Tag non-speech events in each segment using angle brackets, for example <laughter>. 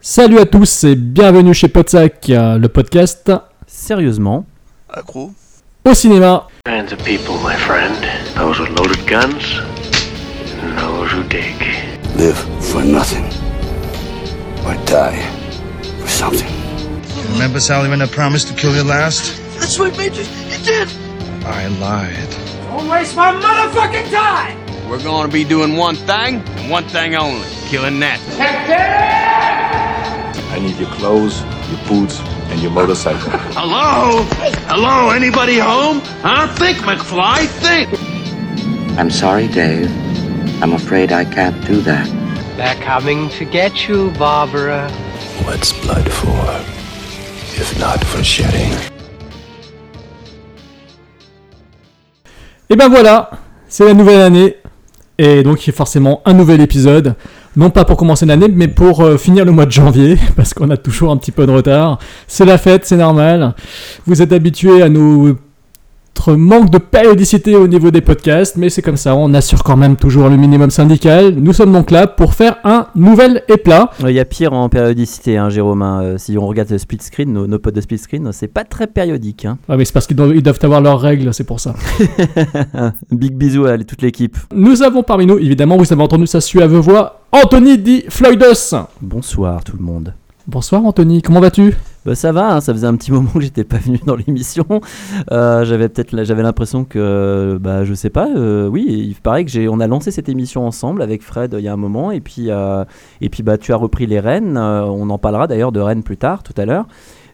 Salut à tous et bienvenue chez Podsac, euh, le podcast Sérieusement, Accro. au cinéma. kinds of people, my friend. Those with loaded guns, and those who dig. Live for nothing. Or die for something. Remember Sally when I promised to kill you last? That's right, Major. You did. I lied. We're gonna be doing one thing, and one thing only killing that. I need your clothes, your boots, and your motorcycle. <laughs> Hello? Hello? Anybody home? Huh? Think, McFly, think! I'm sorry, Dave. I'm afraid I can't do that. They're coming to get you, Barbara. What's blood for? If not for shedding. Et ben voilà, c'est la nouvelle année. Et donc il y a forcément un nouvel épisode. Non pas pour commencer l'année, mais pour euh, finir le mois de janvier, <laughs> parce qu'on a toujours un petit peu de retard. C'est la fête, c'est normal. Vous êtes habitués à notre manque de périodicité au niveau des podcasts, mais c'est comme ça, on assure quand même toujours le minimum syndical. Nous sommes donc là pour faire un nouvel éplat. il y a pire en périodicité, hein, Jérôme. hein. Euh, Si on regarde le split screen, nos, nos potes de split screen, c'est pas très périodique. hein. Ah mais c'est parce qu'ils doivent, ils doivent avoir leurs règles, c'est pour ça. <laughs> Big bisous à toute l'équipe. Nous avons parmi nous, évidemment, vous avez entendu sa suave voix, Anthony dit Floydus. Bonsoir tout le monde. Bonsoir Anthony, comment vas-tu? Bah, ça va, hein, ça faisait un petit <laughs> moment que j'étais pas venu dans l'émission. Euh, j'avais peut-être, j'avais l'impression que, bah, je sais pas. euh, oui, il paraît que j'ai, on a lancé cette émission ensemble avec Fred euh, il y a un moment, et puis, euh, et puis bah, tu as repris les Rennes. on en parlera d'ailleurs de Rennes plus tard, tout à l'heure.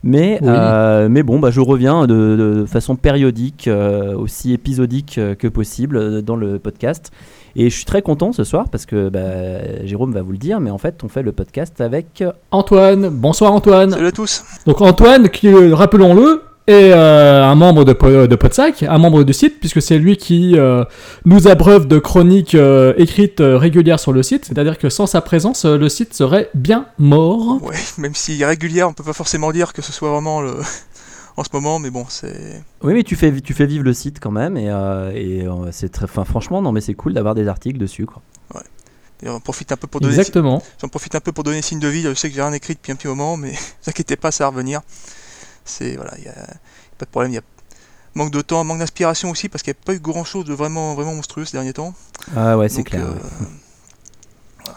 Mais, Oui. mais bon, bah, je reviens de, de façon périodique, aussi épisodique que possible dans le podcast. Et je suis très content ce soir parce que bah, Jérôme va vous le dire, mais en fait, on fait le podcast avec euh, Antoine, bonsoir Antoine. Salut à tous. Donc Antoine, qui, euh, rappelons-le, est euh, un membre de, de Podsac, un membre du site, puisque c'est lui qui euh, nous abreuve de chroniques euh, écrites régulières sur le site. C'est-à-dire que sans sa présence, le site serait bien mort. Ouais, même si régulière, on peut pas forcément dire que ce soit vraiment le. En ce moment, mais bon, c'est. Oui, mais tu fais, tu fais vivre le site quand même, et, euh, et euh, c'est très, enfin, franchement, non, mais c'est cool d'avoir des articles dessus, quoi. et on profite un peu pour donner. Exactement. J'en profite un peu pour donner signe de vie. Je sais que j'ai rien écrit depuis un petit moment, mais <laughs> ne vous inquiétez pas, ça va revenir. C'est voilà, il y a pas de problème. Il y a manque de temps, manque d'inspiration aussi, parce qu'il n'y a pas eu grand chose de vraiment, vraiment monstrueux ces derniers temps. Ah ouais, c'est clair. euh, ouais.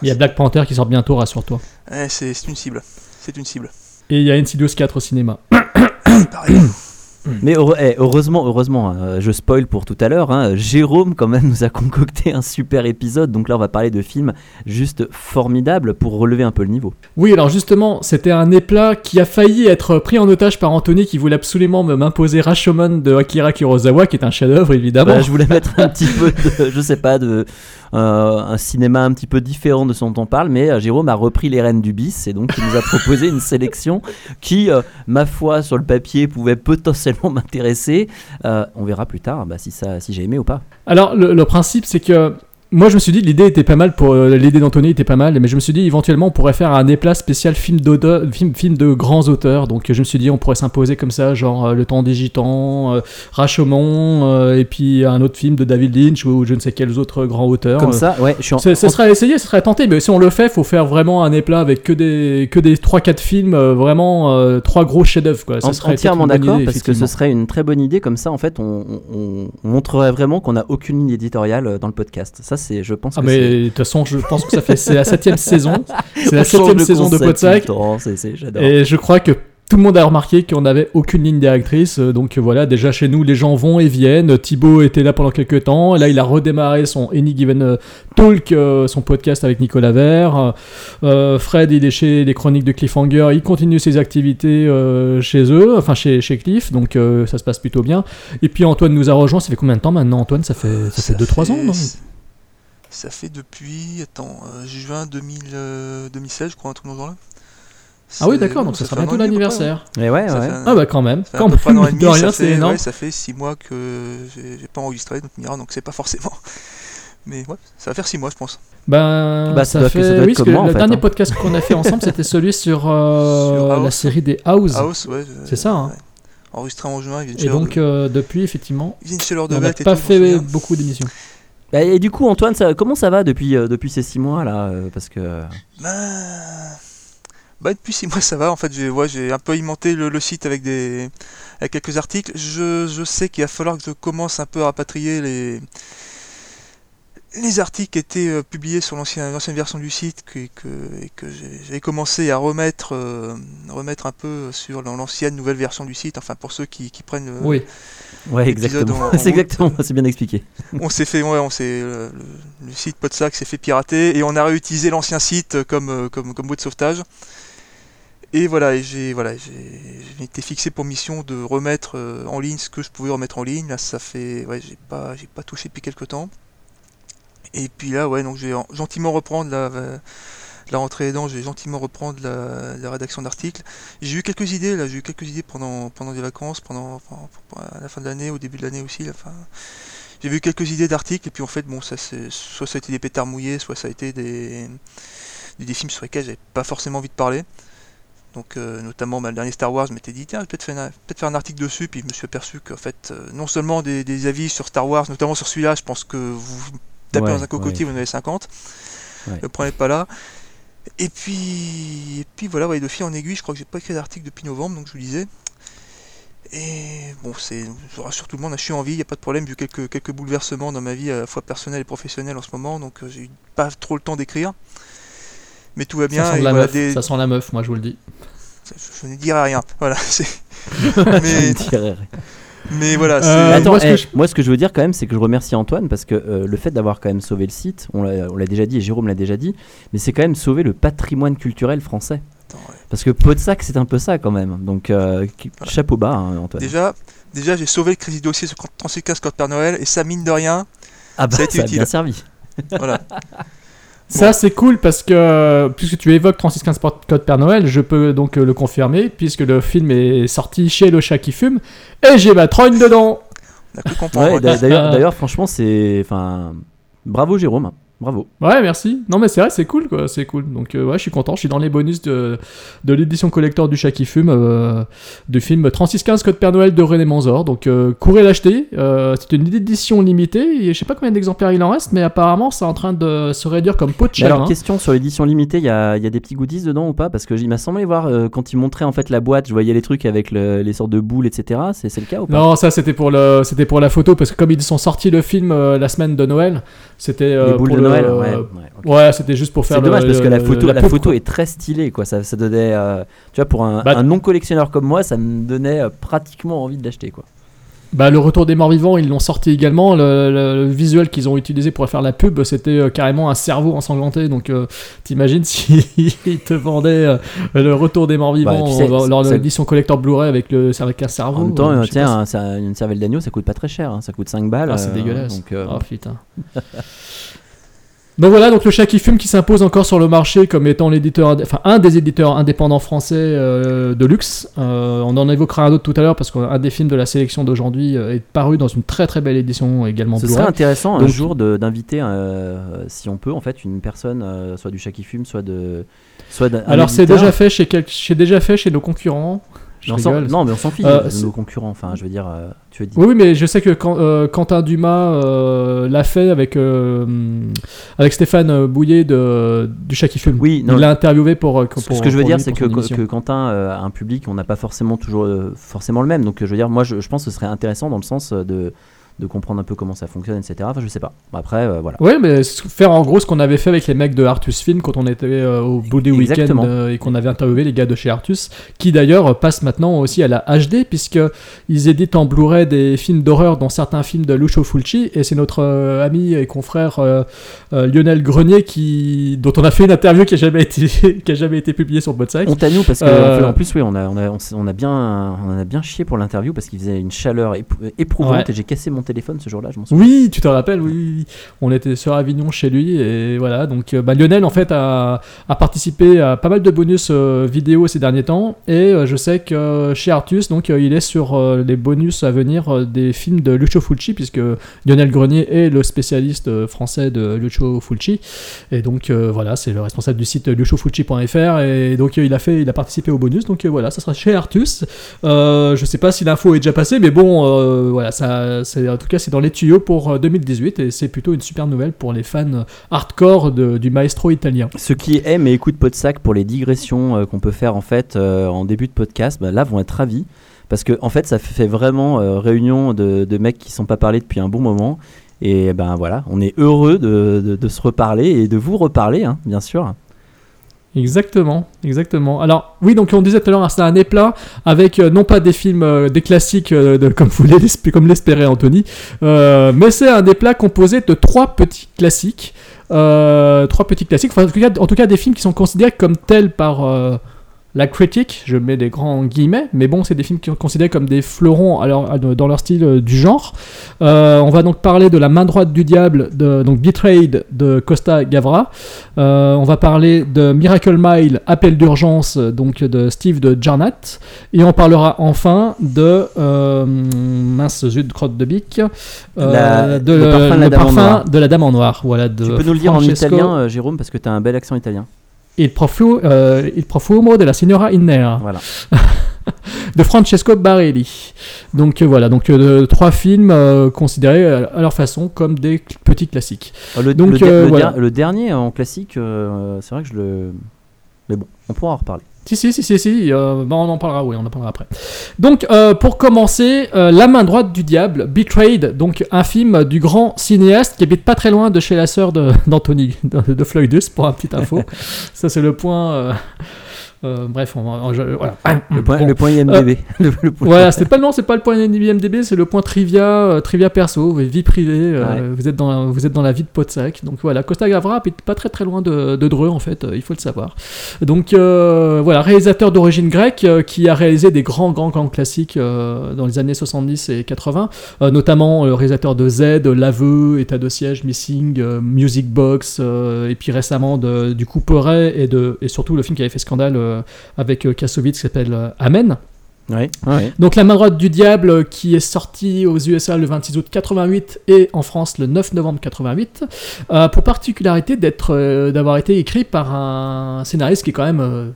Il y a Black Panther qui sort bientôt, rassure-toi. ouais, c'est c'est une cible. C'est une cible. Et il y a Insidious 4 au cinéma. <clears throat> Mais eh, heureusement, heureusement, hein, je spoil pour tout à l'heure. hein, Jérôme, quand même, <laughs> nous a concocté un super épisode. Donc là, on va parler de films juste formidables pour relever un peu le niveau. Oui, alors justement, c'était un éplat qui a failli être pris en otage par Anthony qui voulait absolument me- m'imposer Rashomon de Akira Kurosawa, qui est un chef-d'œuvre évidemment. Bah, je voulais mettre un petit peu, de, je sais pas, de un cinéma un petit peu différent de ce dont on parle. Mais euh, Jérôme a repris les rênes du bis et donc il nous a <laughs> proposé une sélection qui, euh, ma foi, sur le papier, pouvait potentiellement m'intéresser. Euh, on verra plus tard bah, si ça, si j'ai aimé ou pas. Alors, le, le principe, c'est que moi, je me suis dit, l'idée était pas mal pour euh, l'idée d'Anthony était pas mal, mais je me suis dit, éventuellement, on pourrait faire un éplat spécial film film, film de grands auteurs. Donc, je me suis dit, on pourrait s'imposer comme ça, genre euh, Le Temps des Gitans, euh, Rashomon, euh, et puis un autre film de David Lynch ou je ne sais quels autres grands auteurs. Comme ça, ouais, je suis en- Ce, serait essayé, ce serait tenté, mais si on le fait, faut faire vraiment un éplat avec que des que des 3-4 films, euh, vraiment trois gros chefs-d'œuvre. Quoi. Ça En- serait entièrement d'accord parce que ce serait une très bonne idée comme ça en fait on, on- on montrerait vraiment qu'on n'a aucune ligne éditoriale dans le podcast ça c'est je pense Ah que mais de toute façon, je pense que ça fait c'est la septième <laughs> saison, c'est la septième de saison de Podsac, et je crois que tout le monde a remarqué qu'on n'avait aucune ligne directrice. euh, Donc voilà, déjà chez nous, les gens vont et viennent. Thibaut était là pendant quelques temps. Là, il a redémarré son Any Given euh, Talk, euh, son podcast avec Nicolas Vert. Euh, Fred, il est chez les Chroniques de Cliffhanger. Il continue ses activités euh, chez eux, enfin chez, chez Cliff. Donc euh, ça se passe plutôt bien. Et puis Antoine nous a rejoint. Ça fait combien de temps maintenant, Antoine? Ça fait ça, fait 2-3 ans, non? Ça fait depuis, attends, euh, juin 2000, euh, 2016, je crois, un truc dans ce genre-là. Ah oui, d'accord. Donc ça fait sera bientôt l'anniversaire. Et ouais, Ça ouais. un- Ah bah quand même. ça Quand à peu près un an et même, demi, de rien, ça c'est fait, énorme. ouais, ça fait 6 mois que j'ai pas enregistré, donc Mira, donc c'est pas forcément. <laughs> Mais ouais, ça va faire 6 mois, je pense. Ben, Bah, ça ça, fait. ça oui, parce que moi, en le fait, dernier hein. podcast qu'on a fait ensemble, <laughs> c'était celui sur, euh, Sur la série des House. House, ouais. C'est ça, hein. ouais. Enregistré en juin, il vient de Et chez donc, de- euh, depuis, effectivement, chez de on n'a pas fait beaucoup d'émissions. Bah, et du coup, Antoine, ça, comment ça va depuis, euh, depuis ces six mois là euh, Parce que. Ben, bah, depuis 6 mois ça va, en fait j'ai ouais, un peu alimenté le, le site avec des avec quelques articles. Je, je sais qu'il va falloir que je commence un peu à rapatrier les les articles qui étaient euh, publiés sur l'ancienne l'ancienne version du site que, que, et que j'ai- j'avais commencé à remettre euh, remettre un peu sur l'ancienne nouvelle version du site, enfin pour ceux qui, qui prennent le, Oui. Ouais, exactement. en- <laughs> en c'est exactement, c'est bien expliqué. on s'est fait, ouais, on s'est, euh, le, le site Podsac s'est fait pirater et on a réutilisé l'ancien site comme, euh, comme, comme bout de sauvetage. Et voilà, et j'ai, voilà, j'ai, été fixé pour mission de remettre euh, en ligne ce que je pouvais remettre en ligne. Là, ça fait, ouais, j'ai pas, j'ai pas touché depuis quelques temps. Et puis là, ouais, donc j'ai en- gentiment reprendre la, la rentrée aidant, j'ai gentiment reprendre la, la rédaction d'articles. J'ai eu quelques idées, là, j'ai eu quelques idées pendant, pendant des vacances, pendant, pendant- pendant- à la fin de l'année, au début de l'année aussi, la fin. J'ai vu quelques idées d'articles et puis en fait bon ça c'est soit ça a été des pétards mouillés, soit ça a été des, des, des films sur lesquels j'avais pas forcément envie de parler. Donc euh, notamment bah, le dernier Star Wars, je m'étais dit tiens je vais peut-être faire, un- peut-être faire un article dessus, puis je me suis aperçu qu'en fait euh, non seulement des, des avis sur Star Wars, notamment sur celui-là, je pense que vous tapez Ouais, dans un cocotier, ouais. vous en avez 50. Ouais. Ne prenez pas là. Et puis, et puis voilà, ouais, de fil en aiguille, je crois que j'ai pas écrit d'article depuis novembre, donc je vous lisais. Et bon, c'est, je rassure tout le monde, je suis en vie, il n'y a pas de problème, vu quelques, quelques bouleversements dans ma vie, à la fois personnelle et professionnelle en ce moment, donc euh, j'ai eu pas trop le temps d'écrire. Mais tout va bien. ça sent et la voilà, meuf. des- Ça sent la meuf, moi je vous le dis. Je, je ne dirai rien. <laughs> Voilà, c'est. <laughs> Je ne dirais rien. Mais voilà, c'est. Euh, attends, moi, ce que eh, je- moi, ce que je veux dire quand même, c'est que je remercie Antoine parce que euh, le fait d'avoir quand même sauvé le site, on l'a déjà dit et Jérôme l'a déjà dit, mais c'est quand même sauver le patrimoine culturel français. Attends, ouais. Parce que Podsac, c'est un peu ça quand même. Donc, euh, qui- chapeau bas, hein, Antoine. Déjà, déjà j'ai sauvé le crédit dossier sur 3615 Code Père Noël, et ça, mine de rien, ah bah, ça a été ça a utile. bien servi. voilà. <laughs> Ça, c'est cool parce que, puisque tu évoques 3615 Port- Code Père Noël, je peux donc euh, le confirmer, puisque le film est sorti chez Le Chat qui fume, et j'ai ma trogne dedans. Ouais, ouais. d'a- d'ailleurs, <laughs> d'ailleurs, franchement, c'est. Enfin. Bravo, Jérôme. Bravo. Ouais, merci. Non, mais c'est vrai, c'est cool, quoi. C'est cool. Donc, euh, ouais, je suis content. Je suis dans les bonus de, de l'édition collector du chat qui fume, euh, du film 3615 Code Père Noël de René Manzor. Donc, euh, courez l'acheter. C'est une édition limitée. Et je sais pas combien d'exemplaires il en reste, mais apparemment, c'est en train de se réduire comme peau de alors, question sur l'édition limitée, il y a, y a des petits goodies dedans ou pas? Parce que il m'a semblé voir quand il montrait en fait la boîte, je voyais les trucs avec le- les sortes de boules, etc. C'est le cas ou pas? Non, ça c'était pour le, pour la photo parce que comme ils sont sortis le film la semaine de Noël, c'était pour de le- Noël, ouais. ouais, c'était juste pour faire. C'est dommage parce que la photo, la photo quoi. est très stylée, quoi. Ça, ça donnait, euh, tu vois, pour un, Bah- un non collectionneur comme moi, ça me donnait euh, pratiquement envie de l'acheter, quoi. Bah, le retour des morts vivants, ils l'ont sorti également. Le, le- le visuel qu'ils ont utilisé pour faire la pub, c'était euh, carrément un cerveau ensanglanté. Donc, euh, t'imagines <laughs> s'ils te vendaient euh, le retour des morts vivants Bah, c'est- l'édition collector Blu-ray avec, le, avec un cerveau. En même temps, euh, euh, tiens, un- une cervelle d'agneau, ça coûte pas très cher, hein, ça coûte 5 balles. Ah, c'est euh, dégueulasse. Donc, euh, Oh putain. <laughs> Donc voilà, donc le chat qui fume qui s'impose encore sur le marché comme étant l'éditeur, enfin un des éditeurs indépendants français euh, de luxe. Euh, on en évoquera un autre tout à l'heure parce qu'un des films de la sélection d'aujourd'hui euh, est paru dans une très très belle édition également Ce serait intéressant un jour d'inviter, euh, si on peut, en fait, une personne, soit du chat qui fume, soit de, soit Alors c'est déjà fait chez quel- c'est déjà fait chez nos concurrents. Je rigole. non, mais on s'en fiche Euh, de nos concurrents. Enfin, je veux dire, euh, tu veux dire. Oui, mais je sais que quand, euh, Quentin Dumas euh, l'a fait avec, avec Stéphane Bouillet de, du Chat qui fume. Oui, non, Il l'a interviewé pour, Ce, pour- ce que je veux dire, c'est que, Quentin a un public, on n'a pas forcément toujours forcément le même. Donc, je veux dire, moi, je, je pense que ce serait intéressant dans le sens de, de comprendre un peu comment ça fonctionne, etc. Enfin, je sais pas. Après, euh, voilà. Ouais, mais faire en gros ce qu'on avait fait avec les mecs de Artus Film quand on était euh, au week-ends Exactement. euh, et qu'on avait interviewé les gars de chez Artus, qui d'ailleurs passent maintenant aussi à la HD puisque ils éditent en Blu-ray des films d'horreur, dont certains films de Lucio Fulci, et c'est notre ami et confrère Lionel Grenier qui, dont on a fait une interview qui a jamais été, <laughs> qui a jamais été publiée sur Botsac. Honte à nous parce que en plus, oui, on a, on a, on, on a bien, on a bien chié pour l'interview parce qu'il faisait une chaleur éprouvante Ouais. et j'ai cassé mon téléphone ce jour-là. Je m'en souviens. Oui, tu te rappelles, oui. On était sur Avignon chez lui et voilà. Donc euh, bah, Lionel en fait a, participé à pas mal de bonus euh, vidéo ces derniers temps et euh, je sais que chez Artus donc il est sur les bonus à venir des films de Lucio Fulci puisque Lionel Grenier est le spécialiste français de Lucio Fulci et donc voilà c'est le responsable du site luciofulci.fr et donc il a fait il a participé au bonus donc voilà ça sera chez Artus. Je sais pas si l'info est déjà passée mais bon voilà ça c'est en tout cas, c'est dans les tuyaux pour euh, 2018 et c'est plutôt une super nouvelle pour les fans euh, hardcore du maestro italien. Ceux qui aiment et écoutent Podsac pour les digressions euh, qu'on peut faire en fait euh, en début de podcast, bah, là vont être ravis. Parce que en fait, ça fait vraiment euh, réunion de, mecs qui ne sont pas parlé depuis un bon moment. Et ben voilà, on est heureux de, de- de se reparler et de vous reparler, hein, bien sûr. Exactement, exactement. Alors oui, donc on disait tout à l'heure, c'est un éplat avec euh, non pas des films, euh, des classiques euh, comme vous comme l'espérait Anthony, mais c'est un éplat composé de trois petits classiques, trois petits classiques. Enfin, en tout, cas, des films qui sont considérés comme tels par la critique. Je mets des grands guillemets, mais bon, c'est des films qui sont considérés comme des fleurons alors, à- dans leur style euh, du genre. Euh, on va donc parler de La main droite du diable, de, donc Betrayed de Costa Gavra. Euh, on va parler de Miracle Mile, Appel d'urgence, euh, donc de Steve de Jarnat. Et on parlera enfin de euh, mince zut crotte de euh, La- de le parfum de la Dame en Noir. de la Dame en Noir. Voilà. De tu peux nous le dire en italien, euh, Jérôme, parce que tu as un bel accent italien. Il, profu- euh, il profumo della signora Voilà. <laughs> de Francesco Barelli. Donc euh, voilà, donc euh, trois films euh, considérés à leur façon comme des petits classiques. Le, Donc, le, le voilà. der- le dernier en classique, c'est vrai que je le. Mais bon, on pourra en reparler. Si, si, si, si, si euh, bah, on en parlera, oui, on en parlera après. Donc, euh, pour commencer, euh, La main droite du diable, Betrayed, donc un film du grand cinéaste qui habite pas très loin de chez la sœur de- d'Anthony, de, de Floydus, pour un petit info. <laughs> Ça, c'est le point. Euh, euh, bref, on, va- je- voilà. Le point, Bon. le point IMDB. Le- le point- Voilà, c'est pas non, c'est pas le point IMDb, c'est le point trivia, euh, trivia perso, vie privée. euh, Ouais. Vous êtes dans, vous êtes dans la vie de Podsac. Donc voilà, Costa Gavra habite pas très très loin de, de Dreux en fait, euh, il faut le savoir. Donc euh, voilà, réalisateur d'origine grecque euh, qui a réalisé des grands grands grands classiques euh, dans les années 70 et 80, euh, notamment le réalisateur de Z, L'aveu, État de siège, Missing, euh, Music Box, euh, et puis récemment de, du Couperet et de et surtout le film qui avait fait scandale euh, avec euh, Kassovitz qui s'appelle euh, Amen. Ouais, ouais. Donc La main droite du diable euh, qui est sorti aux USA le 26 août 88 et en France le 9 novembre 88 euh, pour particularité d'être euh, d'avoir été écrit par un scénariste qui est quand même euh,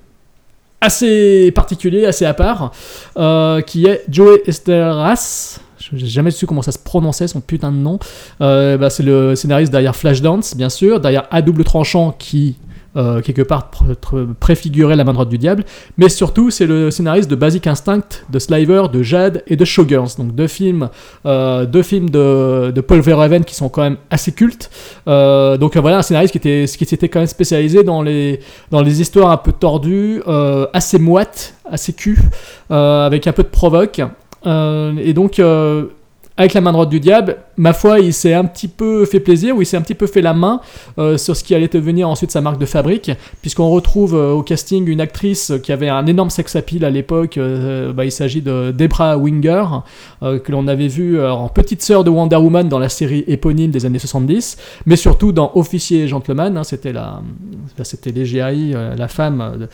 assez particulier, assez à part, euh, qui est Joey Esteras. J'ai jamais su comment ça se prononçait son putain de nom. Euh, bah, c'est le scénariste derrière Flashdance, bien sûr, derrière À double tranchant qui euh, quelque part pr- pr- préfigurait la main droite du diable, mais surtout c'est le scénariste de Basic Instinct, de Sliver, de Jade et de Showgirls, donc deux films, euh, deux films de, de Paul Verhoeven qui sont quand même assez cultes. Euh, donc voilà un scénariste qui était qui s'était quand même spécialisé dans les dans les histoires un peu tordues, assez moites, assez cul, avec un peu de provoque. Et donc avec la main droite du diable, ma foi, il s'est un petit peu fait plaisir, ou il s'est un petit peu fait la main euh, sur ce qui allait devenir ensuite sa marque de fabrique, puisqu'on retrouve euh, au casting une actrice qui avait un énorme sex appeal à l'époque. euh, bah, il s'agit de Debra Winger, que l'on avait vu euh, en petite sœur de Wonder Woman dans la série éponyme des années 70, mais surtout dans Officier et Gentleman. hein, c'était la, là, c'était la femme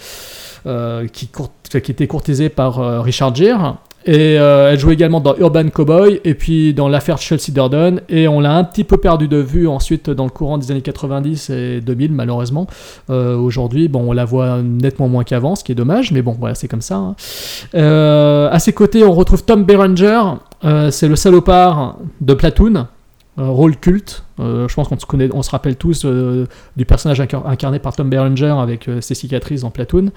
qui, qui était courtisée par Richard Gere. Et euh, elle jouait également dans Urban Cowboy et puis dans l'affaire Chelsea Durden. Et on l'a un petit peu perdu de vue ensuite dans le courant des années 90 et 2000, malheureusement. Euh, Aujourd'hui, bon, on la voit nettement moins qu'avant, ce qui est dommage, mais bon, voilà, c'est comme ça. hein. Euh, à ses côtés, on retrouve Tom Berenger. C'est le salopard de Platoon. Rôle culte. Euh, je pense qu'on se connaît, on se rappelle tous euh, du personnage incar- incarné par Tom Berenger avec euh, ses cicatrices dans Platoon.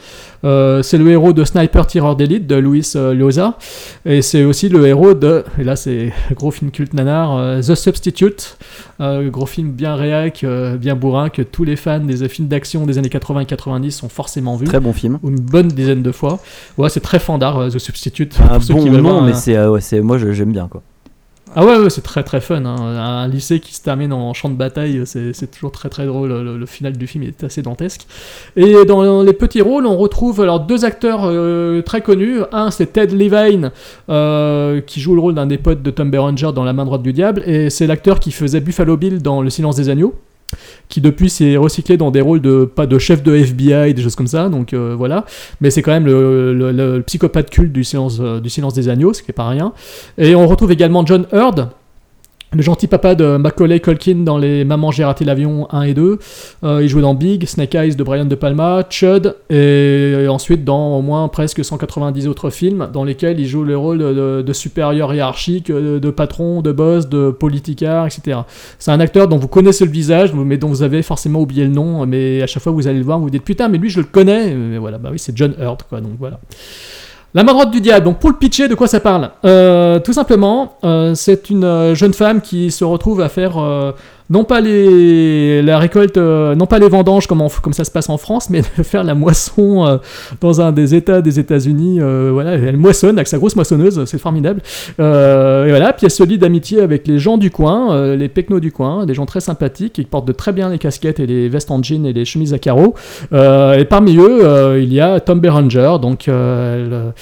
C'est le héros de Sniper Tireur d'élite de Luis Loza et c'est aussi le héros de et là c'est <laughs> gros film culte nanar The Substitute gros film bien réac bien bourrin que tous les fans des films d'action des années 80 et 90 ont forcément vu Très bon film. une bonne dizaine de fois ouais c'est très fandard The Substitute Un pour ceux bon nom, mais c'est, moi je- j'aime bien quoi. Ah ouais, ouais, c'est très très fun. hein. Un lycée qui se termine en champ de bataille, c'est toujours très très drôle. Le, le final du film est assez dantesque. Et dans les petits rôles, on retrouve alors deux acteurs euh, très connus. Un, c'est Ted Levine, euh, qui joue le rôle d'un des potes de Tom Berenger dans La main droite du diable. Et c'est l'acteur qui faisait Buffalo Bill dans Le silence des agneaux qui depuis s'est recyclé dans des rôles de pas de chef de FBI des choses comme ça donc euh, voilà. Mais c'est quand même le, le- le psychopathe culte du silence euh, du silence des agneaux ce qui est pas rien. Et on retrouve également John Hurd le gentil papa de Macaulay Culkin dans les Maman j'ai raté l'avion 1 et 2. Euh, il jouait dans Big, Snake Eyes de Brian De Palma, Chud, et, ensuite dans au moins presque 190 autres films dans lesquels il joue le rôle de, supérieur hiérarchique, de, de patron, de boss, de politicard, etc. C'est un acteur dont vous connaissez le visage, mais dont vous avez forcément oublié le nom, mais à chaque fois vous allez le voir, vous vous dites putain, mais lui je le connais. Mais voilà, bah oui, c'est John Hurt, quoi, donc voilà. La main du diable, donc pour le pitcher, de quoi ça parle Euh, Tout simplement, euh, c'est une euh, jeune femme qui se retrouve à faire non pas les la récolte, non pas les vendanges comme, comme ça se passe en France, mais faire la moisson dans un des États des États-Unis. voilà, elle moissonne avec sa grosse moissonneuse, c'est formidable. Et voilà, puis elle se lie d'amitié avec les gens du coin, les pecnos du coin, des gens très sympathiques qui portent de très bien les casquettes et les vestes en jean et les chemises à carreaux. Et parmi eux, il y a Tom Berenger, donc elle,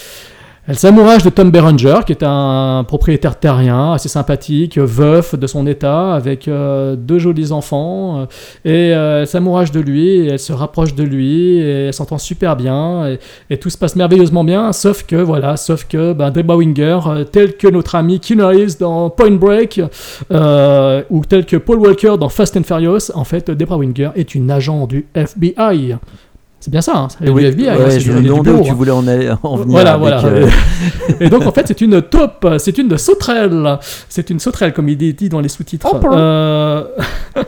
elle s'amourage de Tom Berenger, qui est un propriétaire terrien, assez sympathique, veuf de son état, avec euh, deux jolis enfants. euh, et euh, elle s'amourage de lui, elle se rapproche de lui, elle s'entend super bien, et, tout se passe merveilleusement bien, sauf que, voilà, sauf que ben, Winger, tel que notre ami Keanu Reeves dans Point Break, ou tel que Paul Walker dans Fast and Furious, en fait, Deborah Winger est une agent du FBI. C'est bien ça, hein, c'est Oui, FBI. hein, ouais, c'est je me demandais où tu hein. voulais en, aller- en venir. Voilà, avec, voilà. euh, <laughs> Et donc en fait c'est une taupe, c'est une sauterelle, c'est une sauterelle comme il est dit dans les sous-titres. Oh, pardon. Euh, <laughs>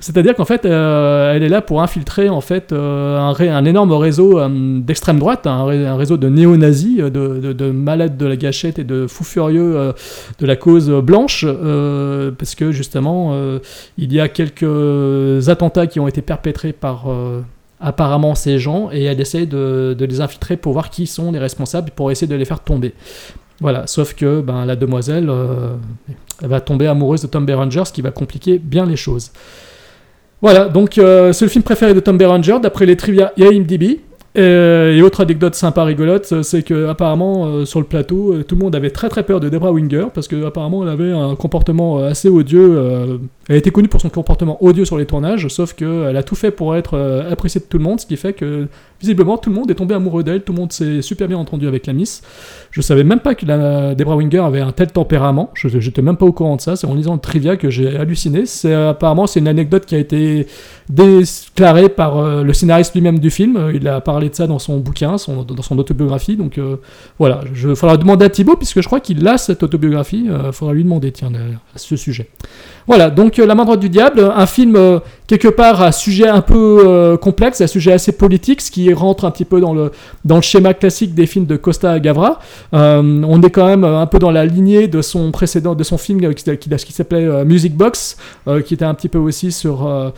C'est-à-dire qu'en fait euh, elle est là pour infiltrer en fait euh, un, ré- un énorme réseau euh, d'extrême droite, un, ré- un réseau de néo-nazis, de, de- de malades de la gâchette et de fous furieux euh, de la cause blanche, euh, parce que justement euh, il y a quelques attentats qui ont été perpétrés par euh, apparemment ces gens et elle essaie de, les infiltrer pour voir qui sont les responsables pour essayer de les faire tomber. Voilà, sauf que ben, la demoiselle euh, va tomber amoureuse de Tom Berenger, ce qui va compliquer bien les choses. Voilà, donc euh, c'est le film préféré de Tom Berenger d'après les trivia IMDb. Euh, et autre anecdote sympa rigolote, euh, c'est que apparemment euh, sur le plateau, tout le monde avait très très peur de Deborah Winger parce que apparemment elle avait un comportement assez odieux. elle était connue pour son comportement odieux sur les tournages, sauf qu'elle a tout fait pour être appréciée de tout le monde, ce qui fait que visiblement tout le monde est tombé amoureux d'elle, tout le monde s'est super bien entendu avec la Miss. Je savais même pas que la Deborah Winger avait un tel tempérament, je j'étais même pas au courant de ça, c'est en lisant le trivia que j'ai halluciné. C'est euh, apparemment c'est une anecdote qui a été déclarée par euh, le scénariste lui-même du film, il a parlé de ça dans son bouquin, dans son autobiographie, donc euh, voilà, il faudra demander à Thibaut puisque je crois qu'il a cette autobiographie, il faudra lui demander tiens à ce sujet. Voilà, donc La main droite du diable, un film quelque part à sujet un peu euh, complexe, à sujet assez politique, ce qui rentre un petit peu dans le, dans le schéma classique des films de Costa Gavra. Euh, on est quand même un peu dans la lignée de son précédent, de son film qui, qui, qui s'appelait euh, Music Box, qui était un petit peu aussi sur,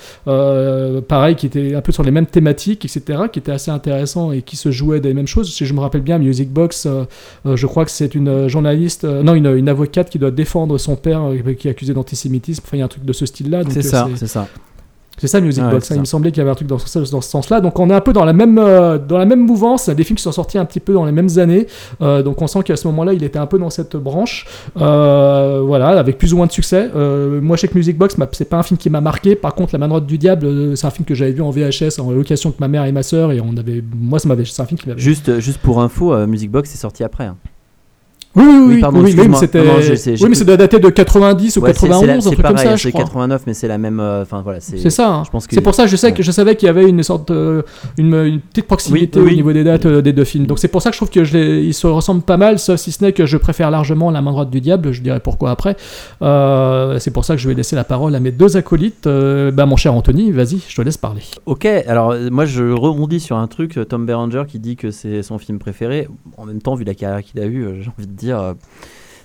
pareil, qui était un peu sur les mêmes thématiques, etc., qui était assez intéressant et qui se jouait des mêmes choses. Si je me rappelle bien, Music Box, je crois que c'est une journaliste, non, une, une avocate qui doit défendre son père qui est accusé d'antisémitisme. Enfin, il y a un truc de ce style-là. C'est ça, c'est ça. C'est ça Music Box, hein, il ça. me semblait qu'il y avait un truc dans ce, dans ce sens-là. Donc on est un peu dans la même, euh, dans la même mouvance, des films qui sont sortis un petit peu dans les mêmes années. Euh, donc on sent qu'à ce moment-là, il était un peu dans cette branche. Euh, voilà, avec plus ou moins de succès. Euh, moi, je sais que Music Box, c'est pas un film qui m'a marqué. Par contre, La main droite du diable, c'est un film que j'avais vu en VHS en location avec ma mère et ma sœur. Et on avait, moi, ça m'avait, c'est un film qui m'avait. Juste, juste pour info, euh, Music Box est sorti après. hein. Oui, oui, oui, Oui, pardon, oui, mais excuse-moi. c'était. Non, non, je sais, j'ai oui, mais ça doit dater de 90 ou Ouais, c'est- c'est la- 91, un truc comme ça, c'est crois. 89, mais c'est la même. euh, Enfin voilà, C'est ça. hein. Je pense que C'est pour ça que je sais que je savais qu'il y avait une sorte euh, une, une petite proximité au niveau des dates euh, des deux films. Donc c'est pour ça que je trouve que je les, ils se ressemblent pas mal, sauf si ce n'est que je préfère largement La main droite du diable. Je dirais pourquoi après. Euh, c'est pour ça que je vais laisser la parole à mes deux acolytes. Bah mon cher Anthony, vas-y, je te laisse parler. Ok, alors moi je rebondis sur un truc, Tom Berenger qui dit que c'est son film préféré. En même temps, vu la carrière qu'il a eue, j'ai envie de dire, euh,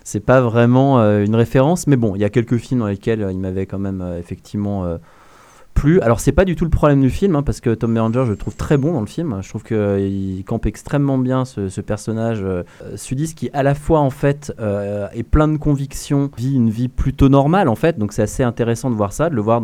c'est pas vraiment euh, une référence, mais bon, il y a quelques films dans lesquels euh, il m'avait quand même effectivement plu. Alors c'est pas du tout le problème du film, hein, parce que Tom Berenger je le trouve très bon dans le film. Je trouve qu'il campe extrêmement bien ce, ce personnage sudiste qui à la fois en fait est plein de convictions, vit une vie plutôt normale en fait. Donc c'est assez intéressant de voir ça, de le voir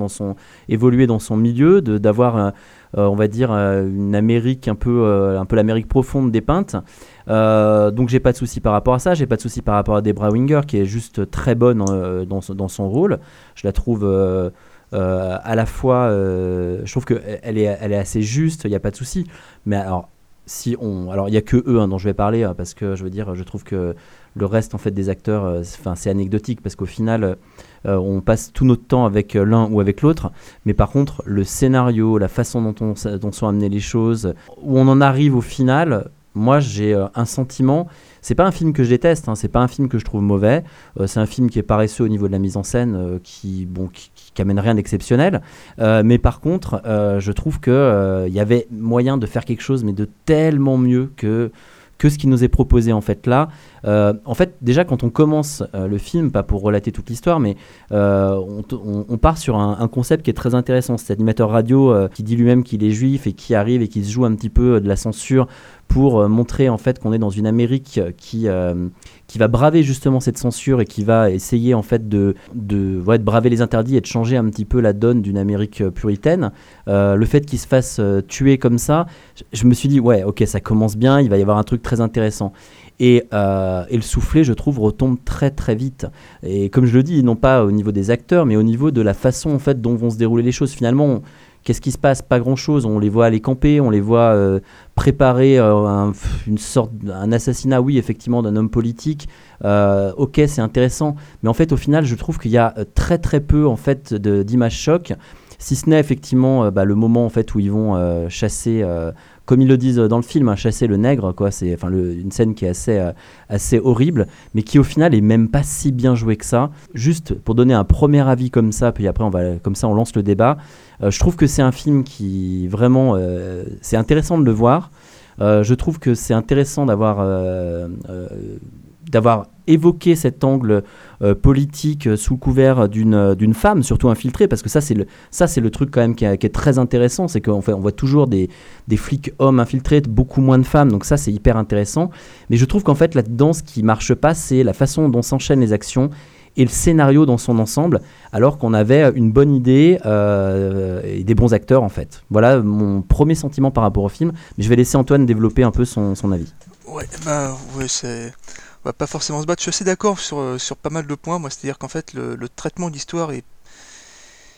évoluer dans son milieu, d'avoir on va dire une Amérique un peu un peu l'Amérique profonde dépeinte. Euh, donc j'ai pas de souci par rapport à ça, j'ai pas de souci par rapport à Debra Winger qui est juste très bonne euh, dans, son- rôle. Je la trouve euh, à la fois, je trouve qu'elle est, elle est assez juste, il n'y a pas de souci. Mais alors, si on, alors il y a que eux hein, dont je vais parler hein, parce que je veux dire, je trouve que le reste en fait des acteurs, enfin c'est anecdotique parce qu'au final, on passe tout notre temps avec l'un ou avec l'autre, mais par contre le scénario, la façon dont, on, dont sont amenées les choses, où on en arrive au final, moi j'ai euh, un sentiment. C'est pas un film que je déteste, hein, c'est pas un film que je trouve mauvais. euh, c'est un film qui est paresseux au niveau de la mise en scène, euh, qui bon, qui, qui- rien d'exceptionnel. Mais par contre, je trouve que il y avait moyen de faire quelque chose, mais de tellement mieux que que ce qui nous est proposé en fait là. En fait, déjà quand on commence le film, pas pour relater toute l'histoire, mais on, part sur un, un concept qui est très intéressant. Cet animateur radio qui dit lui-même qu'il est juif et qui arrive et qui se joue un petit peu de la censure pour euh, montrer en fait qu'on est dans une Amérique qui euh, qui va braver justement cette censure et qui va essayer en fait de de, de braver les interdits et de changer un petit peu la donne d'une Amérique euh, puritaine. Le fait qu'il se fasse tuer comme ça, je, me suis dit ouais ok ça commence bien, il va y avoir un truc très intéressant. Et, et le soufflet, je trouve, retombe très très vite. Et comme je le dis, non pas au niveau des acteurs, mais au niveau de la façon en fait dont vont se dérouler les choses. Finalement, qu'est-ce qui se passe? Pas grand-chose. On les voit aller camper, on les voit euh, préparer euh, un, une sorte, assassinat, oui, effectivement, d'un homme politique. Euh, ok, c'est intéressant, mais en fait, au final, je trouve qu'il y a très très peu en fait d'images choc. Si ce n'est effectivement bah, le moment en fait où ils vont chasser, comme ils le disent dans le film, hein, chasser le nègre, quoi. C'est enfin une scène qui est assez euh, assez horrible, mais qui au final est même pas si bien jouée que ça. Juste pour donner un premier avis comme ça, puis après on va comme ça on lance le débat. Euh, je trouve que c'est un film qui vraiment euh, c'est intéressant de le voir. Je trouve que c'est intéressant d'avoir d'avoir évoqué cet angle euh, politique euh, sous couvert d'une d'une femme, surtout infiltrée, parce que ça c'est le le truc quand même qui, est- très intéressant, c'est qu'on on voit toujours des des flics hommes infiltrés, beaucoup moins de femmes, donc ça c'est hyper intéressant. Mais je trouve qu'en fait là-dedans ce qui marche pas, c'est la façon dont s'enchaînent les actions et le scénario dans son ensemble, alors qu'on avait une bonne idée euh, et des bons acteurs en fait. Voilà mon premier sentiment par rapport au film, mais je vais laisser Antoine développer un peu son, son avis. Ouais, ben ouais, c'est. On va pas forcément se battre. Je suis assez d'accord sur, euh, pas mal de points, moi. C'est-à-dire qu'en fait, le, traitement d'histoire est.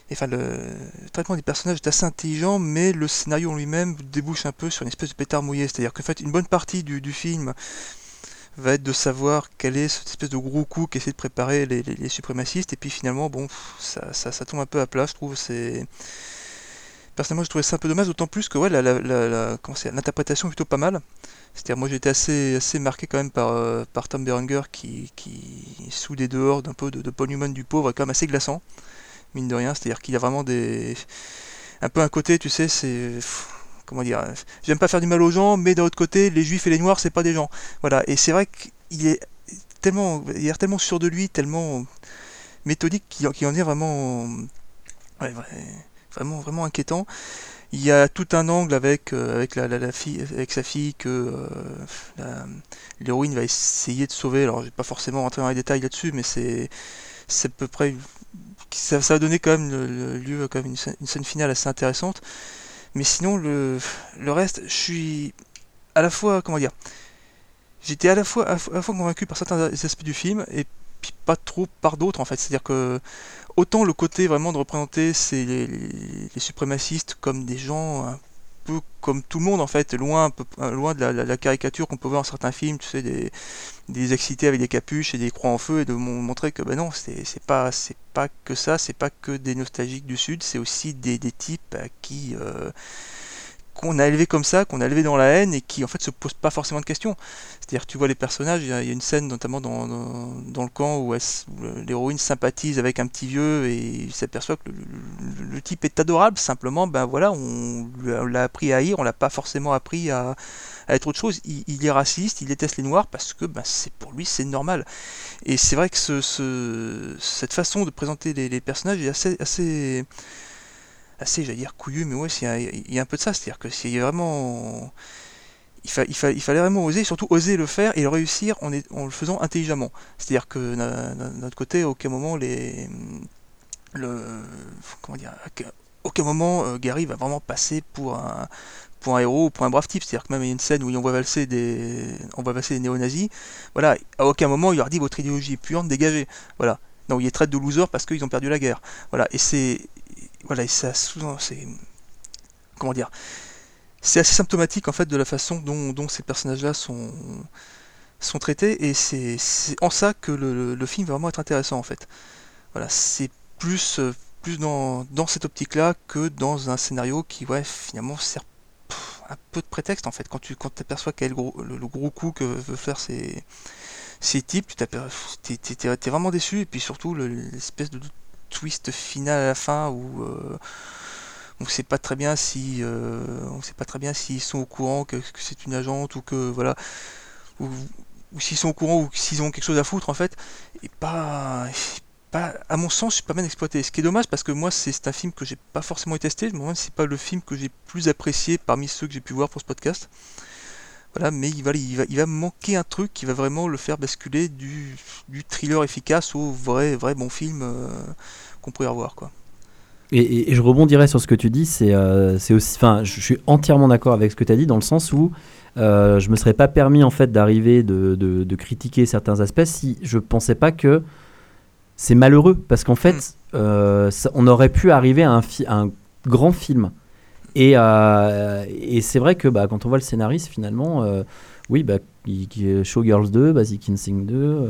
et, Enfin, le, traitement des personnages est assez intelligent, mais le scénario en lui-même débouche un peu sur une espèce de pétard mouillé. C'est-à-dire qu'en fait, une bonne partie du, film va être de savoir quel est cette espèce de gros coup qu'essaient de préparer les, suprémacistes, et puis finalement, bon, ça, ça, tombe un peu à plat, je trouve. C'est. Personnellement, je trouvais ça un peu dommage, d'autant plus que ouais, la, la- la- l'interprétation est plutôt pas mal. C'est-à-dire, moi j'étais assez, assez marqué quand même par, euh, par Tom Berenger qui, qui sous des dehors d'un peu de, de du pauvre, est quand même assez glaçant, mine de rien. C'est-à-dire qu'il a vraiment des. Un peu un côté, tu sais, c'est. Comment dire J'aime pas faire du mal aux gens, mais d'un autre côté, les juifs et les noirs, c'est pas des gens. Voilà, et c'est vrai qu'il est tellement. Il l'air tellement sûr de lui, tellement méthodique qu'il en est vraiment. ouais, vrai- vraiment, vraiment inquiétant. Il y a tout un angle avec, euh, avec, la, sa fille que euh, l'héroïne va essayer de sauver. Alors, je vais pas forcément rentrer dans les détails là-dessus, mais c'est à peu près. Ça, va donner quand même le, lieu quand même une, scène, finale assez intéressante. Mais sinon, le, le reste, je suis à la fois. Comment dire J'étais à la fois à la fois convaincu par certains aspects du film et puis pas trop par d'autres en fait. C'est-à-dire que autant le côté vraiment de représenter les, suprémacistes comme des gens un peu comme tout le monde en fait, loin, un peu- euh, loin de la, caricature qu'on peut voir dans certains films, tu sais, des, des excités avec des capuches et des croix en feu et de mon- montrer que ben non, c'est pas, pas que ça, c'est pas que des nostalgiques du Sud, c'est aussi des, des types qui. euh, qu'on a élevé comme ça, qu'on a élevé dans la haine et qui en fait se posent pas forcément de questions. C'est-à-dire tu vois les personnages, il y, a une scène notamment dans, dans, le camp où, l'héroïne sympathise avec un petit vieux et il s'aperçoit que le, type est adorable, simplement ben voilà, on l'a appris à haïr, on l'a pas forcément appris à, à être autre chose. Il, est raciste, il déteste les noirs parce que ben, c'est pour lui c'est normal. Et c'est vrai que ce, ce- cette façon de présenter les, personnages est assez, assez, j'allais dire couillu, mais ouais, il y, a- y a un peu de ça, c'est-à-dire que c'est vraiment, il, fa- il, fa- il fallait vraiment oser, surtout oser le faire et le réussir en, le faisant intelligemment. C'est-à-dire que de notre côté, à aucun moment les, le, comment dire, aucun moment euh, Gary va vraiment passer pour un héros ou pour un brave type. C'est-à-dire que même il y a une scène où valser des, on voit valser des néo-nazis. Voilà, à aucun moment il leur dit votre idéologie est puante, dégagez. Voilà. Non, il les traite de losers parce qu'ils ont perdu la guerre. Voilà, et c'est, voilà, ça c'est, comment dire, c'est assez symptomatique en fait de la façon dont, ces personnages-là sont, sont traités et c'est en ça que le, film va vraiment être intéressant en fait. Voilà, c'est plus, euh, plus dans, dans cette optique-là que dans un scénario qui ouais finalement sert un peu de prétexte en fait. Quand tu quand aperçois quel gros, le, gros coup que veut faire ces, ces types, tu t'es, vraiment déçu et puis surtout le- l'espèce de twist final à la fin où euh, on sait pas très bien si euh, on sait pas très bien s'ils sont au courant que, c'est une agente ou que voilà ou, s'ils sont au courant ou s'ils ont quelque chose à foutre en fait. Et pas pas à mon sens pas bien exploité. Ce qui est dommage parce que moi c'est c'est un film que j'ai pas forcément testé. Moi c'est pas le film que j'ai plus apprécié parmi ceux que j'ai pu voir pour ce podcast voilà mais il va il va il va me manquer un truc qui va vraiment le faire basculer du, du thriller efficace au vrai vrai bon film euh, qu'on pourrait revoir quoi Et, et- et je rebondirais sur ce que tu dis, c'est euh, c'est aussi, enfin, je suis entièrement d'accord avec ce que tu as dit dans le sens où euh, je me serais pas permis en fait d'arriver de, de- de critiquer certains aspects si je pensais pas que c'est malheureux parce qu'en fait, euh, ça- on aurait pu arriver à un, fi- à un grand film. Et, euh, et c'est vrai que bah, quand on voit le scénariste, finalement, euh, oui, bah, il- il- Showgirls 2, Basic Instinct 2, euh,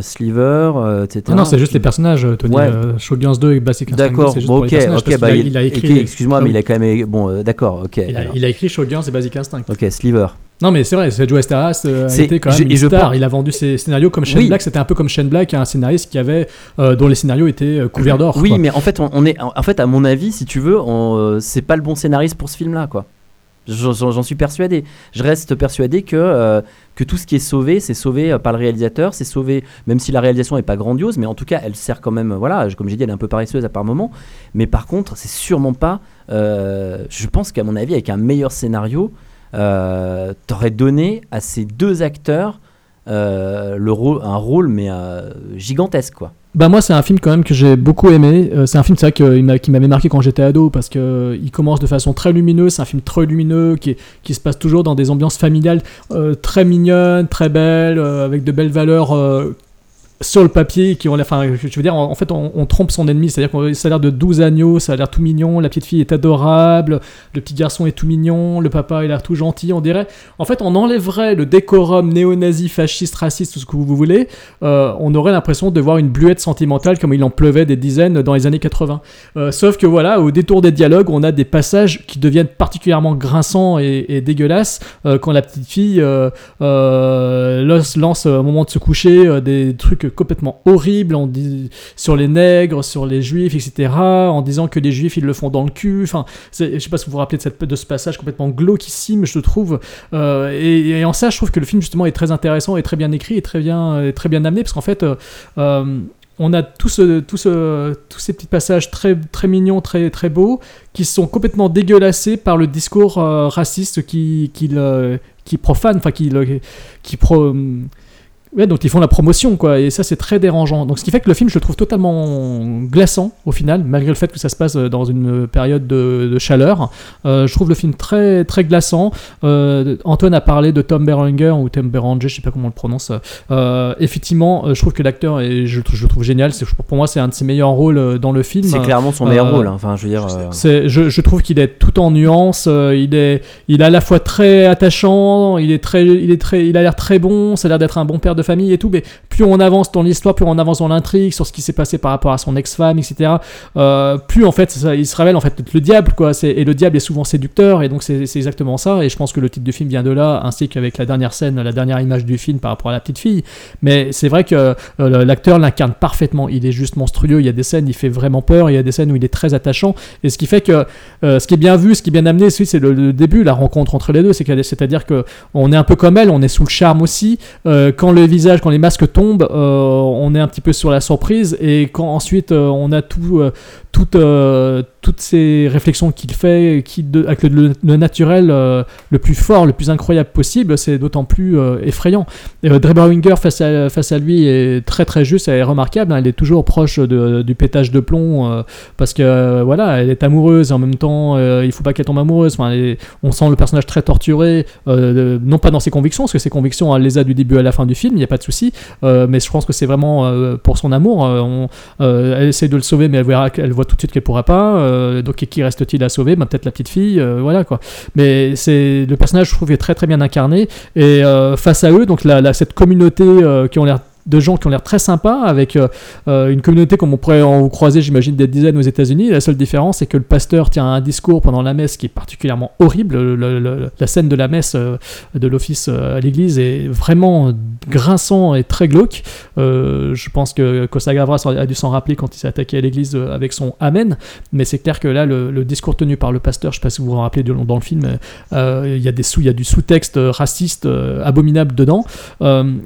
Sliver, euh, etc. Ah non, c'est juste les personnages, Tony. Ouais. Euh, Showgirls 2 et Basic Instinct 2, D'accord, bon, ok, personnages, ok, parce bah, il, il a écrit. ok, excuse-moi, Ah mais il a quand même. Bon, euh, d'accord, ok. Il a, il a écrit Showgirls et Basic Instinct. Ok, Sliver. Non, mais c'est vrai, c'est Joe Staras euh, a C'est- été quand même une star. pense- Il a vendu ses scénarios comme Shane Oui. Black. C'était un peu comme Shane Black, un scénariste qui avait, euh, dont les scénarios étaient euh, couverts d'or. Oui, quoi. mais en fait, on, on est, en fait, à mon avis, si tu veux, euh, c'est pas le bon scénariste pour ce film-là, quoi. J'en suis persuadé. Je reste persuadé que, euh, que tout ce qui est sauvé, c'est sauvé par le réalisateur, c'est sauvé, même si la réalisation est pas grandiose, mais en tout cas, elle sert quand même, voilà, comme j'ai dit, elle est un peu paresseuse à par moment. Mais par contre, c'est sûrement pas. euh, je pense qu'à mon avis, avec un meilleur scénario, euh, t'aurais donné à ces deux acteurs euh, le rôle, un rôle, mais euh, gigantesque, quoi. Bah moi c'est un film quand même que j'ai beaucoup aimé. C'est un film c'est vrai qui m'avait marqué quand j'étais ado parce que il commence de façon très lumineuse. C'est un film très lumineux qui, qui se passe toujours dans des ambiances familiales très mignonnes, très belles, avec de belles valeurs. Sur le papier qui ont la enfin je veux dire en, fait on, trompe son ennemi. C'est à dire que ça a l'air de 12 agneaux ça a l'air tout mignon la petite fille est adorable le petit garçon est tout mignon le papa a l'air tout gentil on dirait. En fait on enlèverait le décorum néo-nazi fasciste raciste tout ce que vous voulez. Euh, on aurait l'impression de voir une bluette sentimentale comme il en pleuvait des dizaines dans les années 80. Euh, sauf que voilà, au détour des dialogues, on a des passages qui deviennent particulièrement grinçants et, dégueulasses euh, quand la petite fille lance, au moment de se coucher des trucs complètement horribles en dis- sur les nègres, sur les juifs, etc. En disant que les juifs ils le font dans le cul. Enfin, je sais pas si vous vous rappelez de, cette, de ce passage complètement glauquissime, je trouve. Euh, et, en ça, je trouve que le film justement est très intéressant et très bien écrit et très bien, et très bien amené parce qu'en fait, euh, euh, on a tout ce, tous ces petits passages très, très mignons, très, très beaux, qui sont complètement dégueulassés par le discours raciste qui, qui, qui profane, enfin qui, qui pro, Ouais, donc ils font la promotion, quoi, et ça c'est très dérangeant. Donc ce qui fait que le film, je le trouve totalement glaçant au final, malgré le fait que ça se passe euh, dans une période de, de chaleur. Euh, je trouve le film très très glaçant. Euh, Antoine a parlé de Tom Berenger ou Tom Berenger, je sais pas comment on le prononce. Euh, effectivement, je trouve que l'acteur est, je, je le trouve génial. Pour moi, c'est un de ses meilleurs rôles dans le film. C'est clairement son meilleur rôle. hein. Enfin, je veux dire. je, je trouve qu'il est tout en nuances. il est, il est à la fois très attachant. Il est très, il est très, il a l'air très bon. Ça a l'air d'être un bon père de famille et tout. Mais plus on avance dans l'histoire, plus on avance dans l'intrigue sur ce qui s'est passé par rapport à son ex-femme, etc. euh, plus en fait, ça- il se révèle en fait le diable, quoi. Et le diable est souvent séducteur. Et donc c'est, exactement ça. Et je pense que le titre du film vient de là, ainsi qu'avec la dernière scène, la dernière image du film par rapport à la petite fille. Mais c'est vrai que euh, l'acteur l'incarne parfaitement. Il est juste monstrueux. Il y a des scènes, il fait vraiment peur. Il y a des scènes où il est très attachant. Et ce qui fait que euh, ce qui est bien vu, ce qui est bien amené, c'est le, le début, la rencontre entre les deux. C'est-à-dire que on est un peu comme elle, on est sous le charme aussi. Quand le visage, quand les masques tombent, euh, on est un petit peu sur la surprise. Et quand ensuite euh, on a tout, euh, toute, toutes ces réflexions qu'il fait, qui de- avec le, naturel euh, le plus fort, le plus incroyable possible, c'est d'autant plus euh, effrayant. Et, euh, Dre Winger face à, lui est très très juste, elle est remarquable. hein, elle est toujours proche du pétage de plomb euh, parce que voilà, elle est amoureuse et en même temps il faut pas qu'elle tombe amoureuse. On sent le personnage très torturé, non pas dans ses convictions, parce que ses convictions elle les a du début à la fin du film, il n'y a pas de souci. Mais je pense que c'est vraiment pour son amour. elle essaie de le sauver, mais elle, voit tout de suite qu'elle pourra pas. Euh, donc qui reste-t-il à sauver? Bah, Peut-être la petite fille, euh, voilà quoi. Mais c'est le personnage, je trouve, est très très bien incarné. Et euh, face à eux, donc cette communauté qui ont l'air de gens qui ont l'air très sympas, avec euh, euh, une communauté comme on pourrait en croiser, j'imagine, des dizaines aux États-Unis. La seule différence, c'est que le pasteur tient un discours pendant la messe qui est particulièrement horrible. Le- le- le- la scène de la messe euh, de l'office à l'église est vraiment grinçant et très glauque. Je pense que Costa Gavras a dû s'en rappeler quand il s'est attaqué à l'église avec son Amen. Mais c'est clair que là, le, discours tenu par le pasteur, je ne sais pas si vous vous en rappelez de- dans le film, il y a des sous, il y a du sous-texte raciste abominable dedans.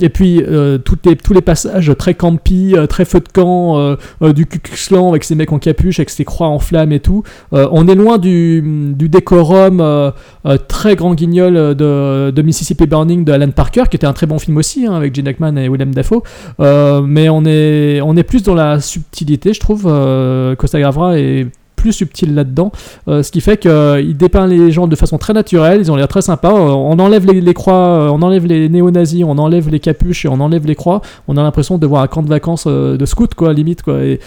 Et puis toutes les- tous les passages très campy, euh, très feu de camp, euh, euh, du Ku avec ces mecs en capuche, avec ces croix en flammes et tout. On est loin du, décorum très grand guignol de, Mississippi Burning de Alan Parker, qui était un très bon film aussi, hein, avec Gene Hackman et Willem Dafoe. Mais on est, plus dans la subtilité, je trouve. Costa Gavra est plus subtil là-dedans, Euh, ce qui fait qu'il dépeint les gens de façon très naturelle, ils ont l'air très sympas, Euh, on enlève les, croix, euh, on enlève les néo-nazis, on enlève les capuches et on enlève les croix, on a l'impression de voir un camp de vacances euh, de scouts, quoi, limite, quoi, et,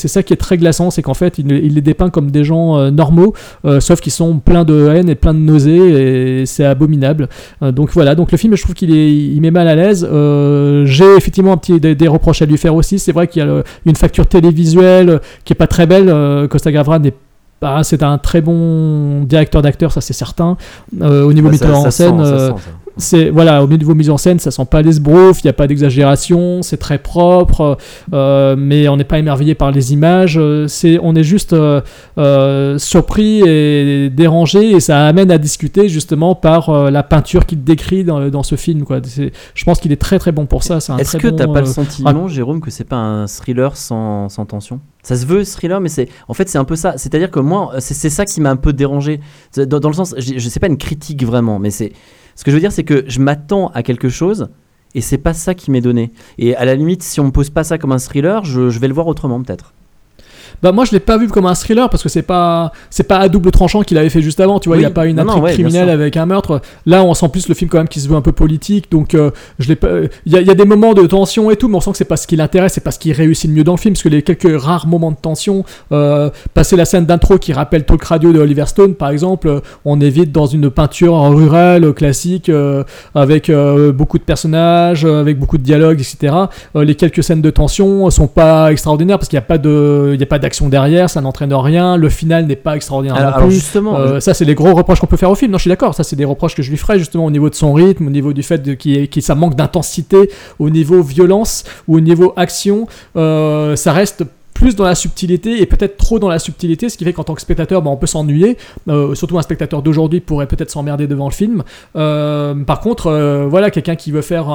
c'est ça qui est très glaçant, c'est qu'en fait, il, les dépeint comme des gens euh, normaux, euh, sauf qu'ils sont pleins de haine et pleins de nausées, et c'est abominable. Euh, donc voilà, donc le film, je trouve qu'il il met mal à l'aise. Euh, J'ai effectivement un petit, des, reproches à lui faire aussi. C'est vrai qu'il y a une facture télévisuelle euh, qui est pas très belle. Euh, Costa Gavra n'est pas, c'est un très bon directeur d'acteur, ça c'est certain. Euh, au niveau Bah, metteur ça en scène, sent, euh, sent. C'est voilà, au niveau mise en scène, ça sent pas l'esbrouf, il n'y a pas d'exagération, c'est très propre, euh, mais on n'est pas émerveillé par les images. C'est, on est juste euh, euh, surpris et dérangé, et ça amène à discuter justement par euh, la peinture qu'il décrit dans, dans ce film. Quoi. C'est- je pense qu'il est très très bon pour ça. C'est Est-ce que bon, t'as pas le sentiment, Jérôme, que c'est pas un thriller sans, sans tension? Ça se veut thriller, mais c'est en fait c'est un peu ça. C'est-à-dire que moi, c'est c'est ça qui m'a un peu dérangé. Dans le sens, je, je sais pas une critique vraiment, mais c'est ce que je veux dire, c'est que je m'attends à quelque chose. Et c'est pas ça qui m'est donné. Et à la limite, si on me pose pas ça comme un thriller, je, je vais le voir autrement peut-être. Bah moi je l'ai pas vu comme un thriller parce que c'est pas c'est pas à double tranchant qu'il avait fait juste avant tu vois. Il Oui. y a pas une intrigue ouais, criminelle avec un meurtre. Là on sent plus le film quand même qui se veut un peu politique donc euh, je l'ai pas il y, a- il y a des moments de tension et tout mais on sent que c'est pas ce qui l'intéresse c'est pas ce qui réussit le mieux dans le film parce que les quelques rares moments de tension euh, passer la scène d'intro qui rappelle Talk Radio de Oliver Stone par exemple euh, on est vite dans une peinture rurale classique euh, avec beaucoup de personnages avec beaucoup de dialogues etc les quelques scènes de tension sont pas extraordinaires parce qu'il n'y a pas de il y a pas d'action derrière ça n'entraîne rien le final n'est pas extraordinaire Alors, non alors plus. justement, Euh, ça c'est les gros reproches qu'on peut faire au film non je suis d'accord ça c'est des reproches que je lui ferais justement au niveau de son rythme au niveau du fait ait- qu'il ça manque d'intensité au niveau violence ou au niveau action euh, ça reste plus dans la subtilité et peut-être trop dans la subtilité, ce qui fait qu'en tant que spectateur, bah, on peut s'ennuyer. Euh, surtout un spectateur d'aujourd'hui pourrait peut-être s'emmerder devant le film. Euh, par contre, euh, voilà, quelqu'un qui veut faire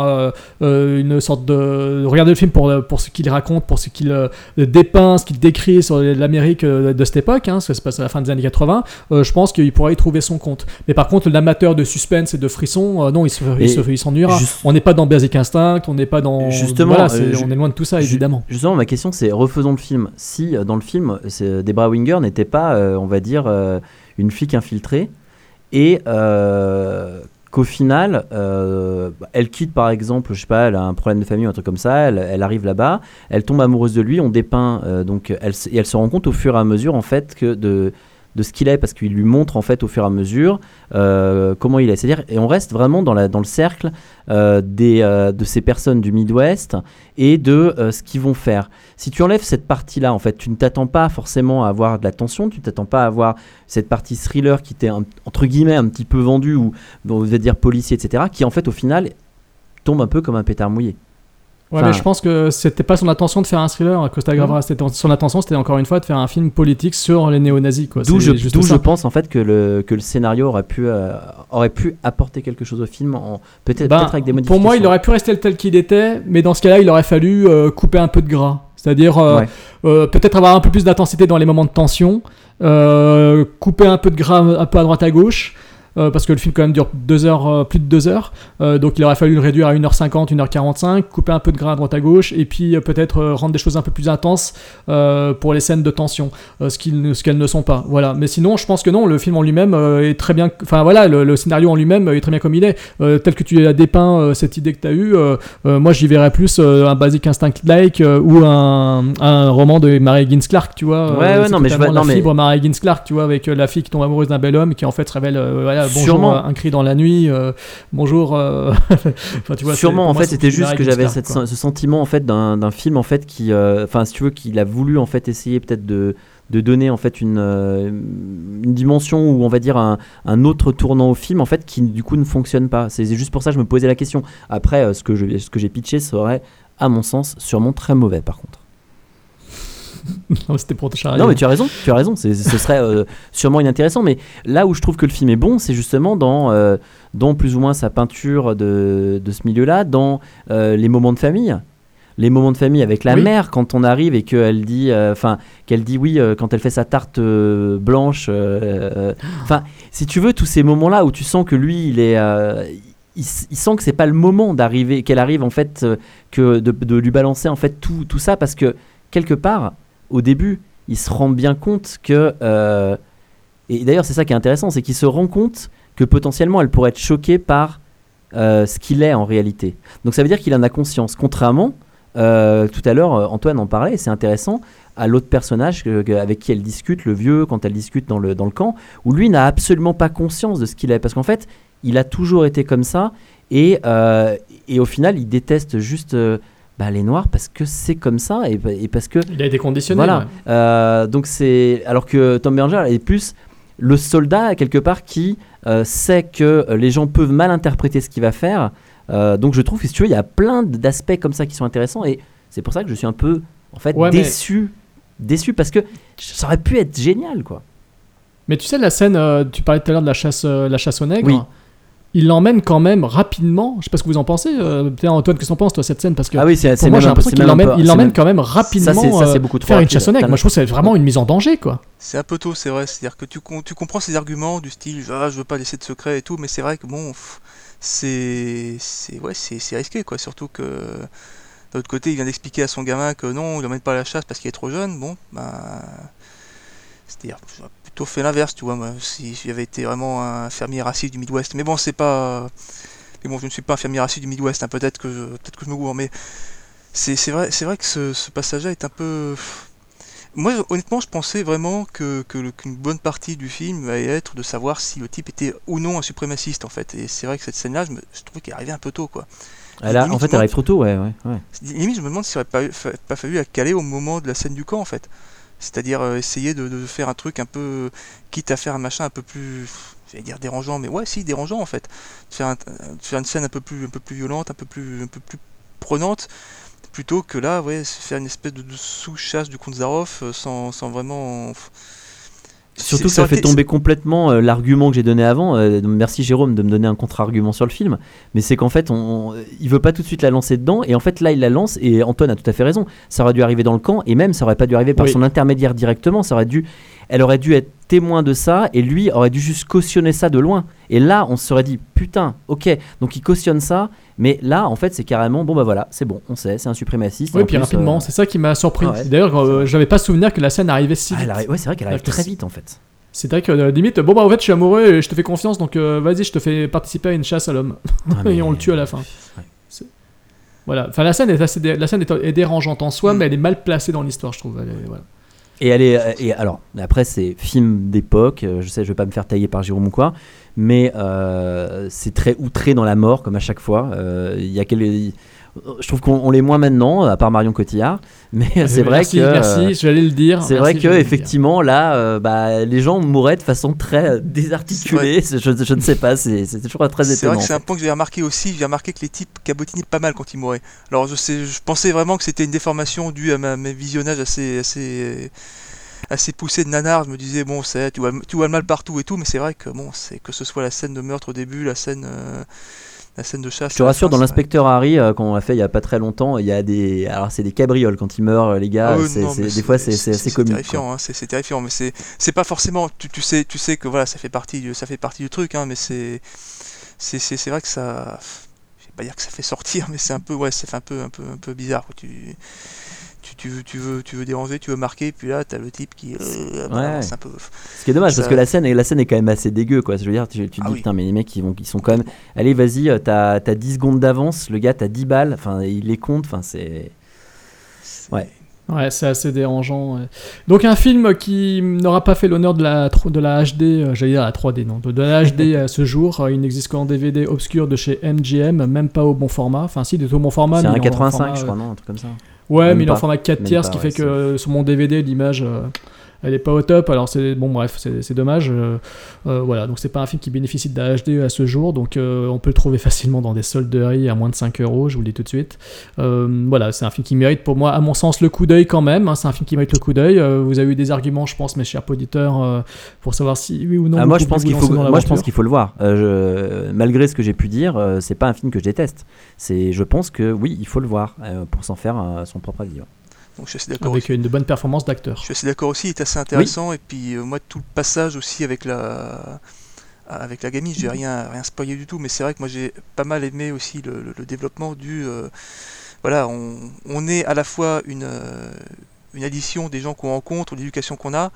une sorte de regarder le film pour pour ce qu'il raconte, pour ce qu'il dépeint, ce qu'il décrit sur l'Amérique de cette époque, hein, ça se passe à la fin des années 80. euh, je pense qu'il pourrait y trouver son compte. Mais par contre, l'amateur de suspense et de frisson, euh, non, il se- il s'ennuiera. juste- On n'est pas dans Basic Instinct, on n'est pas dans Justement, voilà, on est loin de tout ça évidemment. Justement, ma question c'est refaisons le film. Si euh, dans le film, c'est- Debra Winger n'était pas, euh, on va dire, euh, une flic infiltrée. Et euh, qu'au final, euh, elle quitte par exemple, je sais pas, elle a un problème de famille ou un truc comme ça, elle, arrive là-bas, elle tombe amoureuse de lui, on dépeint, euh, donc et elle se rend compte au fur et à mesure en fait que de de ce qu'il est parce qu'il lui montre en fait au fur et à mesure euh, comment il est c'est-à-dire et on reste vraiment dans la dans le cercle euh, des euh, de ces personnes du Midwest et de ce qu'ils vont faire si tu enlèves cette partie-là, en fait, tu ne t'attends pas forcément à avoir de la tension, tu ne t'attends pas à avoir cette partie thriller qui un- entre guillemets un petit peu vendue ou on va dire policier, etc., qui en fait au final tombe un peu comme un pétard mouillé. Ouais, Enfin- mais je pense que c'était pas son intention de faire un thriller, Costa Gavras. C'était son intention, c'était encore une fois de faire un film politique sur les néo-nazis. D'où je, pense en fait que le, que le scénario aurait pu, euh, aurait pu apporter quelque chose au film, peut-être, Ben, avec des modifications. pour moi, il aurait pu rester tel qu'il était, mais dans ce cas-là, il aurait fallu euh, couper un peu de gras. C'est-à-dire euh, Ouais. euh, peut-être avoir un peu plus d'intensité dans les moments de tension, euh, couper un peu de gras un peu à droite à gauche. Euh, parce que le film quand même dure deux heures, euh, plus de 2 heures. Euh, donc il aurait fallu le réduire à 1h50, 1h45, couper un peu de gras à droite à gauche, et puis peut-être rendre des choses un peu plus intenses pour les scènes de tension, ce qu'elles ne sont pas. Voilà. Mais sinon, je pense que non, le film en lui-même est très bien. Enfin voilà, le, le scénario en lui-même est très bien comme il est. Tel que tu as dépeint cette idée que tu as eue, moi j'y verrais plus un Basic Instinct-like ou un, un roman de Mary Higgins Clark, tu vois. Ouais, ouais, non, mais je non, la mais- fibre Mary Higgins Clark, tu vois, avec la fille qui tombe amoureuse d'un bel homme qui en fait se révèle, euh, voilà, bonjour, Sûrement. euh, un cri dans la nuit, euh, bonjour. euh, <laughs> enfin, tu vois, c'est- Sûrement, en moi, fait, c'était juste que j'avais ce sentiment en fait d'un film en fait qui, enfin, si tu veux, qu'il a voulu en fait essayer peut-être de de donner en fait une, euh, une dimension ou on va dire un, un autre tournant au film en fait qui du coup ne fonctionne pas. C'est juste pour ça que je me posais la question. Après, euh, ce que je, ce que j'ai pitché serait, à mon sens, sûrement très mauvais par contre. <laughs> Non, c'était pour te charrier. Non, mais tu as raison, tu as raison. Ce serait euh, sûrement inintéressant. Mais là où je trouve que le film est bon, c'est justement dans, euh, dans plus ou moins sa peinture de, de ce milieu-là, dans euh, les moments de famille. Les moments de famille avec la Oui. mère quand on arrive et qu'elle dit, enfin, qu'elle dit oui quand elle fait sa tarte blanche. Enfin, si tu veux tous ces moments-là où tu sens que lui, il est, il, sent que c'est pas le moment d'arriver, qu'elle arrive en fait, que de, de lui balancer en fait tout, tout ça parce que quelque part, au début, il se rend bien compte que. euh, et d'ailleurs, c'est ça qui est intéressant, c'est qu'il se rend compte que potentiellement elle pourrait être choquée par euh, ce qu'il est en réalité. Donc ça veut dire qu'il en a conscience. Contrairement, euh, tout à l'heure, Antoine en parlait, c'est intéressant, à l'autre personnage avec qui elle discute, le vieux, quand elle discute dans le, dans le camp, où lui n'a absolument pas conscience de ce qu'il est. Parce qu'en fait, il a toujours été comme ça, et, et au final, il déteste juste. Bah, les noirs parce que c'est comme ça et, et parce que Il a été conditionné. voilà. ouais. Euh, donc c'est alors que Tom Berger est plus le soldat quelque part qui euh, sait que les gens peuvent mal interpréter ce qu'il va faire. Euh, donc je trouve que si tu veux, il y a plein d'aspects comme ça qui sont intéressants et c'est pour ça que je suis un peu en fait Ouais, mais- déçu, déçu parce que ça aurait pu être génial quoi. Mais tu sais, la scène, tu parlais tout à l'heure de la chasse, la chasse aux nègres. Oui. Il l'emmène quand même rapidement. Je sais pas ce que vous en pensez. Euh, peut-être Antoine, qu'est-ce que t'en penses, toi, cette scène? Parce que Ah oui, c'est pour c'est moi, j'ai l'impression qu'il l'emmène, peu- il l'emmène même- quand même rapidement Ça, c'est- ça, c'est euh, beaucoup trop faire une chasse. T'as Moi, je trouve que c'est vraiment une mise en danger, quoi. C'est un peu tôt, c'est vrai. C'est-à-dire que tu, com- tu comprends ces arguments du style ah, je veux pas laisser de secret et tout, mais c'est vrai que bon, pff, c'est c'est ouais, c'est c'est risqué quoi. Surtout que d'un autre côté, il vient d'expliquer à son gamin que non, il l'emmène pas à la chasse parce qu'il est trop jeune. Bon, bah, c'est-à-dire plutôt fait l'inverse, tu vois. Moi, si j'avais été vraiment un fermier raciste du Midwest, mais bon, c'est pas. Mais bon, je ne suis pas un fermier raciste du Midwest. hein, Peut-être que je, peut-être que je me gourre, mais c'est vrai, vrai que ce, ce passage-là est un peu. Moi, honnêtement, je pensais vraiment que, qu'une bonne partie du film allait être de savoir si le type était ou non un suprémaciste, en fait. Et c'est vrai que cette scène-là, je, me- je trouvais qu'elle arrivait un peu tôt, quoi. Elle a- en fait, elle arrive trop tôt, ouais, ouais, ouais. Limite, je me demande s'il aurait pas, pas fallu la caler au moment de la scène du camp, en fait. C'est-à-dire euh, essayer de, faire un truc un peu. quitte à faire un machin un peu plus. J'allais dire dérangeant, mais ouais, si, dérangeant, en fait. De faire, une scène un peu plus, violente, un peu plus, un peu plus prenante, plutôt que là, ouais, faire une espèce de, sous-chasse du Zaroff euh, sans, sans vraiment. Surtout que ça fait été- tomber complètement euh, l'argument que j'ai donné avant. Euh, merci Jérôme de me donner un contre-argument sur le film. Mais c'est qu'en fait, on, on- il veut pas tout de suite la lancer dedans. Et en fait, là, il la lance. Et Antoine a tout à fait raison. Ça aurait dû arriver dans le camp. Et même, ça aurait pas dû arriver par Oui. son intermédiaire directement. Ça aurait dû, elle aurait dû être témoin de ça. Et lui aurait dû juste cautionner ça de loin. Et là, on se serait dit, putain, ok. Donc il cautionne ça. Mais là, en fait, c'est carrément, bon bah voilà, c'est bon, on sait, c'est un suprémaciste. Et Oui, en puis plus, rapidement. euh, C'est ça qui m'a surpris. Ah ouais. D'ailleurs, euh, j'avais pas souvenir que la scène arrivait si ah, vite. ouais, c'est vrai qu'elle arrive très vite en fait. C'est vrai que euh, limite, bon bah en fait je suis amoureux et je te fais confiance donc euh, vas-y je te fais participer à une chasse à l'homme Ah, <laughs> mais- et on le tue à la fin. Ouais. Voilà, enfin la scène est assez dé- la scène est, est dérangeante en soi Mm. mais elle est mal placée dans l'histoire je trouve. Elle est- voilà. Et elle et alors, après, c'est film d'époque, euh, je sais, je vais pas me faire tailler par Jérôme ou quoi, mais euh, c'est très outré dans la mort, comme à chaque fois. Euh, Il y a quel- Je trouve qu'on on l'est moins maintenant, à part Marion Cotillard, <laughs> mais c'est vrai merci, que. euh, merci, j'allais le dire. C'est vrai que effectivement là, euh, bah, les gens mouraient de façon très euh, désarticulée. Je, je ne sais pas, c'est c'est toujours très C'est étonnant. vrai que c'est un point que j'ai remarqué aussi. J'ai remarqué que les types cabotinaient pas mal quand ils mouraient. Alors je, sais, je pensais vraiment que c'était une déformation due à ma, mes visionnages assez, assez, assez poussés de nanar. Je me disais bon, c'est tu vois, tu vois le mal partout et tout, mais c'est vrai que bon, c'est que ce soit la scène de meurtre au début, la scène, euh, la scène de chasse. Je te rassure, dans l'inspecteur Harry, euh, qu'on a fait il y a pas très longtemps, il y a des. Alors, c'est des cabrioles quand ils meurent, les gars. Ah oui, c'est- non, c'est- mais des fois, c'est c'est assez comique. quoi. terrifiant, hein, c'est terrifiant, mais c'est c'est pas forcément. Tu, tu sais, tu sais que voilà, ça fait partie du, ça fait partie du truc, hein, mais c'est c'est c'est c'est vrai que ça. Je vais pas dire que ça fait sortir, <laughs> mais c'est un peu ouais, ça fait un peu un peu un peu bizarre. quoi. Tu tu, veux tu veux tu veux déranger, tu veux marquer, puis là t'as le type qui. euh, bah, Ouais. c'est un peu. Ce qui est dommage, parce que la scène, est- la scène est quand même assez dégueu, quoi. Je veux dire, tu, tu te Ah dis, oui. putain, mais les mecs, ils, vont, ils sont quand même. Allez, vas-y, euh, t'as t'as 10 secondes d'avance, le gars, t'as 10 balles, enfin, il les compte, enfin, c'est. Ouais. Ouais, c'est assez dérangeant. ouais. Donc un film qui n'aura pas fait l'honneur de la, de la HD, euh, j'allais dire la 3D, non, de, de la HD à <laughs> ce jour. Euh, Il n'existe qu'en DVD obscur de chez MGM, même pas au bon format. Enfin si, il est au bon format. C'est mais un il est en 85, format, je euh, crois, non Un truc comme ça. Ouais, Même mais il est en format 4 Même tiers, ce qui ouais, fait que sur mon DVD, l'image, euh, elle est pas au top. Alors c'est bon, bref, c'est dommage. euh, euh, voilà, donc c'est pas un film qui bénéficie de la HD à ce jour, donc euh, on peut le trouver <laughs> facilement dans des solderies à moins de 5 euros, je vous le dis tout de suite. Voilà, c'est un film qui mérite pour moi, à mon sens, le coup d'œil quand même. hein, c'est un film qui mérite le coup d'œil. Vous avez eu des arguments, je pense, mes chers auditeurs, pour savoir si oui ou non. Ah, moi, je pense qu'il faut, moi, je pense qu'il faut le voir. Je- malgré ce que j'ai pu dire, c'est pas un film que je déteste. C'est, je pense que oui, il faut le voir pour s'en faire son propre avis. Donc je suis assez d'accord. Avec une bonne performance d'acteur. Je suis assez d'accord aussi, il est assez intéressant. Et puis euh, moi, tout le passage aussi avec la, avec la gamine, j'ai rien, rien spoilé du tout. Mais c'est vrai que moi, j'ai pas mal aimé aussi le, le- le développement du. euh, voilà, on, on est à la fois une, euh, une addition des gens qu'on rencontre, l'éducation qu'on a,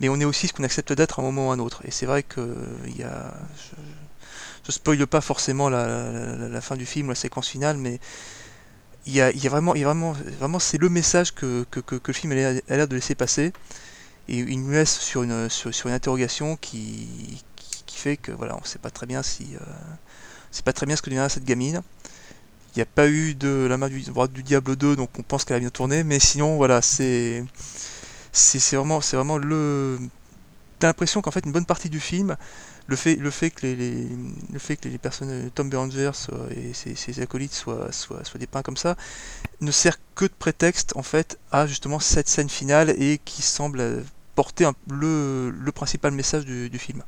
mais on est aussi ce qu'on accepte d'être à un moment ou à un autre. Et c'est vrai que il y a. Je, je spoile pas forcément la, la- la- la fin du film, la séquence finale, mais il y a, vraiment, vraiment, vraiment c'est le message que, que, le film a l'air- de laisser passer. Et il nous laisse sur une, sur, une interrogation qui, qui, fait que voilà, on sait pas très bien si. Euh, c'est pas très bien ce que deviendra cette gamine. Il n'y a pas eu de la main du, Diable 2, donc on pense qu'elle a bien tourné, mais sinon, voilà. C'est c'est vraiment, c'est vraiment le. T'as l'impression qu'en fait, une bonne partie du film, le fait, le fait que les, les- le fait que les personnes, Tom Berenger et ses, acolytes soient, soient, soient dépeints comme ça, ne sert que de prétexte en fait à justement cette scène finale et qui semble euh, porter le, le principal message du, du film.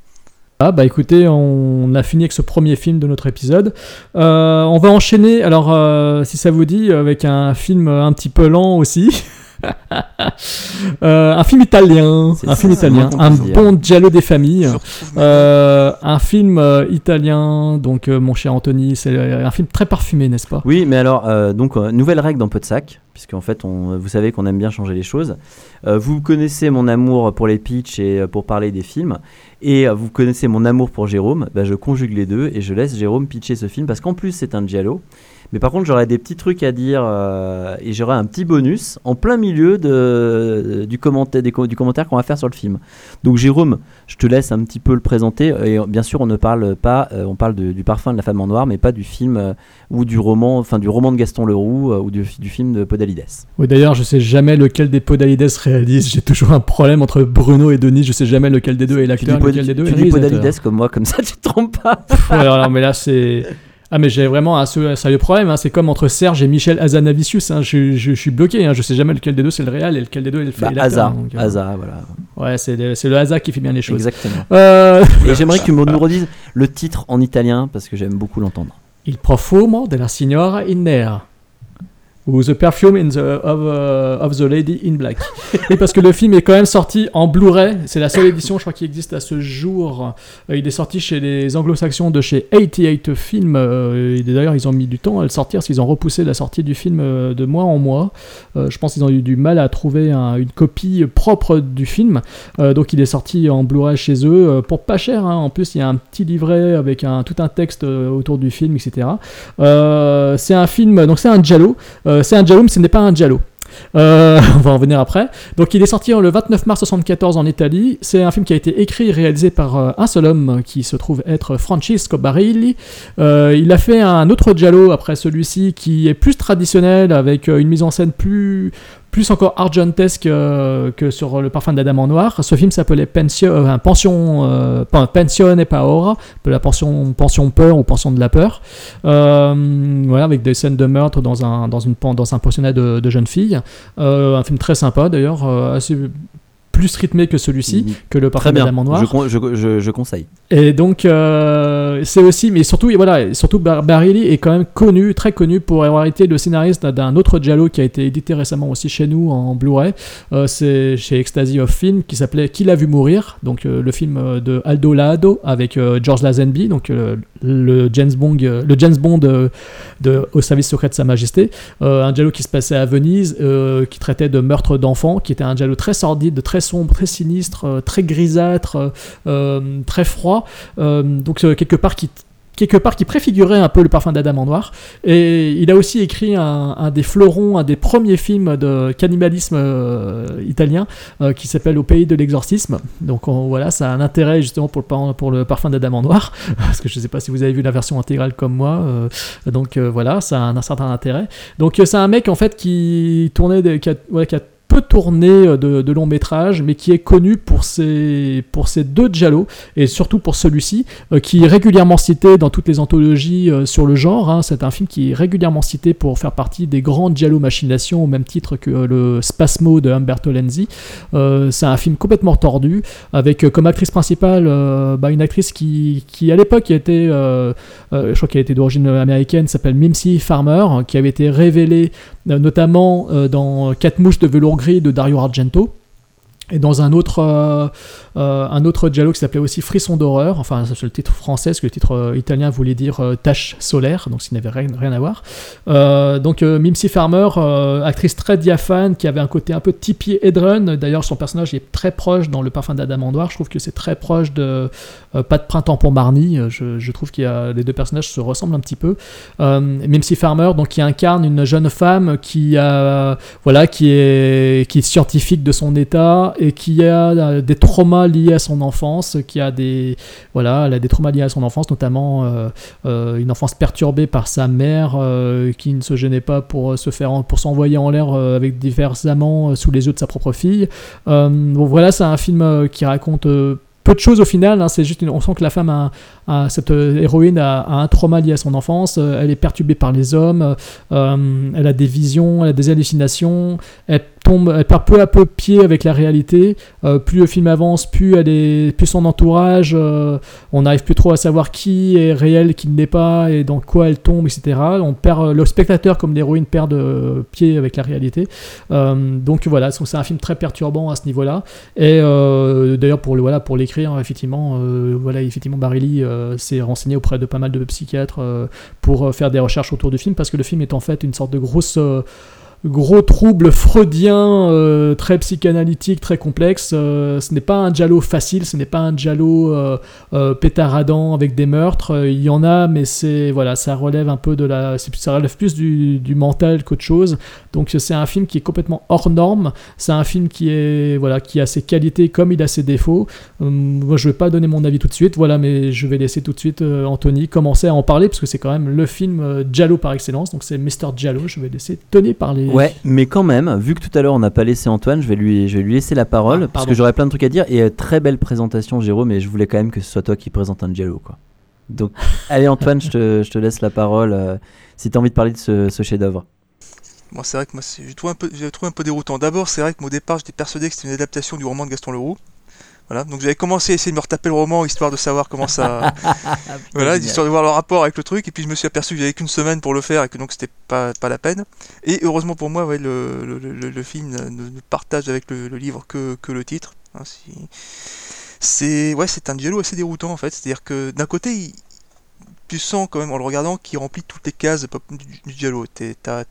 Ah bah écoutez, on a fini avec ce premier film de notre épisode. Euh, on va enchaîner, alors euh, si ça vous dit, avec un film un petit peu lent aussi. <laughs> <laughs> Euh, un film italien, C'est un film italien, un bon giallo des familles. Euh, un film euh, italien, donc euh, mon cher Anthony, c'est euh, un film très parfumé, n'est-ce pas? Oui, mais alors, euh, donc, euh, nouvelle règle dans Peu de Sac, puisqu'en fait, on, vous savez qu'on aime bien changer les choses. Euh, vous connaissez mon amour pour les pitchs et euh, pour parler des films, et euh, vous connaissez mon amour pour Jérôme. Bah, je conjugue les deux et je laisse Jérôme pitcher ce film, parce qu'en plus, c'est un giallo. Mais par contre, j'aurais des petits trucs à dire euh, et j'aurais un petit bonus en plein milieu de, du, commentaire, des du commentaire qu'on va faire sur le film. Donc, Jérôme, je te laisse un petit peu le présenter. Et bien sûr, on ne parle pas, euh, on parle de- du parfum de la femme en noir, mais pas du film euh, ou du roman, enfin du roman de Gaston Leroux ou du, du film de Podalides. Oui, d'ailleurs, je sais jamais lequel des Podalides réalise. J'ai toujours un problème entre Bruno et Denis. Je sais jamais lequel des deux est l'acteur, lequel des deux tu est dis. Podalides comme moi, comme ça tu te trompes pas. Pff, alors, mais là, c'est. Ah, mais j'ai vraiment un, sérieux problème. hein. C'est comme entre Serge et Michel Azanavicius. hein. Je, je- je suis bloqué. hein. Je sais jamais lequel des deux c'est le réel et lequel des deux est le Bah, donc, euh, hasard, voilà. Ouais, c'est le, c'est le hasard qui fait bien les choses. Exactement. Euh, Et j'aimerais que tu me nous redises le titre en italien parce que j'aime beaucoup l'entendre. Il profumo della signora in nera. Ou The Perfume in the, of, uh, of the Lady in Black. oui, parce que le film est quand même sorti en Blu-ray. C'est la seule édition, je crois, qui existe à ce jour. Euh, il est sorti chez les anglo-saxons de chez 88 Films. Euh, D'ailleurs, ils ont mis du temps à le sortir, parce qu'ils ont repoussé la sortie du film euh, de mois en mois. Je pense qu'ils ont eu du mal à trouver un- une copie propre du film. Donc, il est sorti en Blu-ray chez eux pour pas cher. hein. En plus, il y a un petit livret avec tout un texte autour du film, etc. C'est un film, donc c'est un giallo. Euh, c'est un mais ce n'est pas un giallo. Euh, <laughs> on va en venir après. Donc il est sorti le 29 mars 74 en Italie. C'est un film qui a été écrit et réalisé par euh, un seul homme qui se trouve être Francisco Barilli. Il a fait un autre giallo après celui-ci qui est plus traditionnel avec une mise en scène plus plus encore argentesque euh, que sur le parfum d'Adam en noir. Ce film s'appelait Pension, euh, pension, euh, Paura, de la pension, pension peur ou pension de la peur. Euh, voilà, avec des scènes de meurtre dans un, dans un pensionnat de, de jeunes filles. Euh, un film très sympa d'ailleurs, assez plus rythmé que celui-ci, Mhm. que le parfum de bien. la Dame en Noir. Je, je, je- conseille. Et donc, euh, c'est aussi, mais surtout, voilà, et surtout Bar- est quand même connu, très connu pour avoir été le scénariste d'un autre Giallo qui a été édité récemment aussi chez nous en Blu-ray. Euh, c'est chez Ecstasy of Film qui s'appelait Qui l'a vu mourir, donc euh, le film de Aldo Lado avec George Lazenby, donc le James Bond, le James Bond de, au service secret de Sa Majesté. Un Giallo qui se passait à Venise, qui traitait de meurtre d'enfants, qui était un Giallo très sordide, très sombre, très sinistre, euh, très grisâtre, euh, euh, très froid. Donc quelque part qui quelque part qui préfigurait un peu le parfum d'Adam en noir. Et il a aussi écrit un, des fleurons, un des premiers films de cannibalisme italien qui s'appelle Au pays de l'exorcisme. Donc on- voilà, ça a un intérêt justement pour le, parfum d'Adam en noir, <laughs> parce que je ne sais pas si vous avez vu la version intégrale comme moi. donc voilà, ça a un, certain intérêt. Donc c'est un mec en fait qui tournait, des- qui ouais, qui a peu tourné euh, de, de long métrage, mais qui est connu pour ses, deux Giallo, et surtout pour celui-ci, euh, qui est régulièrement cité dans toutes les anthologies euh, sur le genre. hein. C'est un film qui est régulièrement cité pour faire partie des grandes Giallo machinations, au même titre que le Spasmo de Umberto Lenzi. C'est un film complètement tordu, avec comme actrice principale bah, une actrice qui, qui à l'époque était, je était d'origine américaine, s'appelle Mimsy Farmer, hein, qui avait été révélée notamment euh, dans Quatre mouches de velours gris de Dario Argento. Et dans un autre, euh, euh, un autre dialogue qui s'appelait aussi Frisson d'horreur, enfin c'est le titre français, parce que le titre euh, italien voulait dire Tache solaire, donc ça n'avait rien, rien à voir. Donc Mimsy Farmer, actrice très diaphane, qui avait un côté un peu Tippi Hedren, d'ailleurs son personnage est très proche dans Le Parfum d'Adam en Noir, je trouve que c'est très proche de Pas de printemps pour Marnie, je, je trouve que les deux personnages se ressemblent un petit peu. Mimsy Farmer, donc qui incarne une jeune femme qui voilà, qui est, qui est scientifique de son état et qui a euh, des traumas liés à son enfance, qui a des, voilà, elle a des traumas liés à son enfance, notamment euh, euh, une enfance perturbée par sa mère qui ne se gênait pas pour se faire, pour s'envoyer en l'air avec divers amants sous les yeux de sa propre fille. Bon, voilà, c'est un film qui raconte peu de choses au final. hein, c'est juste, une- on sent que la femme cette héroïne a, un trauma lié à son enfance. elle est perturbée par les hommes. elle a des visions, elle a des hallucinations. Elle elle perd peu à peu pied avec la réalité. Euh, plus le film avance, plus elle est, plus son entourage, euh, on n'arrive plus trop à savoir qui est réel, qui ne l'est pas, et dans quoi elle tombe, etc. On perd euh, le spectateur comme l'héroïne perd de pied avec la réalité. Donc voilà, c'est un film très perturbant à ce niveau-là. Et d'ailleurs pour le voilà pour l'écrire, effectivement, voilà effectivement s'est renseigné auprès de pas mal de psychiatres pour faire des recherches autour du film parce que le film est en fait une sorte de grosse gros trouble freudien euh, très psychanalytique très complexe. Euh, ce n'est pas un giallo facile ce n'est pas un giallo euh, euh, avec des meurtres. Il y en a mais c'est voilà ça relève un peu de la ça relève plus du, mental qu'autre chose. Donc c'est un film qui est complètement hors norme. C'est un film qui est voilà qui a ses qualités comme il a ses défauts. Moi je vais pas donner mon avis tout de suite voilà mais je vais laisser tout de suite Anthony commencer à en parler parce que c'est quand même le film giallo par excellence. Donc c'est Mr Giallo je vais laisser Tony parler Ouais, mais quand même, vu que tout à l'heure on n'a pas laissé Antoine, je vais lui, je vais lui laisser la parole Ah, parce que j'aurais plein de trucs à dire. Et euh, très belle présentation, Jérôme, mais je voulais quand même que ce soit toi qui présente un Giallo, quoi. Donc, <laughs> allez Antoine, je te, je te laisse la parole euh, si tu as envie de parler de ce, ce chef-d'œuvre. Bon, c'est vrai que moi, c'est- j'ai trouvé un peu, j'ai trouvé un peu déroutant. D'abord, c'est vrai que moi, au départ, j'étais persuadé que c'était une adaptation du roman de Gaston Leroux. Voilà, donc j'avais commencé à essayer de me retaper le roman histoire de savoir comment ça, <laughs> voilà, génial. histoire de voir le rapport avec le truc. Et puis je me suis aperçu que j'avais qu'une semaine pour le faire et que donc c'était pas pas la peine. Et heureusement pour moi, ouais, le, le, le- le film ne, ne partage avec le, livre que, que le titre. hein, si- C'est ouais, c'est un dialogue assez déroutant en fait. C'est-à-dire que d'un côté, il- tu sens quand même en le regardant qu'il remplit toutes les cases du, du dialogue. T'as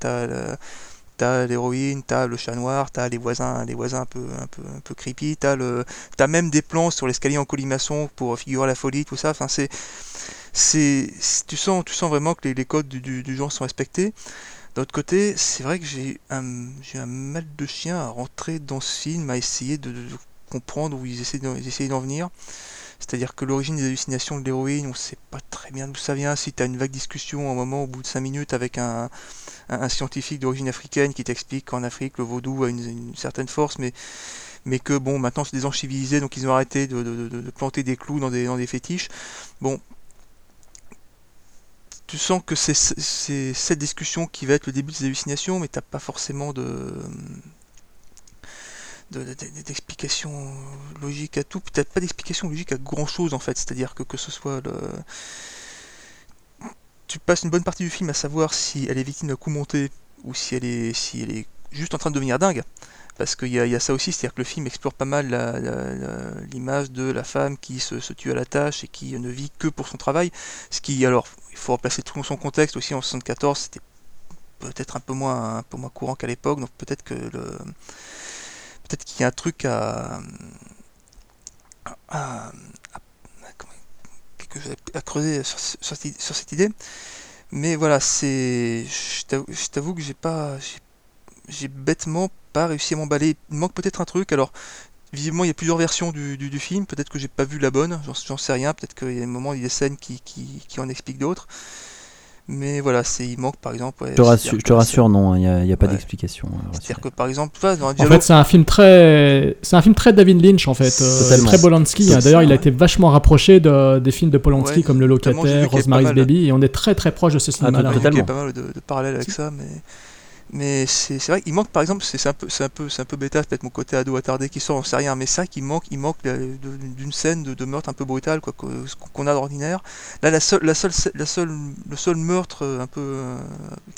t'as l'héroïne, t'as le chat noir, t'as les voisins, les voisins un peu, un peu, un peu creepy, t'as le, t'as même des plans sur l'escalier en colimaçon pour figurer la folie, tout ça. C'est, c'est, tu sens, vraiment que les, codes du, du, genre sont respectés. D'un autre côté, c'est vrai que j'ai un, mal de chien à rentrer dans ce film, à essayer de, comprendre où ils essaient d'en venir. C'est-à-dire que l'origine des hallucinations de l'héroïne, on sait pas très bien d'où ça vient. Si t'as une vague discussion au moment, au bout de 5 minutes, avec un, un, un scientifique d'origine africaine qui t'explique qu'en Afrique, le vaudou a une, certaine force, mais, que bon, maintenant c'est des gens civilisés, donc ils ont arrêté de, planter des clous dans des, dans des fétiches. Bon, tu sens que c'est cette discussion qui va être le début des hallucinations, mais t'as pas forcément de de- de- d'explication logique à tout, peut-être pas d'explication logique à grand chose en fait, c'est-à-dire que que ce soit le. Tu passes une bonne partie du film à savoir si elle est victime d'un coup monté ou si elle est, si elle est juste en train de devenir dingue. Parce qu'il y, a- ça aussi, c'est-à-dire que le film explore pas mal l'image de la femme qui se, tue à la tâche et qui ne vit que pour son travail. Ce qui, alors, il faut replacer tout dans son contexte aussi, en 74, c'était peut-être un peu un peu moins courant qu'à l'époque, donc peut-être que le. Peut-être qu'il y a un truc à. creuser sur, sur cette- idée. Mais voilà, c'est. Je t'avoue- que j'ai pas. j'ai- bêtement pas réussi à m'emballer. Il manque peut-être un truc. Alors, visiblement, il y a plusieurs versions du, film. Peut-être que j'ai pas vu la bonne. J'en sais rien. Peut-être qu'il y a des moments, il y a des scènes qui en expliquent d'autres. Mais voilà, c'est il manque par exemple. ouais, Je te c'est-à-dire rassure, je que te la rassure, non, il n'y a, il y a pas Ouais. d'explication. euh. C'est-à-dire que par exemple, dans un En dialogue. fait, c'est un film très, c'est un film très David Lynch en fait, euh, très Polanski. Hein. D'ailleurs, ça, il a ouais. été vachement rapproché de, des films de Polanski Ouais, comme Le Locataire, Rosemary's Baby, et on est très très proche de ce cinéma-là. Ah, Il y a pas mal de, de parallèles avec ça, mais mais c'est vrai qu'il manque par exemple, c'est un peu c'est un peu c'est un peu bêta, peut-être mon côté ado attardé qui sort, on sait rien, mais vrai qu'il manque il manque euh, d'une scène de, meurtre un peu brutal quoi qu'on a d'ordinaire. Là la seule la seule la seule le seul meurtre euh, un peu euh,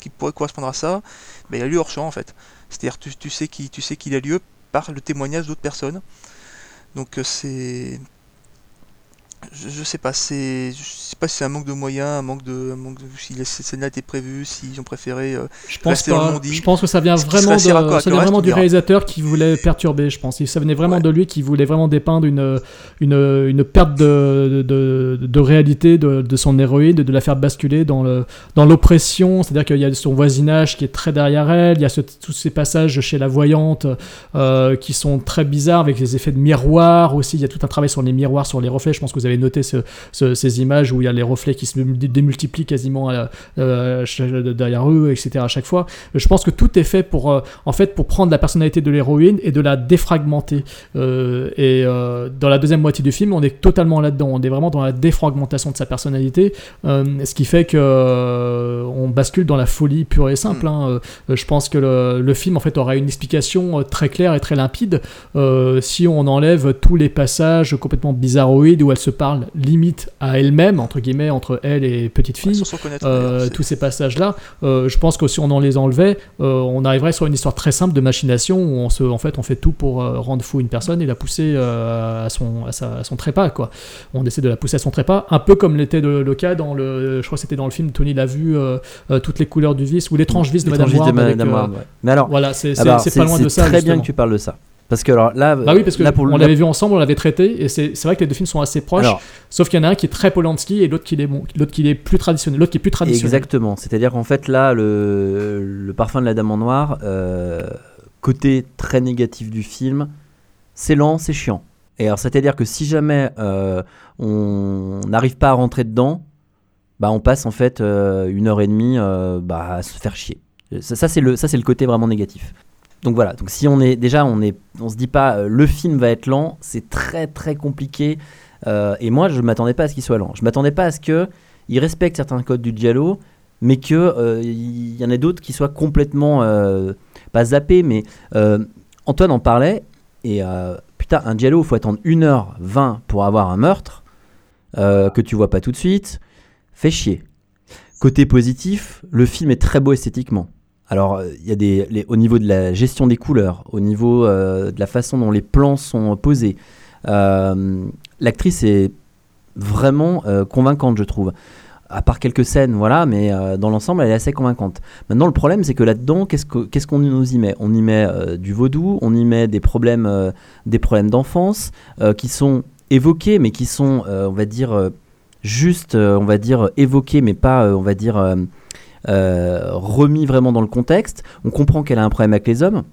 qui pourrait correspondre à ça, ben, il a lieu hors champ en fait. C'est-à-dire tu, tu sais qu'il tu sais qu'il a lieu par le témoignage d'autres personnes. Donc c'est je, je sais pas, c'est, je sais pas si c'est un manque de moyens, un manque de, un manque de, si la scène-là était prévue, s'ils ont préféré. euh, Je pense Rester pas. Je pense que ça vient vraiment, de, ça vient vraiment du réalisateur qui voulait perturber, je pense. Ça venait vraiment Ouais. de lui qui voulait vraiment dépeindre une, une, une perte de, de, de, réalité de, de son héroïne, de la faire basculer dans le dans l'oppression. C'est-à-dire qu'il y a son voisinage qui est très derrière elle. Il y a ce- tous ces passages chez la voyante euh, qui sont très bizarres avec les effets de miroir aussi. Il y a tout un travail sur les miroirs, sur les reflets. Je pense que vous avez noté ce- ce- ces images où il y a les reflets qui se démultiplient quasiment à- euh, derrière eux, etc. à chaque fois. Je pense que tout est fait pour, euh, en fait, pour prendre la personnalité de l'héroïne et de la défragmenter. Euh, et dans la deuxième moitié du film, on est totalement là-dedans. On est vraiment dans la défragmentation de sa personnalité, ce qui fait que on bascule dans la folie pure et simple. hein. Euh, je pense que le, le film, en fait, aura une explication très claire et très limpide si on enlève tous les passages complètement bizarroïdes où elle se parle limite à elle-même, entre guillemets, entre elle et petite fille. Euh, c'est- tous ces passages-là, euh, je pense que si on en les enlevait, euh, on arriverait sur une histoire très simple de machination où on se, en fait, on fait tout pour rendre fou une personne et la pousser à, son, à, sa- à son trépas, quoi. On essaie de la pousser à son trépas, un peu comme l'était le, le cas dans le, je crois que c'était dans le film Tony l'a vu, toutes les couleurs du vice ou l'étrange vice de Madame ouais. Mais alors, voilà, c'est ah bah, c'est- c'est pas loin de ça. très bien que tu parles de ça. Parce que alors là, Bah oui, parce que là, pour le- on l'avait vu ensemble, on l'avait traité, et c'est vrai que les deux films sont assez proches, Alors- sauf qu'il y en a un qui est très Polanski et l'autre qui est bon, l'autre qui est plus traditionnel, l'autre qui est plus traditionnel. Exactement. C'est-à-dire qu'en fait, là, le, le parfum de la dame en noir, euh, côté très négatif du film, c'est lent, c'est chiant. Et alors, c'est-à-dire que si jamais euh, on n'arrive pas à rentrer dedans, bah, on passe en fait euh, une heure et demie bah, à se faire chier. Ça, ça, c'est le, ça, c'est le côté vraiment négatif. Donc voilà. Donc si on est déjà, on est, on se dit pas, euh, le film va être lent, c'est très très compliqué. Euh, et moi, je m'attendais pas à ce qu'il soit lent. Je m'attendais pas à ce que il respecte certains codes du giallo, mais que euh, y en ait d'autres qui soient complètement pas zappés. Mais Antoine en parlait et putain, un giallo, faut attendre 1h20 pour avoir un meurtre que tu vois pas tout de suite. Fait chier. Côté positif, le film est très beau esthétiquement. Alors, euh, il y a des, au niveau de la gestion des couleurs, au niveau euh, de la façon dont les plans sont posés, euh, l'actrice est vraiment convaincante, je trouve. À part quelques scènes, voilà, mais dans l'ensemble, elle est assez convaincante. Maintenant, le problème, c'est que là-dedans, qu'est-ce que- qu'est-ce qu'on nous y met? On y met du vaudou, on y met des problèmes, des problèmes d'enfance qui sont évoqués, mais qui sont, on va dire, juste, on va dire, évoqués, mais pas, on va dire, remis vraiment dans le contexte. On comprend qu'elle a un problème avec les hommes.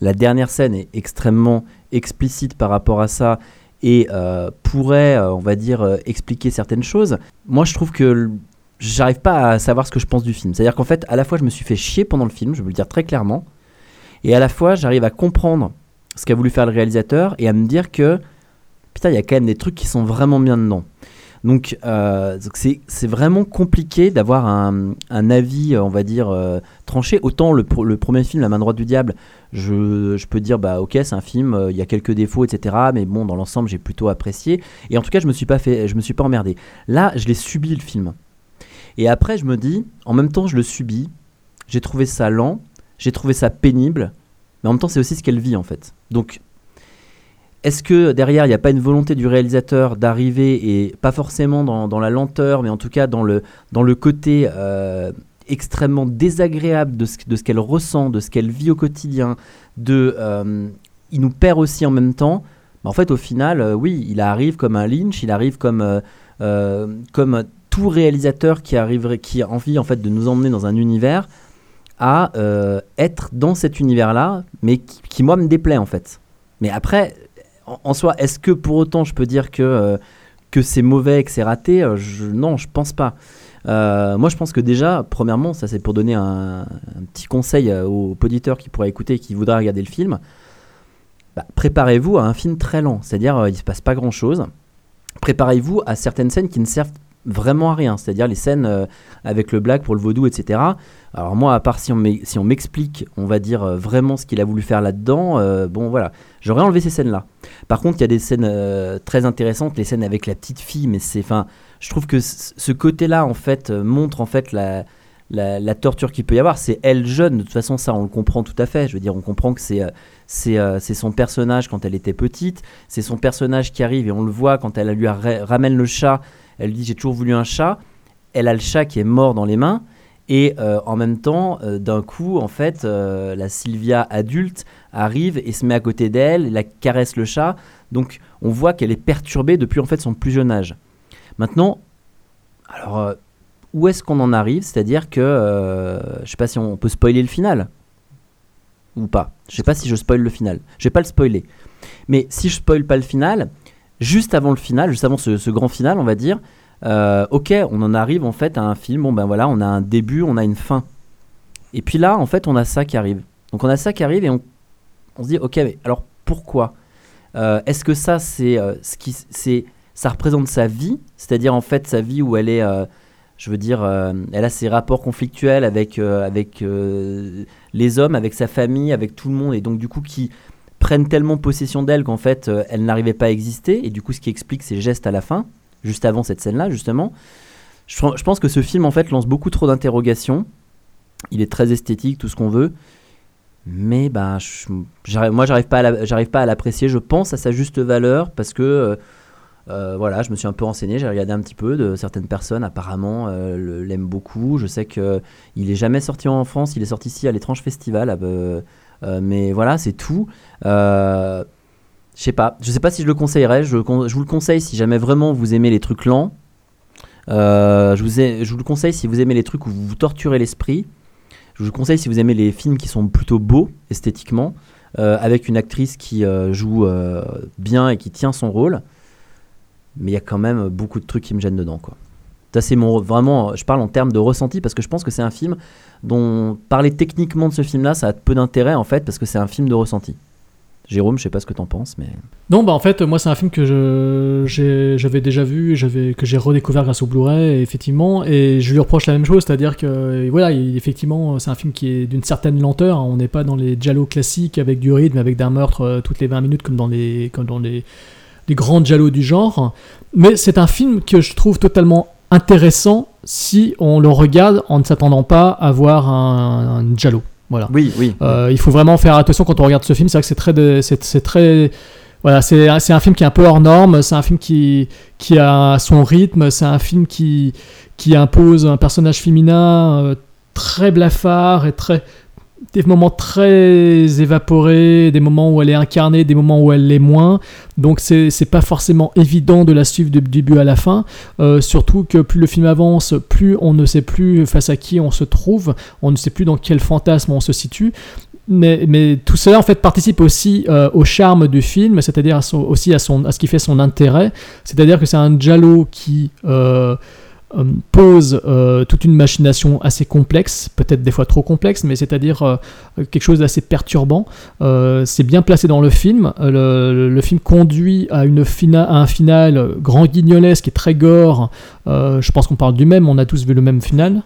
La dernière scène est extrêmement explicite par rapport à ça et euh, pourrait, euh, on va dire, euh, expliquer certaines choses. Moi, je trouve que j'arrive pas à savoir ce que je pense du film. C'est-à-dire qu'en fait, à la fois, je me suis fait chier pendant le film, je veux le dire très clairement, et à la fois, j'arrive à comprendre ce qu'a voulu faire le réalisateur et à me dire que, putain, il y a quand même des trucs qui sont vraiment bien dedans. Donc, euh, c'est vraiment compliqué d'avoir un, un avis, on va dire, euh, tranché. Autant le, le premier film, La main droite du diable, je, je peux dire, bah ok, c'est un film, euh, il y a quelques défauts, etc. Mais bon, dans l'ensemble, j'ai plutôt apprécié. Et en tout cas, je me suis pas fait, me suis pas emmerdé. Là, je l'ai subi le film. Et après, je me dis, en même temps, je le subis. J'ai trouvé ça lent, j'ai trouvé ça pénible, mais en même temps, c'est aussi ce qu'elle vit en fait. Donc, est-ce que derrière, il n'y a pas une volonté du réalisateur d'arriver, et pas forcément dans, la lenteur, mais en tout cas dans le, dans le côté euh, extrêmement désagréable de ce, de ce qu'elle ressent, de ce qu'elle vit au quotidien, de, euh, il nous perd aussi en même temps. Mais en fait, au final, euh, oui, il arrive comme un Lynch, il arrive comme, comme tout réalisateur qui, qui a envie en fait, de nous emmener dans un univers à être dans cet univers-là, mais qui, qui, moi me déplaît en fait. Mais après, en, soi, est-ce que pour autant je peux dire que, euh, que c'est mauvais et que c'est raté? Euh, Non, je pense pas. Euh, moi, je pense que déjà, premièrement, ça c'est pour donner un, petit conseil aux auditeurs qui pourraient écouter et qui voudraient regarder le film. Bah, préparez-vous à un film très lent, c'est-à-dire il se passe pas grand-chose. Préparez-vous à certaines scènes qui ne servent vraiment à rien, c'est-à-dire les scènes avec le black pour le vaudou, etc. Alors moi, à part si on m'explique, on va dire euh, vraiment ce qu'il a voulu faire là-dedans, euh, bon voilà, j'aurais enlevé ces scènes-là. Par contre, il y a des scènes euh, très intéressantes, les scènes avec la petite fille, mais c'est, enfin, je trouve que ce côté-là, en fait, montre en fait la, torture qu'il peut y avoir. C'est elle jeune, de toute façon, ça, on le comprend tout à fait. Je veux dire, on comprend que c'est c'est son personnage quand elle était petite, c'est son personnage qui arrive et on le voit quand elle lui ra- ramène le chat. Elle lui dit j'ai toujours voulu un chat. Elle a le chat qui est mort dans les mains et euh, en même temps, euh, d'un coup, en fait, euh, la Sylvia adulte arrive et se met à côté d'elle, la caresse le chat. Donc, on voit qu'elle est perturbée depuis en fait son plus jeune âge. Maintenant, alors où est-ce qu'on en arrive? C'est-à-dire que je sais pas si on peut spoiler le final ou pas. Je sais pas si je spoil le final. Je vais pas le spoiler. Mais si je spoil pas le final, juste avant le final, juste avant ce grand final, on va dire, euh, ok, on en arrive en fait à un film. Bon ben voilà, on a un début, on a une fin. Et puis là, en fait, on a ça qui arrive. Donc on a ça qui arrive et on, se dit, ok, mais alors pourquoi? Euh, Est-ce que ça, c'est euh, ce qui, c'est, ça représente sa vie, c'est-à-dire en fait sa vie où elle est, je veux dire, elle a ses rapports conflictuels avec avec les hommes, avec sa famille, avec tout le monde, et donc du coup qui prennent tellement possession d'elle qu'en fait elle n'arrivait pas à exister, et du coup ce qui explique ses gestes à la fin, juste avant cette scène-là justement. Je, pense que ce film en fait lance beaucoup trop d'interrogations. Il est très esthétique, tout ce qu'on veut. Mais bah, je- moi, j'arrive pas, à l'apprécier. Je pense à sa juste valeur parce que euh, euh, voilà, je me suis un peu renseigné, j'ai regardé un petit peu de certaines personnes. Apparemment, euh, l'aiment beaucoup. Je sais que il est jamais sorti en France. Il est sorti ici à l'étrange festival. euh, euh, mais voilà, c'est tout. Je sais pas. Je sais pas si je le conseillerais. Je, vous le conseille si jamais vraiment vous aimez les trucs lents. Euh, je, vous le conseille si vous aimez les trucs où vous vous torturez l'esprit. Je vous conseille si vous aimez les films qui sont plutôt beaux esthétiquement, euh, avec une actrice qui euh, joue bien et qui tient son rôle. Mais il y a quand même beaucoup de trucs qui me gênent dedans. Quoi. Ça, c'est mon, vraiment, je parle en termes de ressenti parce que je pense que c'est un film dont parler techniquement de ce film-là, ça a peu d'intérêt en fait parce que c'est un film de ressenti. Jérôme, je sais pas ce que t'en penses, mais. Non, bah en fait, moi, c'est un film que j'avais déjà vu, que j'ai redécouvert grâce au Blu-ray, effectivement, et je lui reproche la même chose, c'est-à-dire que, voilà, il- effectivement, c'est un film qui est d'une certaine lenteur. hein. on n'est pas dans les giallo classiques avec du rythme, avec d'un meurtre euh, toutes les 20 minutes comme dans les, comme dans les, grands giallo du genre. Mais c'est un film que je trouve totalement intéressant si on le regarde en ne s'attendant pas à voir un, un. Voilà. Oui, oui. Euh, il faut vraiment faire attention quand on regarde ce film. C'est vrai que c'est très, de- c'est, c'est très, voilà, c'est, c'est un film qui est un peu hors norme. C'est un film qui, qui a son rythme. C'est un film qui, qui impose un personnage féminin euh, très blafard et très, des moments très évaporés, des moments où elle est incarnée, des moments où elle l'est moins. Donc c'est, pas forcément évident de la suivre du début à la fin. Euh, surtout que plus le film avance, plus on ne sait plus face à qui on se trouve, on ne sait plus dans quel fantasme on se situe. Mais, tout cela en fait participe aussi euh, au charme du film, c'est-à-dire aussi à, ce qui fait son intérêt. C'est-à-dire que c'est un Giallo qui, euh, pose euh, toute une machination assez complexe, peut-être des fois trop complexe, mais c'est-à-dire euh, quelque chose d'assez perturbant. Euh, c'est bien placé dans le film. Euh, Le, le film conduit à, une fina- à un final grand guignolesque et très gore. Euh, je pense qu'on parle du même, on a tous vu le même final.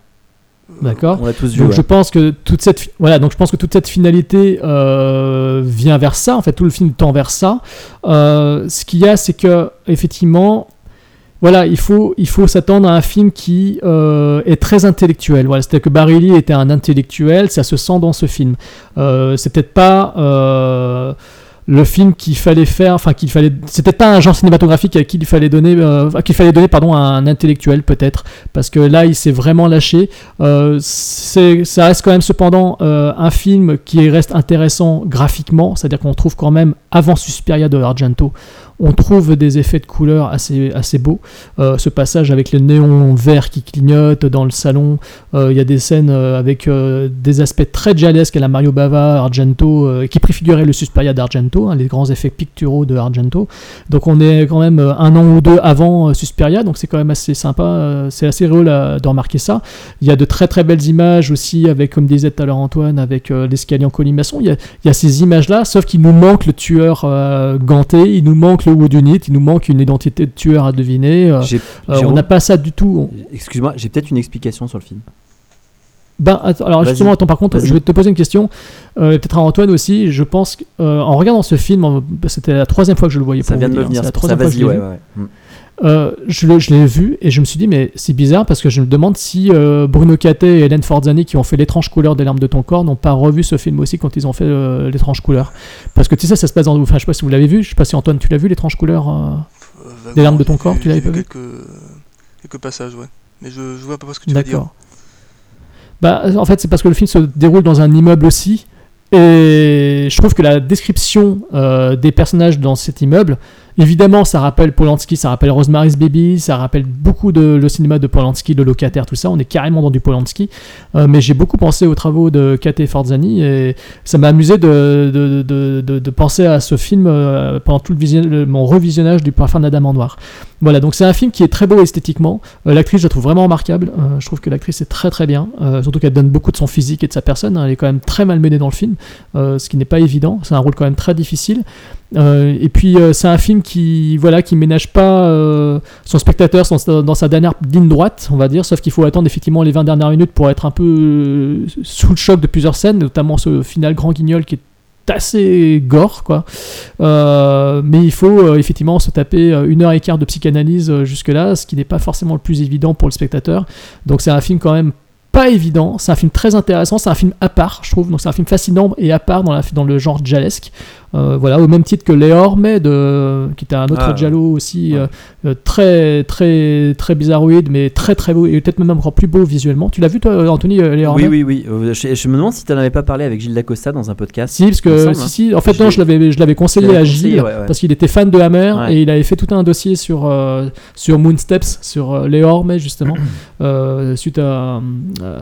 D'accord On l'a tous vu. donc ouais. je pense que toute cette voilà donc je pense que toute cette finalité euh, vient vers ça en fait tout le film tend vers ça Euh, ce qu'il y a c'est que effectivement voilà il faut il faut s'attendre à un film qui euh, est très intellectuel. Voilà c'est à dire que Barry était un intellectuel ça se sent dans ce film. Euh, c'est peut-être pas euh, le film qu'il fallait faire, enfin qu'il fallait, c'est peut-être pas un genre cinématographique à qui il fallait donner, euh, à qui il fallait donner pardon un intellectuel peut-être, parce que là il s'est vraiment lâché. Ça reste quand même cependant un film qui reste intéressant graphiquement, c'est-à-dire qu'on trouve quand même avant Suspiria de Argento, on trouve des effets de couleur assez assez beaux. Euh, ce passage avec le néon vert qui clignote dans le salon, euh, il y a des scènes euh, avec des aspects très jalesques à la Mario Bava, Argento, qui préfiguraient le Suspiria d'Argento, hein, les grands effets picturaux de Argento. Donc on est quand même un an ou deux avant Suspiria, donc c'est quand même assez sympa, c'est assez drôle de remarquer ça. Il y a de très très belles images aussi, avec, comme disait tout à l'heure Antoine, avec l'escalier en colimaçon. Il y a, il y a ces images-là, sauf qu'il nous manque le tueur ganté, il nous manque le wood unit, il nous manque une identité de tueur à deviner. euh, euh, on n'a pas ça du tout. On- Excuse-moi, j'ai peut-être une explication sur le film. Ben, attends, alors justement, attends, par contre, je vais te poser une question, euh, peut-être à Antoine aussi. Je pense qu'en regardant ce film, c'était la troisième fois que je le voyais. Ça pour vient de venir, la pour ça, troisième fois que je ouais, ouais. Euh, je l'ai vu et je me suis dit, mais c'est bizarre parce que je me demande si euh, Bruno Cattet et Hélène Forzani, qui ont fait L'étrange couleur des larmes de ton corps, n'ont pas revu ce film aussi quand ils ont fait euh, L'étrange couleur. Parce que tu sais, ça se passe dans. Enfin, je sais pas si vous l'avez vu, je sais pas si Antoine, tu l'as vu, L'étrange couleur Les larmes de ton corps, tu l'avais pas vu quelques, quelques passages, ouais. Mais je, je vois pas ce que tu veux dire. Bah, en fait, c'est parce que le film se déroule dans un immeuble aussi. Et je trouve que la description des personnages dans cet immeuble, évidemment, ça rappelle Polanski, ça rappelle Rosemary's Baby, ça rappelle beaucoup de le cinéma de Polanski, le locataire, tout ça. On est carrément dans du Polanski. Euh, mais j'ai beaucoup pensé aux travaux de Kate Forzani et ça m'a amusé de, de, de, penser à ce film euh, pendant tout mon revisionnage du Parfum d'Adam en noir. Voilà, donc c'est un film qui est très beau esthétiquement. Euh, l'actrice, je la trouve vraiment remarquable. Euh, je trouve que l'actrice est très très bien. Euh, surtout qu'elle donne beaucoup de son physique et de sa personne. hein. Elle est quand même très mal menée dans le film, ce qui n'est pas évident. C'est un rôle quand même très difficile. Et puis c'est un film qui voilà qui ménage pas son spectateur dans sa, dernière ligne droite, on va dire. Sauf qu'il faut attendre effectivement les 20 dernières minutes pour être un peu sous le choc de plusieurs scènes, notamment ce final grand guignol qui est assez gore quoi. Euh, mais il faut euh, effectivement se taper euh, une heure et quart de psychanalyse euh, jusque là ce qui n'est pas forcément le plus évident pour le spectateur. Donc c'est un film quand même pas évident, c'est un film très intéressant, c'est un film à part, je trouve. Donc c'est un film fascinant et à part dans, la, dans le genre jalesque. Euh, voilà, au même titre que Léor, mais de, qui était un autre Ah, Giallo aussi, ouais. euh, euh, très très très bizarroïde, mais très très beau et peut-être même encore plus beau visuellement. Tu l'as vu toi, Anthony euh, Léor Oui, oui, oui. Je, je me demande si tu n'en avais pas parlé avec Gilles Dacosta dans un podcast. Si, parce que semble, si, hein. si, en fait Je non, je l'avais je l'avais conseillé à conseillé, Gilles ouais, ouais. parce qu'il était fan de Hammer et il avait fait tout un dossier sur euh, sur Moonsteps, sur Léor, mais justement <clears throat> suite à euh,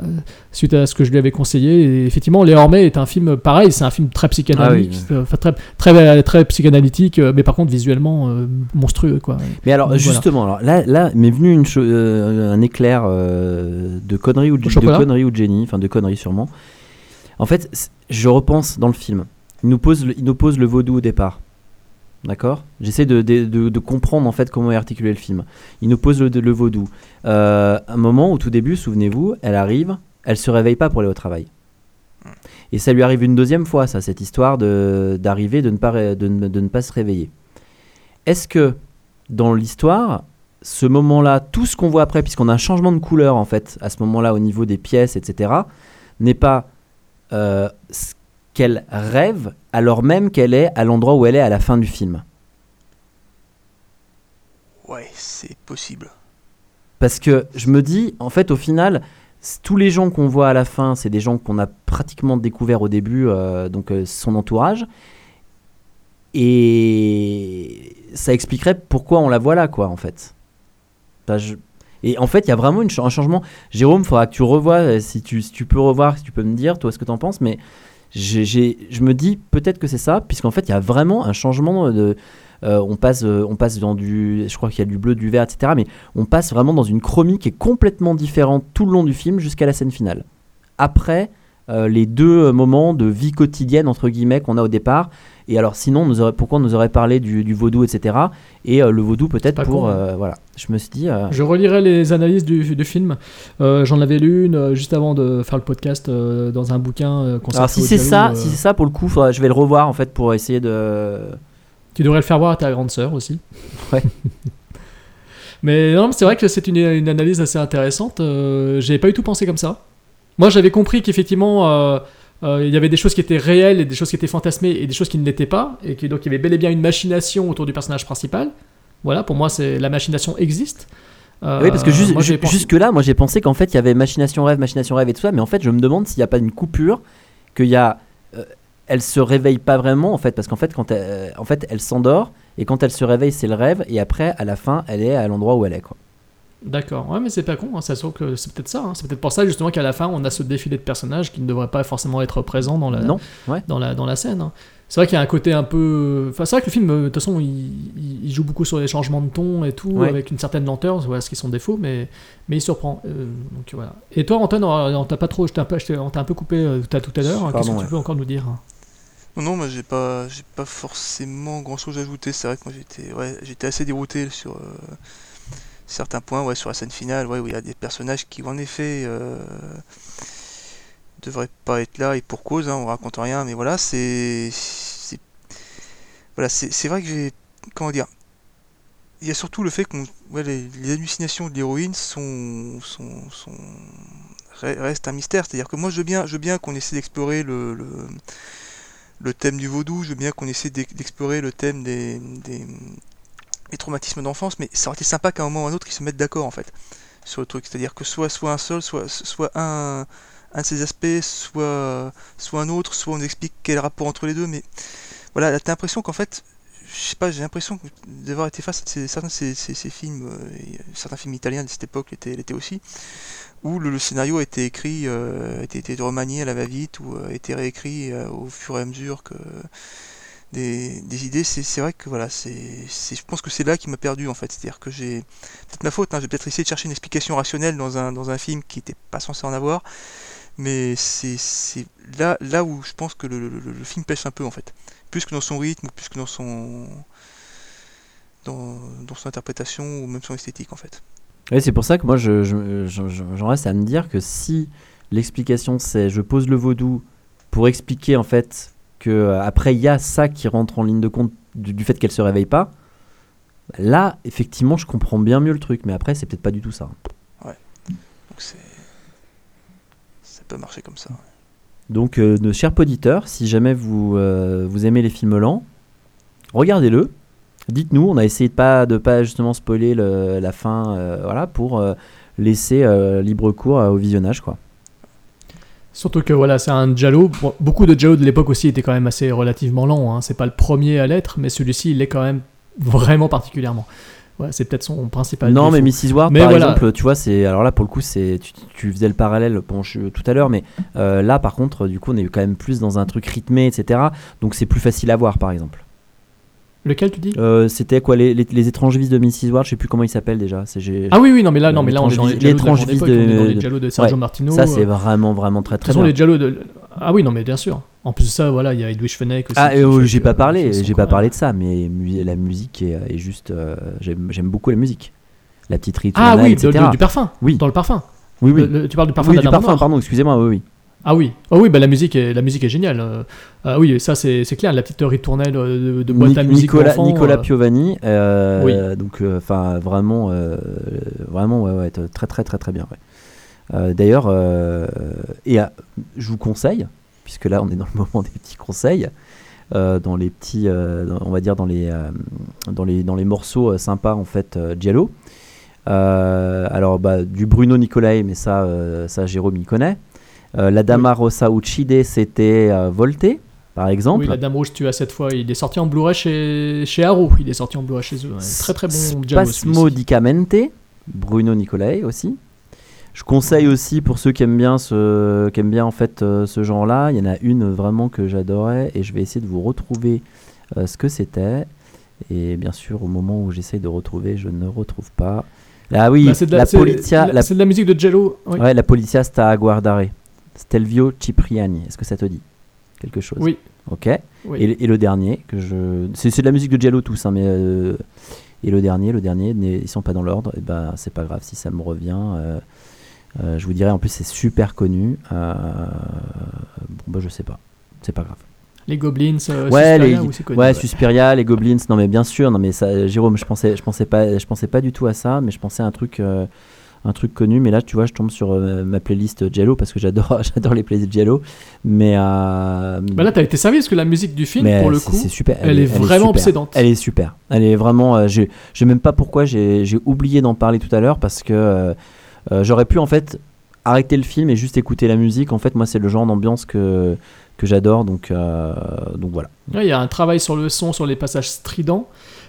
suite à ce que je lui avais conseillé. Et effectivement, Les Hormets est un film pareil, c'est un film très psychanalytique, Ah oui. euh, enfin, très, très, très psychanalytique, euh, mais par contre visuellement euh, monstrueux. Quoi. Mais alors, Donc, voilà. justement, alors, là, là m'est venu une euh, un éclair euh, de conneries ou de, de conneries ou de génie, enfin de conneries sûrement. En fait, je repense dans le film. Il nous pose le, il nous pose le vaudou au départ. D'accord J'essaie de, de, de- comprendre en fait comment est articulé le film. Il nous pose le, vaudou. Euh, un moment au tout début, souvenez-vous, elle arrive, elle se réveille pas pour aller au travail. Et ça lui arrive une deuxième fois, ça, cette histoire d'arriver, de, ne pas de ne pas se réveiller. Est-ce que dans l'histoire, ce moment-là, tout ce qu'on voit après, puisqu'on a un changement de couleur en fait à ce moment-là au niveau des pièces, etc., n'est pas euh, ce qu'elle rêve alors même qu'elle est à l'endroit où elle est à la fin du film Ouais, c'est possible. Parce que je me dis, en fait, au final, tous les gens qu'on voit à la fin, c'est des gens qu'on a pratiquement découverts au début, euh, donc euh, son entourage. Et ça expliquerait pourquoi on la voit là, quoi, en fait. Je- Et en fait, il y a vraiment une ch- un changement. Jérôme, il faudra que tu revoies, euh, si tu, si tu peux revoir, si tu peux me dire, toi, ce que tu en penses, mais je me dis peut-être que c'est ça, puisqu'en fait, il y a vraiment un changement euh, on passe, euh, on passe dans du, je crois qu'il y a du bleu, du vert, etc. Mais on passe vraiment dans une chromie qui est complètement différente tout le long du film jusqu'à la scène finale. Après euh, les deux moments de vie quotidienne entre guillemets qu'on a au départ. Et alors sinon, on nous aurait, pourquoi on nous aurait parlé du, du vaudou, etc. Et euh, le vaudou peut-être pour, hein. euh, voilà. Je me suis dit, euh, Je relirai les analyses du, du film. Euh, J'en avais lu une euh, juste avant de faire le podcast euh, dans un bouquin euh, alors si c'est ça, euh, si c'est ça pour le coup, faudra- je vais le revoir en fait pour essayer de. Tu devrais le faire voir à ta grande sœur aussi. <laughs> Ouais. <laughs> mais non, mais c'est vrai que c'est une, une analyse assez intéressante. Euh, J'avais pas du tout pensé comme ça. Moi, j'avais compris qu'effectivement, euh, euh, il y avait des choses qui étaient réelles et des choses qui étaient fantasmées et des choses qui ne l'étaient pas. Et que donc, il y avait bel et bien une machination autour du personnage principal. Voilà, pour moi, c'est la machination existe. Euh, oui, parce que juste, moi, j'ai pensé- jusque là, moi j'ai pensé qu'en fait il y avait machination rêve, machination rêve et tout ça, mais en fait je me demande s'il n'y a pas une coupure, qu'il y a, euh, elle se réveille pas vraiment en fait, parce qu'en fait quand elle, euh, en fait elle s'endort et quand elle se réveille c'est le rêve et après à la fin elle est à l'endroit où elle est quoi. D'accord, ouais, mais c'est pas con, hein, ça se trouve que c'est peut-être ça. hein. C'est peut-être pour ça justement qu'à la fin on a ce défilé de personnages qui ne devraient pas forcément être présents dans la, Non, ouais. dans la, dans la scène. hein. C'est vrai qu'il y a un côté un peu. Enfin, c'est vrai que le film, euh, de toute façon, il, joue beaucoup sur les changements de ton et tout, Ouais. avec une certaine lenteur, voilà ce qui est son défaut, mais, mais il surprend. euh, donc voilà. Et toi, Antoine, on t'a pas trop, je t'ai un peu, on t'a un peu coupé euh, t'as tout à l'heure. hein. Qu'est-ce que tu peux encore nous dire? Non, non, moi j'ai pas, j'ai pas forcément grand chose à ajouter. C'est vrai que moi j'étais, ouais, j'étais assez dérouté sur euh, certains points, ouais, sur la scène finale, ouais, où il y a des personnages qui, en effet, euh, devraient pas être là et pour cause. Hein, on raconte rien, mais voilà, c'est, voilà, c'est, vrai que j'ai, comment dire, il y a surtout le fait ouais, les, hallucinations de l'héroïne sont, sont, sont re- restent un mystère. C'est-à-dire que moi je veux bien, je bien qu'on essaie d'explorer le, le thème du vaudou, je veux bien qu'on essaie d'ex- d'explorer le thème des, des traumatismes d'enfance, mais ça aurait été sympa qu'à un moment ou à un autre ils se mettent d'accord en fait sur le truc. C'est-à-dire que soit, soit un seul, soit, soit un, un de ces aspects, soit, soit un autre, soit on explique quel rapport entre les deux, mais voilà, là, t'as l'impression qu'en fait, je sais pas, j'ai l'impression d'avoir été face à ces- certains ces, ces- films, euh, certains films italiens de cette époque l'étaient aussi, où le, le scénario a été écrit, euh, été remanié à la va-vite, ou a été réécrit euh, au fur et à mesure que des, idées. C'est vrai que voilà, c'est, je pense que c'est là qui m'a perdu en fait. C'est-à-dire que j'ai peut-être ma faute, hein, j'ai peut-être essayé de chercher une explication rationnelle dans un, dans un film qui n'était pas censé en avoir, mais c'est là, là où je pense que le, film pêche un peu en fait, plus que dans son rythme, plus que dans son dans, dans son interprétation ou même son esthétique en fait. Ouais, c'est pour ça que moi je, je- je- j'en reste à me dire que si l'explication c'est je pose le vaudou pour expliquer en fait que euh, après il y a ça qui rentre en ligne de compte du, du fait qu'elle se réveille pas, là effectivement je comprends bien mieux le truc, mais après c'est peut-être pas du tout ça. Donc c'est ça peut marcher comme ça. Donc, euh, nos chers auditeurs, si jamais vous, euh, vous aimez les films lents, regardez-le. Dites-nous, on a essayé de pas de pas justement spoiler le- la fin, euh, voilà, pour laisser libre cours au visionnage, quoi. Surtout que voilà, c'est un Jalo. Bon, beaucoup de Jalo de l'époque aussi étaient quand même assez relativement lents. Hein. C'est pas le premier à l'être, mais celui-ci, il l'est quand même vraiment particulièrement. Ouais, c'est peut-être son principal. non, mais. Mrs. Ward, Mais par voilà. exemple, tu vois, c'est alors là pour le coup, c'est tu, tu faisais le parallèle bon, je- tout à l'heure, mais euh, là par contre, du coup, on est quand même plus dans un truc rythmé, etc. Donc c'est plus facile à voir, par exemple. Lequel tu dis Euh, C'était quoi les, les, les étranges vices de Mrs. Ward Je sais plus comment il s'appelle déjà. C'est Ah oui, oui, non, mais là, non, mais là, on est dans les vis- Jalo de de- les Jalo de Sergio Ouais. Martino. Ça, c'est euh, vraiment, vraiment très très façon, bien. les Jalo de. Ah oui, non, mais bien sûr. En plus de ça, voilà, il y a Edwige Fenech aussi. Ah, euh, j'ai pas parlé, sont j'ai pas parlé de ça, mais la musique est, est juste. euh, j'aime beaucoup la musique. La petite rythme. Ah oui, etc. du parfum. Oui. Dans le parfum. Oui, oui. Le- le- tu parles du parfum Oui, du parfum, pardon, excusez-moi, oui, oui. Ah oui, ah oui, bah la musique est, la musique est géniale. Euh, ah oui, ça c'est clair, la petite ritournelle euh, de, de boîte à Nic- musique Nicolas, Piovani, euh, Oui. donc enfin vraiment, euh, vraiment ouais, ouais, t- très très très très bien. ouais. Euh, D'ailleurs, et je vous conseille, puisque là on est dans le <laughs> moment des petits conseils, euh, dans les petits, euh, dans- on va dire dans les, euh, dans les dans les morceaux sympas en fait. Euh, alors bah, du Bruno Nicolai, mais ça, ça Jérôme il connaît. Euh, la Dama Rosa Uccide, c'était euh, Volté, par exemple. Oui, la Dame Rouge tue à cette fois. Il est sorti en Blu-ray chez, chez Arrow. Il est sorti en Blu-ray chez eux. Très très bon. Spasmodicamente, Bruno Nicolai aussi. Je conseille aussi pour ceux qui aiment bien ce, qui aiment bien en fait euh, ce genre-là. Il y en a une vraiment que j'adorais et je vais essayer de vous retrouver euh, ce que c'était. Et bien sûr, au moment où j'essaye de retrouver, je ne retrouve pas. Ah oui, Bah, polizia, la, c'est de la musique de Jello. oui. ouais, la polizia sta a guardare. Stelvio Cipriani. Est-ce que ça te dit quelque chose Oui. Ok. Oui. Et, le- et le dernier, que je... c'est de la musique de Giallo tous, hein, mais euh, et le dernier, le dernier, ils sont pas dans l'ordre. Et ben c'est pas grave si ça me revient. euh, euh, je vous dirais en plus c'est super connu. Bon bah je sais pas, c'est pas grave. Les Goblins, euh, ouais, Suspiria, les, connu, ouais, ouais. Suspiria, les Goblins. Non mais bien sûr, non mais ça, Jérôme, je pensais, je pensais pas, je pensais pas du tout à ça, mais je pensais à un truc. euh, un truc connu, mais là tu vois, je tombe sur euh, ma playlist Jello parce que j'adore, <laughs> j'adore les playlists Jello. Mais euh, Bah là, t'as été servi parce que la musique du film, mais pour le coup, c'est super. elle, est vraiment super. obsédante. Elle est super. Elle est vraiment. euh, je sais même pas pourquoi j'ai oublié d'en parler tout à l'heure parce que euh, euh, j'aurais pu en fait arrêter le film et juste écouter la musique. En fait, moi, c'est le genre d'ambiance que que j'adore. Donc donc voilà. Ouais, Il y a un travail sur le son, sur les passages stridents.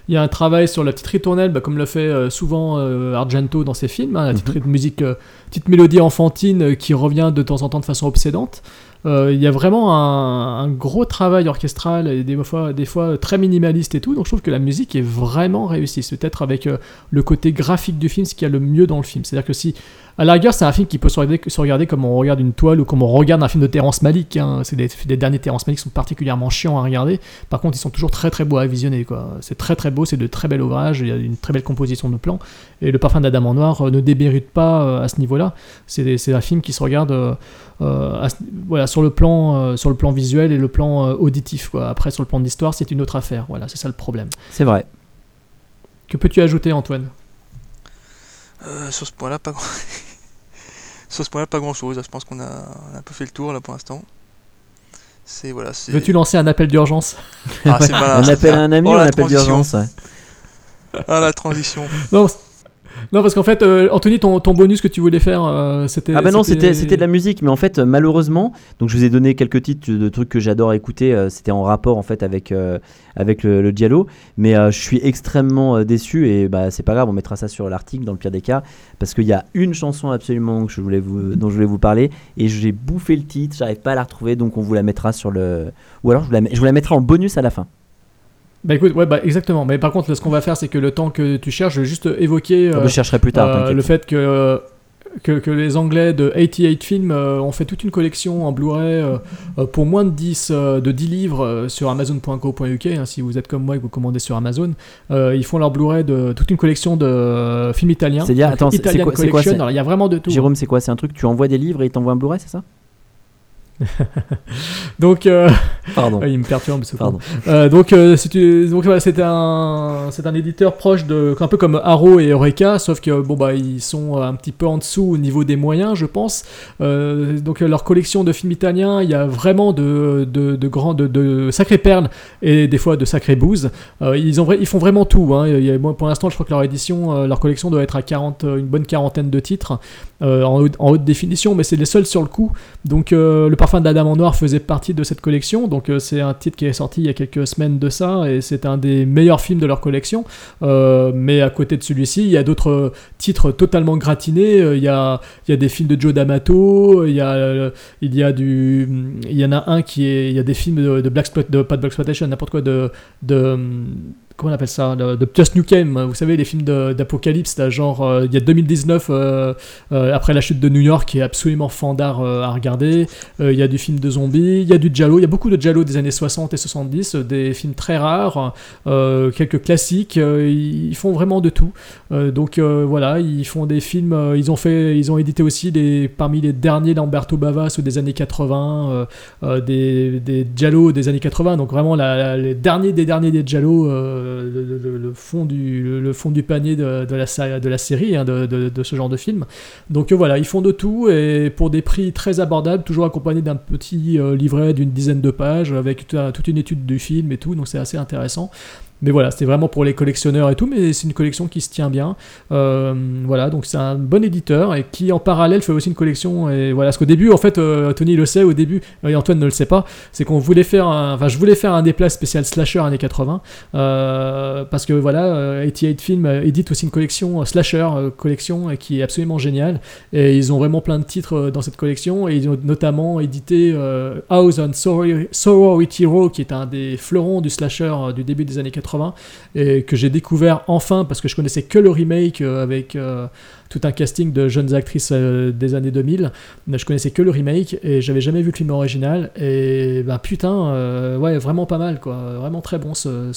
Il y a un travail sur la petite ritournelle, bah, comme le fait euh, souvent euh, Argento dans ses films. hein, la petite Mhm. musique, euh, petite mélodie enfantine qui revient de temps en temps de façon obsédante. Il y a vraiment un, un gros travail orchestral et des fois, des fois très minimaliste et tout. Donc je trouve que la musique est vraiment réussie. C'est peut-être avec le côté graphique du film ce qu'il y a le mieux dans le film. C'est-à-dire que si, à la rigueur, c'est un film qui peut se regarder, se regarder comme on regarde une toile ou comme on regarde un film de Terrence Malick. hein. C'est des, des derniers Terrence Malick qui sont particulièrement chiants à regarder. Par contre, ils sont toujours très très beaux à visionner. C'est très très beau, c'est de très bel ouvrage, il y a une très belle composition de plans. Et le parfum d'Adam en noir euh, ne démérite pas euh, à ce niveau-là. C'est un film qui se regarde euh, à voilà, sur, le plan, euh, sur le plan visuel et le plan euh, auditif. quoi. Après, sur le plan de l'histoire, c'est une autre affaire. Voilà, c'est ça le problème. C'est vrai. Que peux-tu ajouter, Antoine? Euh, sur ce point-là, pas grand... <laughs> sur ce point-là, pas grand-chose. Je pense qu'on a, on a un peu fait le tour là pour l'instant. C'est voilà. c'est- Veux-tu lancer un appel d'urgence? Ah, c'est malin, on appelle un ami, Oh, on appelle d'urgence. ouais. Ah la transition. non, non, parce qu'en fait, euh, Anthony, ton, ton bonus que tu voulais faire, euh, c'était. Ah bah non, c'était de la musique, mais en fait, malheureusement, donc je vous ai donné quelques titres de trucs que j'adore écouter. euh, C'était en rapport en fait avec avec le, le Diallo, mais je suis extrêmement déçu et bah c'est pas grave, on mettra ça sur l'article dans le pire des cas, parce qu'il y a une chanson absolument que je voulais vous, dont je voulais vous parler et j'ai bouffé le titre, j'arrive pas à la retrouver, donc on vous la mettra sur le, ou alors je vous la, je vous la mettrai en bonus à la fin. Bah écoute, ouais, bah exactement. Mais par contre, là, ce qu'on va faire, c'est que le temps que tu cherches, je vais juste évoquer. Je euh, chercherai plus tard. Euh, le fait que, que, que les Anglais de 88 Films euh, ont fait toute une collection en Blu-ray euh, euh, pour moins de 10, euh, de 10 livres euh, sur Amazon.co.uk. hein, si vous êtes comme moi et que vous commandez sur Amazon, Euh, ils font leur Blu-ray de toute une collection de euh, films italiens. C'est-à-dire, attends, c'est- quoi- quoi, Alors, il y a vraiment de tout. Jérôme, c'est quoi? C'est un truc tu envoies des livres et ils t'envoient un Blu-ray, c'est ça? <laughs> Donc, euh, Pardon. il me perturbe ce Pardon. Euh, donc, euh, c'est une- donc voilà, c'est un, c'est un éditeur proche de, un peu comme Arrow et Eureka, sauf que bon bah ils sont un petit peu en dessous au niveau des moyens, je pense. Euh, donc euh, leur collection de films italiens, il y a vraiment de, de, de grands, de, de sacrées perles et des fois de sacrées bouses. Euh, ils ont, ils font vraiment tout. Hein. Il y a- moi, pour l'instant, je crois que leur édition, euh, leur collection doit être à 40, euh, une bonne quarantaine de titres euh, en, haute, définition, mais c'est les seuls sur le coup. Donc euh, le parfum Dame en Noir faisait partie de cette collection. Donc euh, c'est un titre qui est sorti il y a quelques semaines de ça et c'est un des meilleurs films de leur collection. Mais à côté de celui-ci, il y a d'autres titres totalement gratinés. Il y a, il y a des films de Joe D'Amato. Il y a, il y a du, il y en a un qui est, il y a des films de, Black de pas de Black Exploitation, n'importe quoi de, de comment on appelle ça de, de Just Nukem vous savez les films d'apocalypse genre euh, il y a 2019 euh, euh, après la chute de New York qui est absolument fandard à regarder. Il y a du film de zombies il y a du giallo il y a beaucoup de giallo des années 60 et 70 euh, des films très rares quelques classiques ils font vraiment de tout. Donc voilà ils font des films ils ont fait ils ont édité aussi des parmi les derniers d'Umberto Bavas des années 80 euh, euh, des, des giallo des années 80 donc vraiment les derniers des derniers des euh, le, fond du le, fond du panier de, de la série hein, de, de- de ce genre de film. Donc euh, voilà ils font de tout et pour des prix très abordables toujours accompagnés d'un petit euh, livret d'une dizaine de pages avec toute une étude du film et tout. Donc c'est assez intéressant mais voilà, c'était vraiment pour les collectionneurs et tout, mais c'est une collection qui se tient bien. Euh, voilà, donc c'est un bon éditeur et qui en parallèle fait aussi une collection. Et voilà, parce qu'au début, en fait, euh, Tony le sait, au début, et Antoine ne le sait pas, c'est qu'on voulait faire un, enfin, je voulais faire un déplacement spécial slasher années 80, euh, parce que voilà, euh, 88 Film euh, édite aussi une collection euh, slasher euh, collection qui est absolument géniale. Et ils ont vraiment plein de titres euh, dans cette collection et ils ont notamment édité euh, House on Soror- Sorority Row, qui est un des fleurons du slasher euh, du début des années 80 80 et que j'ai découvert enfin parce que je connaissais que le remake euh, avec euh, tout un casting de jeunes actrices euh, des années 2000. Mais je connaissais que le remake et j'avais jamais vu le film original. Et bah putain, euh, ouais, vraiment pas mal quoi. Vraiment très bon ce,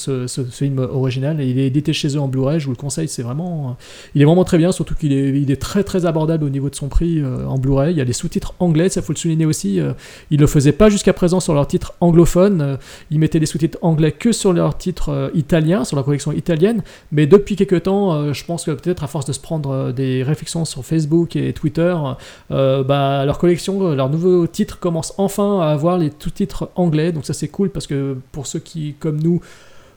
film original. Il est édité chez eux en Blu-ray, je vous le conseille. C'est vraiment, il est vraiment très bien, surtout qu'il est, il est très très abordable au niveau de son prix euh, en Blu-ray. Il y a les sous-titres anglais, ça faut le souligner aussi. euh, ils le faisaient pas jusqu'à présent sur leurs titres anglophones. euh, ils mettaient les sous-titres anglais que sur leurs titres euh, italiens, sur la collection italienne. Mais depuis quelques temps, euh, je pense que peut-être à force de se prendre euh, réflexions sur Facebook et Twitter, euh, bah, leur collection, euh, leur nouveau titre commence enfin à avoir les sous-titres anglais. Donc ça c'est cool parce que pour ceux qui, comme nous,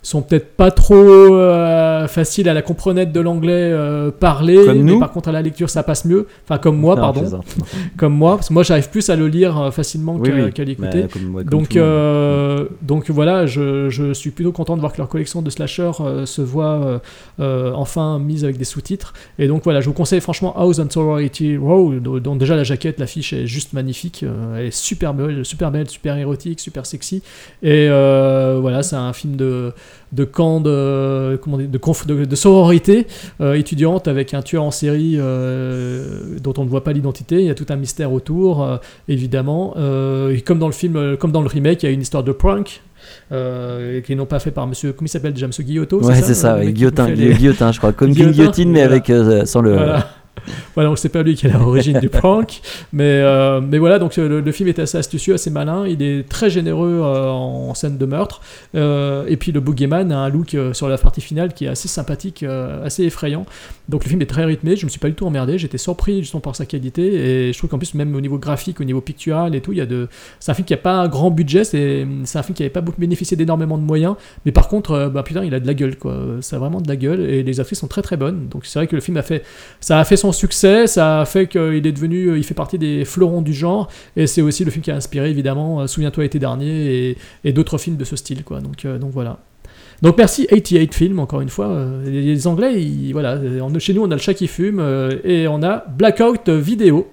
sont peut-être pas trop euh, faciles à la comprenette de l'anglais euh, parlé, Comme mais par contre à la lecture ça passe mieux. Enfin comme moi, Non, pardon. <laughs> Comme moi, parce que moi j'arrive plus à le lire euh, facilement Oui, qu'à oui. l'écouter. Bah, comme comme donc, euh, donc voilà, je, je suis plutôt content de voir que leur collection de slasher se voit enfin mise avec des sous-titres. Et donc voilà, je vous conseille franchement House on Sorority Row, dont déjà la jaquette, l'affiche est juste magnifique. elle est super belle, super belle, super érotique, super sexy. Et voilà, c'est un film de, de camp de, comment de, conf- de, de sororité euh, étudiante avec un tueur en série euh, dont on ne voit pas l'identité. Il y a tout un mystère autour, euh, évidemment. Et comme dans le film, comme dans le remake, il y a une histoire de prank. Euh, qui n'ont pas fait par monsieur, comment il s'appelle déjà, monsieur Guillotot Ouais, c'est ça, ouais, qui guillotin, les- guillotin, je crois. Comme guillotine, mais voilà. avec euh, sans le. Voilà. Voilà, donc c'est pas lui qui est à l'origine du prank, mais, euh, mais voilà, donc euh, le, film est assez astucieux, assez malin, il est très généreux euh, en scène de meurtre, et puis le boogeyman a un look sur la partie finale qui est assez sympathique, assez effrayant, donc le film est très rythmé, je me suis pas du tout emmerdé, j'étais surpris justement par sa qualité, et je trouve qu'en plus même au niveau graphique, au niveau pictural et tout, il y a de... c'est un film qui a pas un grand budget, c'est un film qui avait pas beaucoup bénéficié d'énormément de moyens, mais par contre, bah putain, il a de la gueule, quoi, ça a vraiment de la gueule, et les actrices sont très très bonnes, donc c'est vrai que le film a fait ça a fait succès, ça a fait qu'il est devenu, il fait partie des fleurons du genre, et c'est aussi le film qui a inspiré évidemment euh, Souviens-toi l'été dernier et, d'autres films de ce style, quoi. Donc, euh, donc voilà. Donc merci 88 Film encore une fois. Euh, Les, Anglais, ils- voilà, chez nous on a le chat qui fume et on a Blackout Vidéo.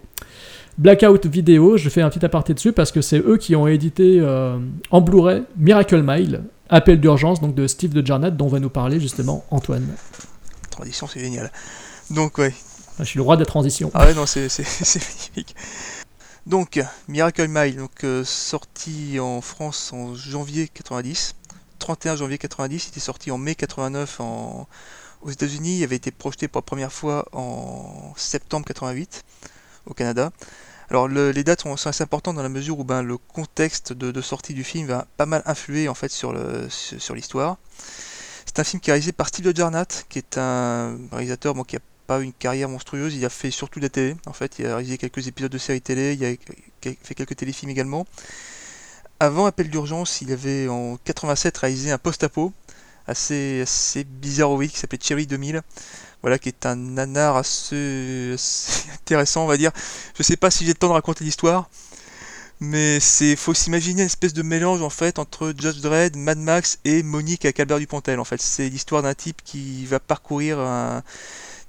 Blackout Vidéo, je fais un petit aparté dessus parce que c'est eux qui ont édité en Blu-ray Miracle Mile, appel d'urgence donc de Steve de Jarnat dont va nous parler justement Antoine. Transition, c'est génial. Donc, ouais. Je suis le roi de la transition. Ah ouais, non, <laughs> c'est magnifique. Donc, Miracle Mile, donc, euh, sorti en France en janvier 90, 31 janvier 90, il était sorti en mai 89 en, aux États-Unis, il avait été projeté pour la première fois en septembre 88 au Canada. Alors le- les dates sont, assez importantes dans la mesure où ben, le contexte de, sortie du film va pas mal influer en fait sur le- sur, l'histoire. C'est un film qui est réalisé par Steve Jarnat, qui est un réalisateur bon, qui a une carrière monstrueuse, il a fait surtout de la télé. En fait, il a réalisé quelques épisodes de séries télé, il a fait quelques téléfilms également. Avant Appel d'urgence, il avait en 87 réalisé un post-apo assez, assez bizarroïde qui s'appelait Cherry 2000. Voilà, qui est un nanar assez, <laughs> intéressant, on va dire. Je sais pas si j'ai le temps de raconter l'histoire, mais c'est faut s'imaginer une espèce de mélange en fait entre Judge Dredd, Mad Max et Monique avec Albert Dupontel. En fait, c'est l'histoire d'un type qui va parcourir un-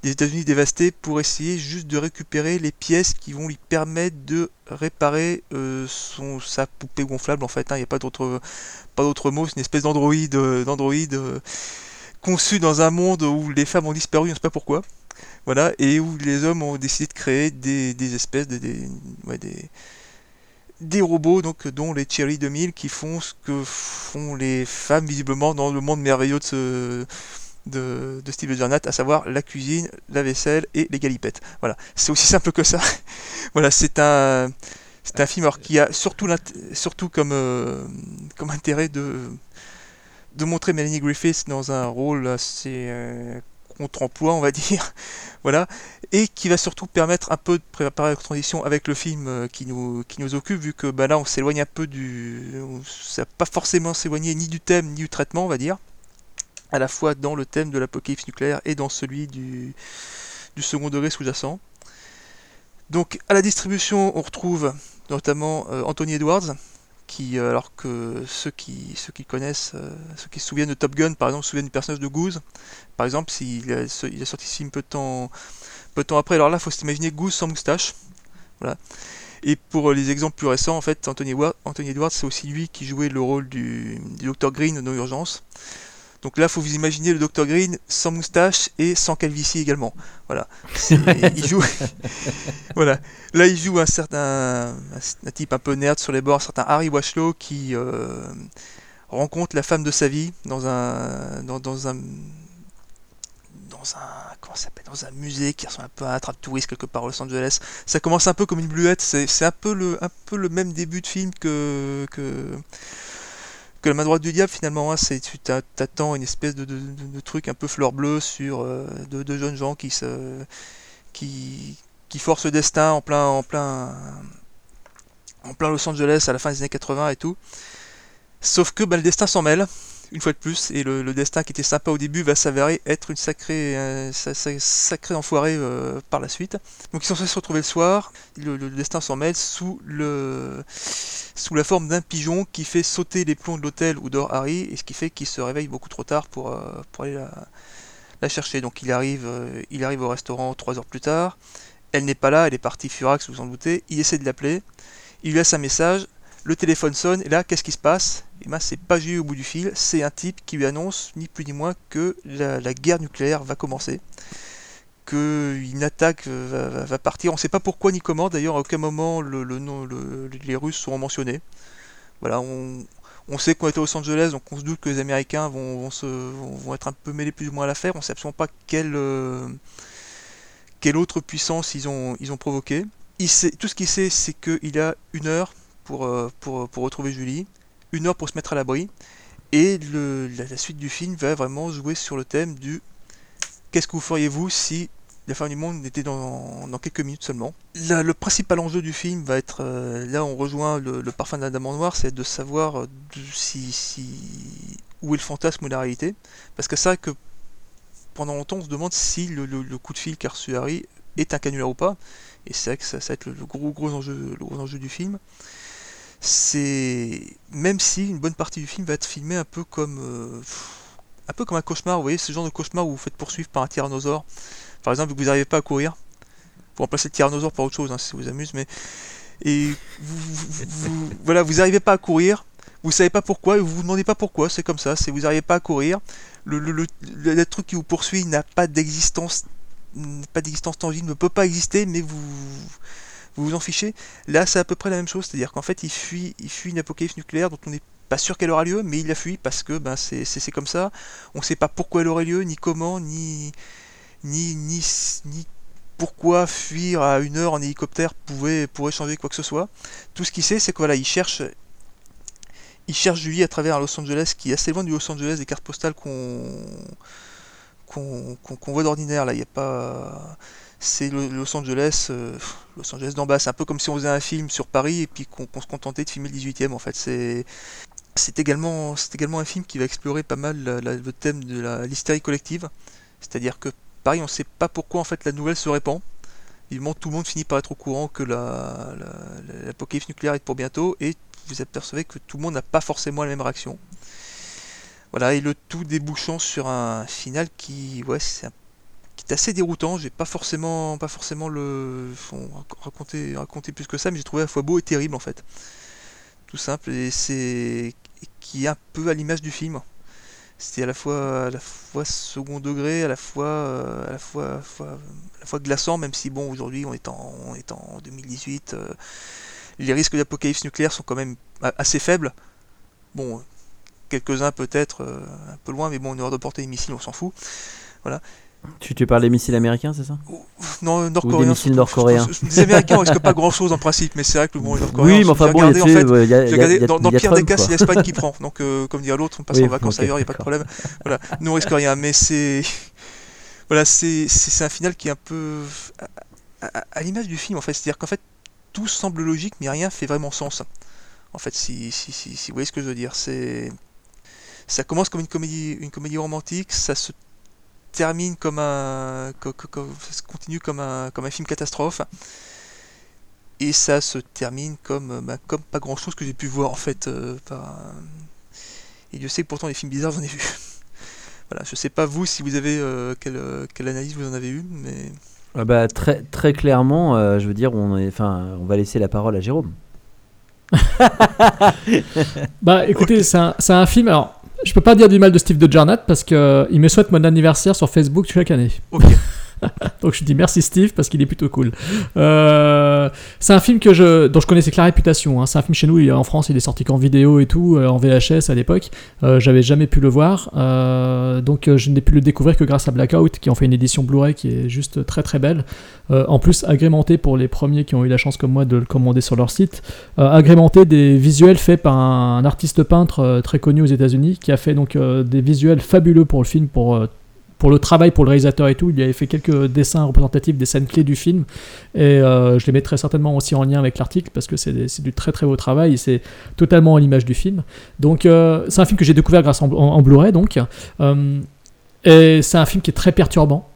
des États-Unis dévastés pour essayer juste de récupérer les pièces qui vont lui permettre de réparer euh, son sa poupée gonflable. En fait, hein. il n'y a pas d'autre pas d'autre mot. C'est une espèce d'androïde euh, d'androïde euh, conçu dans un monde où les femmes ont disparu, on ne sait pas pourquoi. Voilà, et où les hommes ont décidé de créer des, espèces de des, des des robots donc dont les Cherry 2000 qui font ce que font les femmes visiblement dans le monde merveilleux de ce de, de Steve Jarnat, à savoir la cuisine, la vaisselle et les galipettes. Voilà, c'est aussi simple que ça. <laughs> voilà, c'est un c'est un film alors, qui a surtout surtout comme euh, comme intérêt de de montrer Melanie Griffiths dans un rôle assez euh, contre-emploi, on va <laughs> dire. voilà. Et qui va surtout permettre un peu de préparer la transition avec le film euh, qui, nous, qui nous occupe, vu que bah, là on s'éloigne un peu du. Ça n'a pas forcément s'éloigner ni du thème ni du traitement, on va dire. À la fois dans le thème de l'apocalypse nucléaire et dans celui du, second degré sous-jacent. Donc à la distribution, on retrouve notamment euh, Anthony Edwards, qui, euh, alors que ceux qui, ceux qui connaissent, euh, ceux qui se souviennent de Top Gun, par exemple, se souviennent du personnage de Goose. Par exemple, s'il a, il a sorti ce film peu de temps, peu temps après. Alors là, il faut s'imaginer Goose sans moustache. Voilà. Et pour les exemples plus récents, en fait, Anthony Edwards, c'est aussi lui qui jouait le rôle du, du Dr Green dans Urgence. Donc là, faut vous imaginer le Dr Green sans moustache et sans calvitie également. Voilà. <laughs> Il joue. <laughs> voilà. Là, il joue un certain un, type un peu nerd sur les bords, un certain Harry Washlow qui euh, rencontre la femme de sa vie dans un dans, dans un dans un comment ça s'appelle dans un musée qui ressemble un peu à un trap touriste quelque part à Los Angeles. Ça commence un peu comme une bluette. C'est c'est un peu le un peu le même début de film que que que la main droite du diable finalement, hein, c'est tu t'a- t'attends une espèce de, de- de- de truc un peu fleur bleue sur euh, deux, deux jeunes gens qui se qui qui forcent le destin en plein en plein en plein Los Angeles à la fin des années 80 et tout. Sauf que bah, le destin s'en mêle une fois de plus et le, destin qui était sympa au début va s'avérer être une sacrée euh, sa- sa- sacrée enfoirée euh, par la suite. Donc ils sont censés se retrouver le soir, le, destin s'en mêle sous le sous la forme d'un pigeon qui fait sauter les plombs de l'hôtel où dort Harry et ce qui fait qu'il se réveille beaucoup trop tard pour, euh, pour aller la, chercher. Donc il arrive, il arrive au restaurant trois heures plus tard. Elle n'est pas là, elle est partie furax, vous en doutez. Il essaie de l'appeler, il lui laisse un message, le téléphone sonne et là qu'est-ce qui se passe? Et ben c'est pas J au bout du fil, c'est un type qui lui annonce ni plus ni moins que la, guerre nucléaire va commencer qu'une attaque va, partir. On ne sait pas pourquoi ni comment, d'ailleurs à aucun moment les Russes seront mentionnés. Voilà, on, sait qu'on était à Los Angeles, donc on se doute que les Américains vont, être un peu mêlés plus ou moins à l'affaire. On ne sait absolument pas quelle, euh, quelle autre puissance ils ont, ils provoqué. Tout ce qu'il sait, c'est qu'il a une heure pour, euh, retrouver Julie, une heure pour se mettre à l'abri, et la, suite du film va vraiment jouer sur le thème du qu'est-ce que vous feriez-vous si la fin du monde était dans, quelques minutes seulement? Le principal enjeu du film va être, euh, là on rejoint le, parfum de la Noir, c'est de savoir euh, si, où est le fantasme ou la réalité. Parce que vrai que pendant longtemps on se demande si le, coup de fil qu'a reçu Harry est un canular ou pas. Et c'est vrai que ça, ça va être le gros, gros enjeu, le gros enjeu du film. C'est même si une bonne partie du film va être filmée un peu comme euh, un peu comme un cauchemar, vous voyez, ce genre de cauchemar où vous vous faites poursuivre par un tyrannosaure. Par exemple, vous n'arrivez pas à courir. Vous remplacez le tyrannosaure par autre chose, hein, si ça vous amuse, mais. Et vous, vous- vous- <laughs> voilà, vous n'arrivez pas à courir, vous savez pas pourquoi, et vous vous demandez pas pourquoi, c'est comme ça, c'est vous n'arrivez pas à courir. Le, le, le- le- le truc qui vous poursuit n'a pas d'existence pas d'existence tangible, ne peut pas exister, mais vous vous, vous en fichez. Là, c'est à peu près la même chose, c'est-à-dire qu'en fait, il fuit, il fuit une apocalypse nucléaire dont on n'est pas sûr qu'elle aura lieu, mais il la fuit parce que ben, c'est comme ça. On ne sait pas pourquoi elle aurait lieu, ni comment, ni, ni, ni, ni pourquoi fuir à une heure en hélicoptère pouvait, pourrait changer quoi que ce soit. Tout ce qu'il sait, c'est que voilà, il cherche, il cherche Julie à travers Los Angeles qui est assez loin du Los Angeles des cartes postales qu'on- qu'on voit d'ordinaire. Là, il n'y a pas. C'est Los Angeles, euh, Los Angeles d'en bas. C'est un peu comme si on faisait un film sur Paris et puis qu'on se contentait de filmer le 18e en fait. C'est également, également un film qui va explorer pas mal le thème de l'hystérie collective. C'est-à-dire que, pareil, on ne sait pas pourquoi en fait la nouvelle se répand. Évidemment, tout le monde finit par être au courant que la- la- l'apocalypse nucléaire est pour bientôt et vous apercevez que tout le monde n'a pas forcément la même réaction. Voilà, et le tout débouchant sur un final qui, ouais, c'est un- qui assez déroutant. J'ai pas forcément, pas forcément le raconter, raconter plus que ça, mais j'ai trouvé à la fois beau et terrible en fait. Tout simple, et c'est qui est un peu à l'image du film. C'était à la fois, à la fois second degré, à la fois, euh, à la fois, à la fois, à la fois glaçant, même si bon, aujourd'hui on est en, on est en 2018, euh, les risques d'apocalypse nucléaire sont quand même assez faibles. Bon, quelques-uns peut-être euh, un peu loin, mais bon, une heure de portée des missiles, on s'en fout. Voilà. Tu, tu parles des missiles américains, c'est ça Non, nord-coréens. des missiles nord-coréens. Les Américains, on risque pas grand-chose en principe, mais c'est vrai que bon, les nord-coréens. Oui, mais enfin bon, regardé, il en y a- fait, y a- y regardé, y a- dans, dans le pire des cas, c'est l'Espagne qui prend. Donc, euh, comme dirait l'autre, on passe Oui, en vacances ailleurs, il n'y a pas de problème. Voilà, nous on risque rien, mais c'est. Voilà, c'est un final qui est un peu. à, à- à l'image du film, en fait. C'est-à-dire qu'en fait, tout semble logique, mais rien fait vraiment sens. En fait, si, si, si, si vous voyez ce que je veux dire, c'est. Ça commence comme une comédie, une comédie romantique, ça se termine comme un. co- co- co- ça se continue comme un, comme un film catastrophe. Et ça se termine comme, euh, bah, comme pas grand chose que j'ai pu voir en fait. euh, par, et Dieu sait que pourtant les films bizarres j'en ai vu. <laughs> voilà, je sais pas vous si vous avez euh, quelle, euh, quelle analyse vous en avez eu, mais. Ah bah, très, très clairement, euh, je veux dire, on, est, enfin, on va laisser la parole à Jérôme. <laughs> Bah écoutez, c'est un, c'est un film. Alors, Je peux pas dire du mal de Steve de Jarnat parce que euh, il me souhaite mon anniversaire sur Facebook chaque année. Ok. <laughs> <laughs> Donc je dis merci Steve parce qu'il est plutôt cool. Euh, c'est un film que je, dont je connaissais que la réputation. hein. C'est un film chez nous, en France, il est sorti qu'en vidéo et tout, euh, en VHS à l'époque. Euh, J'avais jamais pu le voir. Euh, donc je n'ai pu le découvrir que grâce à Blackout qui ont fait une édition Blu-ray qui est juste très très belle. En plus agrémenté pour les premiers qui ont eu la chance comme moi de le commander sur leur site. Euh, agrémenté des visuels faits par un, artiste peintre très connu aux États-Unis qui a fait donc des visuels fabuleux pour le film pour pour le travail pour le réalisateur et tout, il avait fait quelques dessins représentatifs des scènes clés du film et euh, je les mettrai certainement aussi en lien avec l'article parce que c'est du très très beau travail et c'est totalement à l'image du film. Donc euh, c'est un film que j'ai découvert grâce en, en- Blu-ray donc Euh, et c'est un film qui est très perturbant.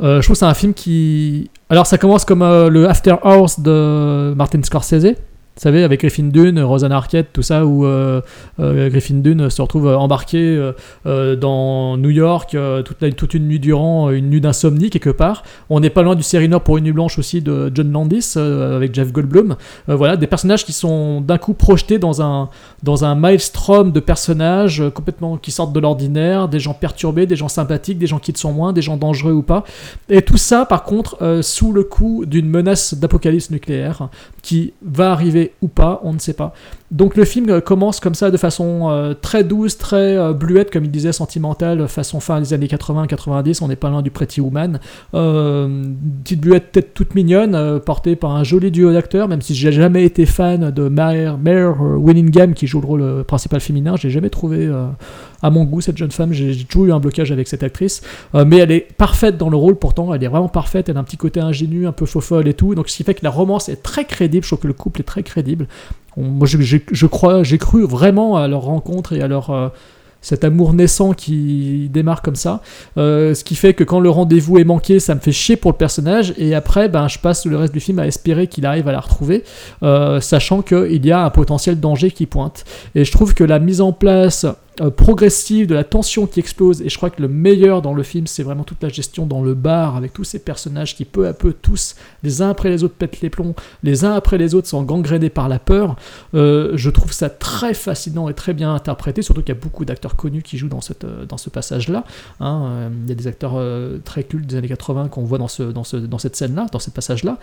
Je trouve que c'est un film qui alors ça commence comme le After Hours de Martin Scorsese. Vous savez, avec Griffin Dune, Rosanna Arquette, tout ça, où euh, euh, Griffin Dune se retrouve euh, embarqué dans New York toute, une nuit durant, une nuit d'insomnie quelque part. On n'est pas loin du série Nord pour une nuit blanche aussi de John Landis avec Jeff Goldblum. Voilà, des personnages qui sont d'un coup projetés dans un, dans un maelstrom de personnages complètement qui sortent de l'ordinaire, des gens perturbés, des gens sympathiques, des gens qui le sont moins, des gens dangereux ou pas. Et tout ça, par contre, sous le coup d'une menace d'apocalypse nucléaire qui va arriver ou pas, on ne sait pas. Donc le film euh, commence comme ça de façon euh, très douce, très euh, bluette, comme il disait, sentimentale, façon fin des années 80-90, on n'est pas loin du Pretty Woman. Petite bluette peut-être toute mignonne, portée par un joli duo d'acteurs, même si j'ai jamais été fan de Mare, Mare Winningham qui joue le rôle principal féminin, j'ai jamais trouvé à mon goût cette jeune femme, j'ai toujours eu un blocage avec cette actrice, Euh, mais elle est parfaite dans le rôle pourtant, elle est vraiment parfaite, elle a un petit côté ingénu, un peu faux folle et tout, donc ce qui fait que la romance est très crédible, je trouve que le couple est très crédible. Moi je, crois, j'ai cru vraiment à leur rencontre et à leur... euh, cet amour naissant qui démarre comme ça, Euh, ce qui fait que quand le rendez-vous est manqué, ça me fait chier pour le personnage, et après, ben, je passe le reste du film à espérer qu'il arrive à la retrouver, sachant qu'il y a un potentiel danger qui pointe. Et je trouve que la mise en place euh, progressive de la tension qui explose, et je crois que le meilleur dans le film, c'est vraiment toute la gestion dans le bar, avec tous ces personnages qui peu à peu tous, les uns après les autres, pètent les plombs, les uns après les autres sont gangrénés par la peur. Euh, je trouve ça très fascinant et très bien interprété, surtout qu'il y a beaucoup d'acteurs connus qui jouent dans, cette, euh, dans ce passage-là. hein. Il y a des acteurs très cultes des années 80 qu'on voit dans, ce, dans, ce, dans cette scène-là, dans ce passage-là.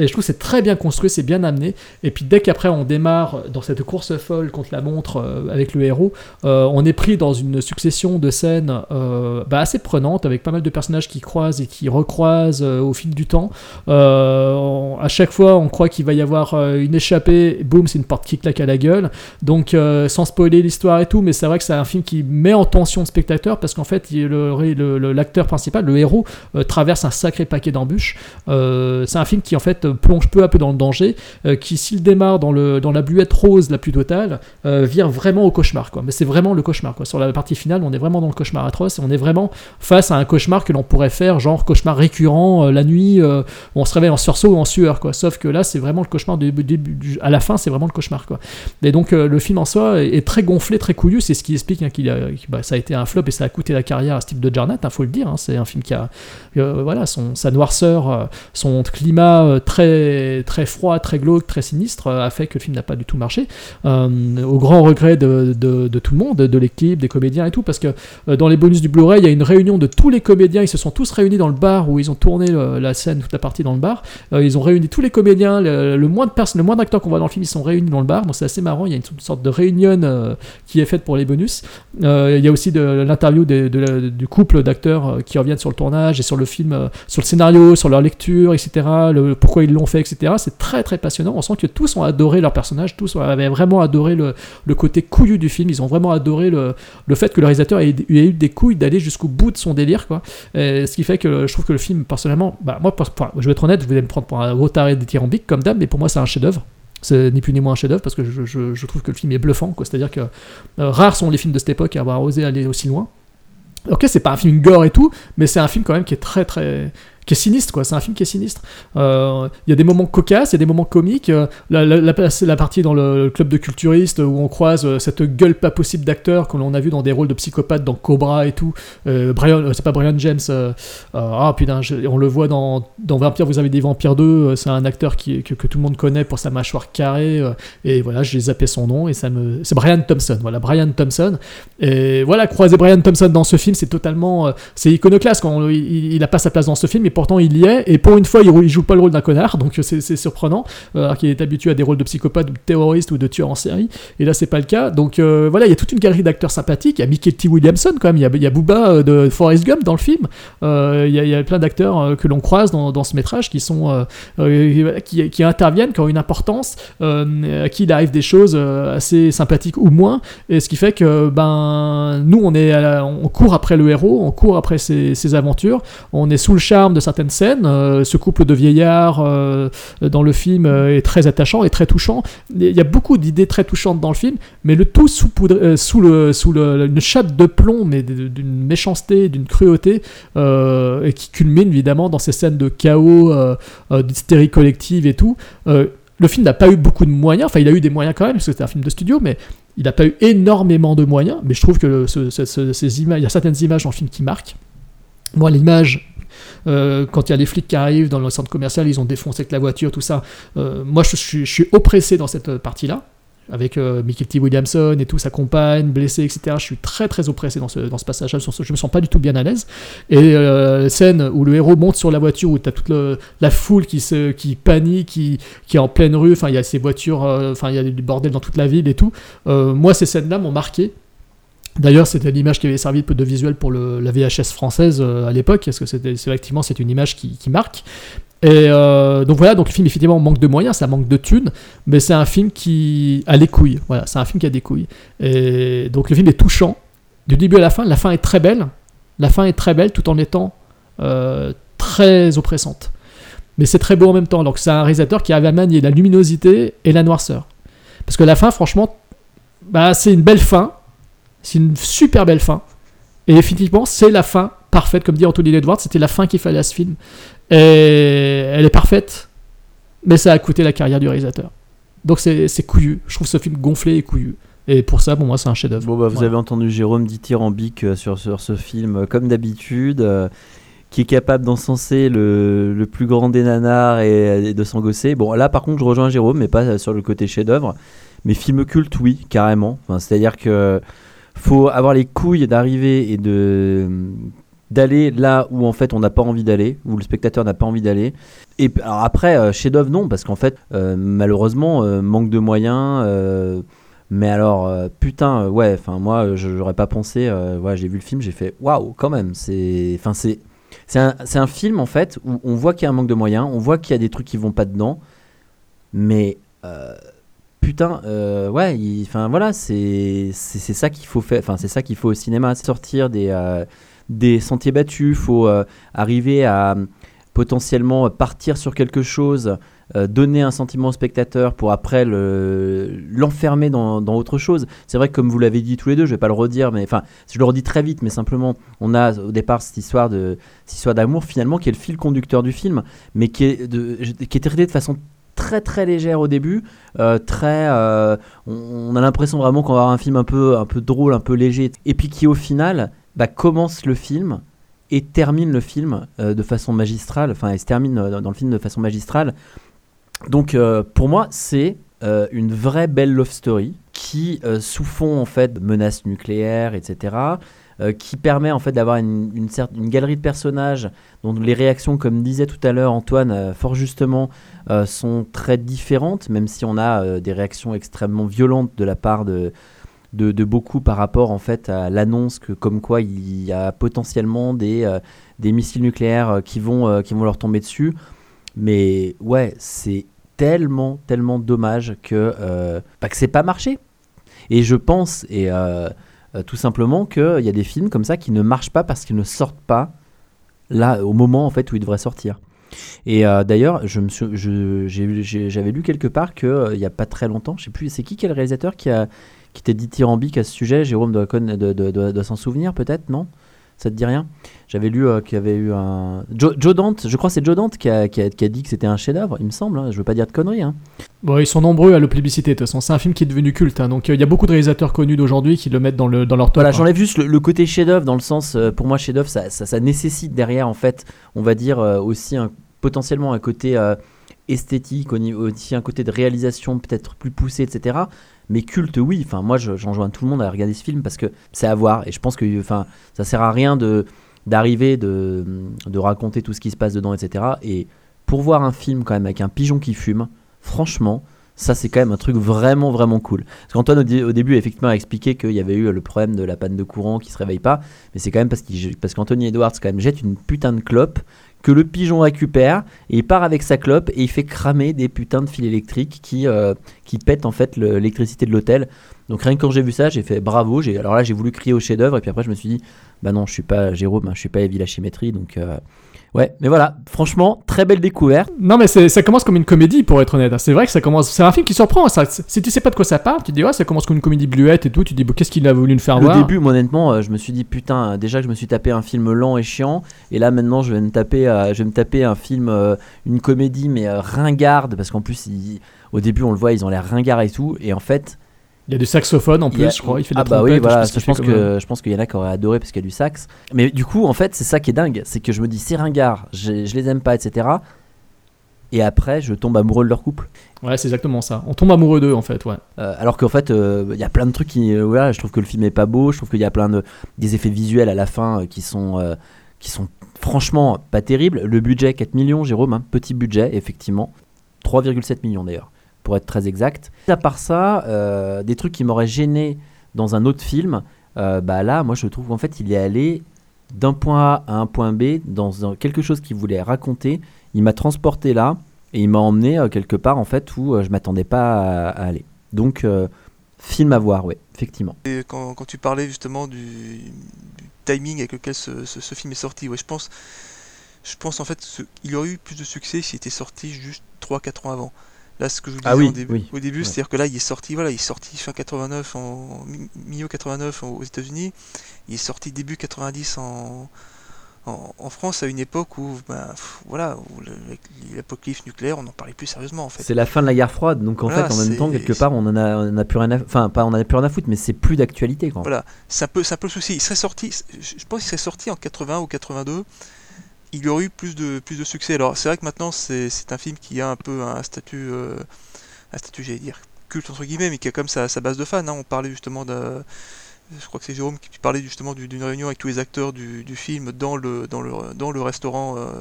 Et je trouve c'est très bien construit, c'est bien amené. Et puis dès qu'après on démarre dans cette course folle contre la montre euh, avec le héros, euh, on est pris dans une succession de scènes euh, bah, assez prenantes avec pas mal de personnages qui croisent et qui recroisent au fil du temps. On- à chaque fois, on croit qu'il va y avoir une échappée, boum, c'est une porte qui claque à la gueule. Donc, sans spoiler l'histoire et tout, mais c'est vrai que c'est un film qui met en tension le spectateur parce qu'en fait, l'acteur principal, le héros, traverse un sacré paquet d'embûches. C'est un film qui en fait plonge peu à peu dans le danger, euh, qui s'il démarre dans, le, dans la bluette rose la plus totale, euh, vire vraiment au cauchemar. Quoi. Mais c'est vraiment le cauchemar. Quoi. Sur la partie finale, on est vraiment dans le cauchemar atroce et on est vraiment face à un cauchemar que l'on pourrait faire, genre cauchemar récurrent euh, la nuit, on se réveille en sursaut ou en sueur. Quoi. Sauf que là, c'est vraiment le cauchemar du début. à la fin, c'est vraiment le cauchemar. Quoi. Et donc, le film en soi est, très gonflé, très couillu. C'est ce qui explique hein, qu'il bah, ça a été un flop et ça a coûté la carrière à Steve de Jarnat, il faut le dire. hein. C'est un film qui a voilà, son, sa noirceur, son climat euh, très, froid, très glauque, très sinistre euh, a fait que le film n'a pas du tout marché. Euh, au grand regret de, tout le monde, de l'équipe, des comédiens et tout, parce que euh, dans les bonus du Blu-ray, il y a une réunion de tous les comédiens. Ils se sont tous réunis dans le bar où ils ont tourné la scène, toute la partie dans le bar. Ils ont réuni tous les comédiens, le, moins de personnes, le moins d'acteurs qu'on voit dans le film, ils sont réunis dans le bar. Donc c'est assez marrant. Il y a une, sorte de réunion qui est faite pour les bonus. Il y a aussi de l'interview du couple d'acteurs qui reviennent sur le tournage et sur le film, sur le scénario, sur leur lecture, etc. Le, pourquoi ils l'ont fait, etc. C'est très très passionnant. On sent que tous ont adoré leur personnage, tous avaient vraiment adoré le, côté couillu du film. Ils ont vraiment adoré le, fait que le réalisateur ait, eu des couilles d'aller jusqu'au bout de son délire, quoi. Ce qui fait que je trouve que le film, personnellement, bah, moi, je vais être honnête, vous allez me prendre pour un gros taré dithyrambique comme d'hab, mais pour moi, c'est un chef-d'œuvre. C'est ni plus ni moins un chef-d'œuvre parce que je, je- je trouve que le film est bluffant. C'est-à-dire que euh, rares sont les films de cette époque à avoir osé aller aussi loin. Ok, c'est pas un film gore et tout, mais c'est un film quand même qui est très très qui est sinistre, quoi. C'est un film qui est sinistre. Euh, Il y a des moments cocasses, il y a des moments comiques. Euh, la, la, partie dans le, club de culturistes où on croise euh, cette gueule pas possible d'acteur que l'on a vu dans des rôles de psychopathe dans Cobra et tout. Brian, c'est pas Brian James. ah putain, on le voit dans, dans Vampire, vous avez des Vampires 2. euh, c'est un acteur qui, que, tout le monde connaît pour sa mâchoire carrée. et voilà, j'ai zappé son nom et ça me. C'est Brian Thompson. Voilà, Brian Thompson. Et voilà, croiser Brian Thompson dans ce film, c'est totalement. c'est iconoclaste. Quand il, il a pas sa place dans ce film, et pourtant il y est. Et pour une fois, il, il joue pas le rôle d'un connard, donc c'est c'est surprenant. euh, alors qu'il est habitué à des rôles de psychopathe de terroriste ou de tueur en série. Et là, c'est pas le cas. Donc euh, voilà, il y a toute une galerie d'acteurs sympathiques. Il y a Mickey T. Williamson, quand même. Il y a, il y a Booba euh, de Forrest Gump dans le film. Euh, il, y a, plein d'acteurs euh, que l'on croise dans, ce métrage qui sont euh, euh, qui, interviennent, qui ont une importance, euh, à qui il arrive des choses euh, assez sympathiques ou moins. Et ce qui fait que ben nous, on est on court après le héros, on court après ses, ses aventures. On est sous le charme de certaines scènes. Euh, ce couple de vieillards euh, dans le film euh, est très attachant et très touchant. Il y a beaucoup d'idées très touchantes dans le film, mais le tout sous, une chape de plomb, mais d'une méchanceté, d'une cruauté, et qui culmine évidemment dans ces scènes de chaos, d'hystérie collective et tout. Le film n'a pas eu beaucoup de moyens, enfin il a eu des moyens quand même, parce que c'était un film de studio, mais il n'a pas eu énormément de moyens, mais je trouve que ces images, il y a certaines images dans le film qui marquent. Moi, l'image, euh, quand il y a les flics qui arrivent dans le centre commercial, ils ont défoncé avec la voiture, tout ça. euh, moi, je, suis- oppressé dans cette partie-là, avec euh, T. Williamson et tout, sa compagne, blessée, etc. Je suis très, très oppressé dans ce, passage-là. Je, me sens pas du tout bien à l'aise. Et euh, scène où le héros monte sur la voiture, où tu as toute la foule qui, se, qui panique, qui, qui est en pleine rue, enfin, il y a ces voitures, enfin, il y a du bordel dans toute la ville et tout. Moi, ces scènes-là m'ont marqué. D'ailleurs, c'était l'image qui avait servi de visuel pour la VHS française euh, à l'époque, parce que c'est effectivement c'est une image qui, marque. Et euh, donc voilà, donc le film effectivement manque de moyens, ça manque de thunes, mais c'est un film qui a les couilles. Voilà, c'est un film qui a des couilles. Et donc le film est touchant du début à la fin. La fin est très belle. La fin est très belle tout en étant euh, très oppressante. Mais c'est très beau en même temps. Donc c'est un réalisateur qui à manier la luminosité et la noirceur. Parce que la fin, franchement, bah, c'est une belle fin. C'est une super belle fin. Et effectivement, c'est la fin parfaite, comme dit Anthony Edwards, c'était la fin qu'il fallait à ce film. Et elle est parfaite, mais ça a coûté la carrière du réalisateur. Donc c'est couillu. Je trouve ce film gonflé et couillu. Et pour ça, pour moi, c'est un chef-d'œuvre. Bon, bah, vous Voilà. avez entendu Jérôme dithyrambique euh, sur, sur ce film, euh, comme d'habitude, euh, qui est capable d'encenser le, le plus grand des nanars et, et de s'engosser. Bon, là, par contre, je rejoins Jérôme, mais pas sur le côté chef-d'œuvre. Mais film culte, oui, carrément. Enfin, C'est-à-dire que faut avoir les couilles d'arriver et de d'aller là où en fait on n'a pas envie d'aller, où le spectateur n'a pas envie d'aller. Et après, euh, chef-d'œuvre non, parce qu'en fait, euh, malheureusement, euh, manque de moyens. euh, mais alors, putain, ouais, enfin moi, j'aurais pas pensé. ouais, j'ai vu le film, j'ai fait waouh, quand même. C'est, c'est, un, un film en fait où on voit qu'il y a un manque de moyens, on voit qu'il y a des trucs qui vont pas dedans, mais putain, euh, ouais, enfin voilà, c'est, c'est, ça qu'il faut faire. Enfin, c'est ça qu'il faut au cinéma, sortir des, euh, des sentiers battus. Faut euh, arriver à potentiellement partir sur quelque chose euh, donner un sentiment au spectateur pour après le- l'enfermer dans, dans autre chose. C'est vrai que comme vous l'avez dit tous les deux, je vais pas le redire, mais enfin, je le redis très vite, mais simplement, on a au départ cette histoire de cette histoire d'amour finalement qui est le fil conducteur du film, mais qui est de, qui est traité de façon très très légère au début, euh, très, euh, on, a l'impression vraiment qu'on va avoir un film un peu un peu drôle, un peu léger, et puis qui au final bah, commence le film et termine le film euh, de façon magistrale, enfin, il se termine euh, dans le film de façon magistrale. Donc pour moi, c'est une vraie belle love story qui, sous fond en fait de menaces nucléaires, etc., euh, qui permet en fait d'avoir une, une, une galerie de personnages dont les réactions, comme disait tout à l'heure Antoine, euh, fort justement, euh, sont très différentes, même si on a des réactions extrêmement violentes de la part de, de, beaucoup par rapport en fait à l'annonce que comme quoi il y a potentiellement des, des missiles nucléaires qui vont, qui vont leur tomber dessus. Mais ouais, c'est tellement, tellement dommage que, bah, que c'est pas marché. Et je pense, et euh, tout simplement, qu'il y a des films comme ça qui ne marchent pas parce qu'ils ne sortent pas là au moment en fait où ils devraient sortir. Et euh, d'ailleurs, j'avais lu quelque part qu'il n'y a pas très longtemps, je sais plus, c'est qui quel réalisateur qui a qui était dithyrambique à ce sujet? Jérôme doit- doit- doit- doit s'en souvenir peut-être, non? Ça te dit rien? J'avais lu euh, qu'il y avait eu un. Joe, Joe Dante, je crois que c'est Joe Dante qui a, qui a- qui a dit que c'était un chef-d'œuvre, il me semble. hein. Je veux pas dire de conneries. Hein. Bon, ils sont nombreux à le plébisciter, de toute façon. C'est un film qui est devenu culte. hein. Donc, euh, il y a beaucoup de réalisateurs connus d'aujourd'hui qui le mettent dans, le, dans leur top. Voilà, hein. j'enlève juste le, le côté chef-d'œuvre dans le sens, euh, pour moi, chef-d'œuvre, ça, ça, ça nécessite derrière, en fait, on va dire aussi un, potentiellement un côté esthétique, aussi un côté de réalisation peut-être plus poussé, etc. Mais culte, oui. Enfin, moi, je- j'enjoins tout le monde à regarder ce film parce que c'est à voir. Et je pense que, enfin, ça sert à rien de d'arriver de, de raconter tout ce qui se passe dedans, etc. Et pour voir un film quand même avec un pigeon qui fume, franchement, ça c'est quand même un truc vraiment vraiment cool. Parce qu'Antoine au, dé- au début effectivement a expliqué qu'il y avait eu le problème de la panne de courant qui se réveille pas, mais c'est quand même parce, qu'Anthony Edwards quand même jette une putain de clope que le pigeon récupère et il part avec sa clope et il fait cramer des putains de fils électriques qui, euh, qui pètent en fait le- l'électricité de l'hôtel. Donc rien que quand j'ai vu ça, j'ai fait bravo. Alors là j'ai voulu crier au chef-d'œuvre et puis après je me suis dit bah non je suis pas Jérôme, hein, je suis pas Evie la donc euh, ouais. Mais voilà, franchement très belle découverte. Non, mais ça commence comme une comédie, pour être honnête. C'est vrai que ça commence. C'est un film qui surprend. Ça. Si tu sais pas de quoi ça parle, tu te dis, ouais, ça commence comme une comédie bluette et tout. Tu te dis, bon, qu'est-ce qu'il a voulu nous faire Le voir début, moi, honnêtement, euh, je me suis dit putain, déjà que je me suis tapé un film lent et chiant, et là maintenant je vais me taper, euh, je vais me taper un film, euh, une comédie mais ringarde, parce qu'en plus au début on le voit, ils ont l'air ringards et tout, et en fait. Il y a du saxophone en a- plus, je crois. Il fait de ah la bah oui, voilà, ce je pense euh, que je pense qu'il y en a qui auraient adoré parce qu'il y a du sax. Mais du coup, en fait, c'est ça qui est dingue, c'est que je me dis c'est ringard, je, je les aime pas, etc. Et après, je tombe amoureux de leur couple. Ouais, c'est exactement ça. On tombe amoureux d'eux, en fait, ouais. Euh, alors qu'en fait, euh, il y a plein de trucs qui. euh, voilà, je trouve que le film est pas beau. Je trouve qu'il y a plein de des effets visuels à la fin euh, qui sont euh, qui sont franchement pas terribles. Le budget 4 millions, Jérôme, hein, petit budget effectivement, 3,7 millions d'ailleurs, pour être très exact. À part ça, euh, des trucs qui m'auraient gêné dans un autre film, euh, bah là, moi je trouve qu'en fait, il est allé d'un point A à un point B dans quelque chose qu'il voulait raconter. Il m'a transporté là et il m'a emmené euh, quelque part en fait où je m'attendais pas à, aller. Donc film à voir, ouais, effectivement. Quand, tu parlais justement du, timing avec lequel ce, ce- ce film est sorti, ouais, je pense, je pense en fait qu'il aurait eu plus de succès s'il était sorti juste 3-4 ans avant. Là, ce que je vous disais Ah oui, au début, oui, au début ouais. c'est-à-dire que là, il est sorti, voilà, il est sorti fin 89, en mi- milieu 89 aux États-Unis, il est sorti début 90 en, en, en France à une époque où, ben, pff, voilà, l'apocalypse nucléaire, on n'en parlait plus sérieusement en fait. C'est la fin de la guerre froide, donc en Voilà, fait, en même temps, quelque part, on en a, on en a plus rien à, enfin, pas on en a plus rien à foutre, mais c'est plus d'actualité. Voilà, c'est un peu, c'est un peu le souci. Il serait sorti, je je pense qu'il serait sorti en 80 ou 82. Il y aurait eu plus de, plus de succès. Alors c'est vrai que maintenant c'est, un film qui a un peu un statut, euh, un statut, j'allais dire culte entre guillemets, mais qui a comme sa, sa base de fans. hein. On parlait justement je crois que c'est Jérôme qui parlait justement du- d'une réunion avec tous les acteurs du, film dans le, dans le, dans le restaurant euh,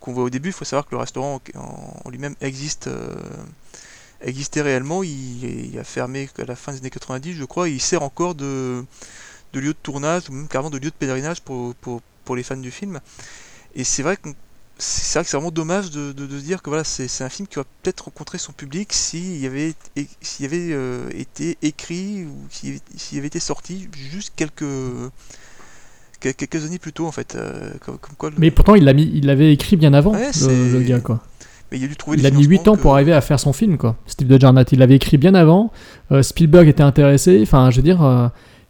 qu'on voit au début. Il faut savoir que le restaurant en, lui-même existe. euh, existait réellement, il, il a fermé à la fin des années 90 je crois, et il sert encore de, de lieu de tournage ou même carrément de lieu de pèlerinage pour, pour, pour les fans du film. Et c'est vrai que c'est vrai que c'est vraiment dommage de, de- de se dire que voilà, c'est un film qui va peut-être rencontrer son public s'il y avait, s'il avait euh, été écrit ou s'il avait- été sorti juste quelques, quel- quelques années plus tôt en fait. euh, comme, comme quoi le- Mais pourtant, il l'a mis, il l'avait écrit bien avant, Ouais, le, gars, quoi. mais il a dû trouver Il des a mis 8 financements ans pour arriver à faire son film, quoi. Steve de Jarnat, il l'avait écrit bien avant. Euh, Spielberg était intéressé. Enfin, je veux dire,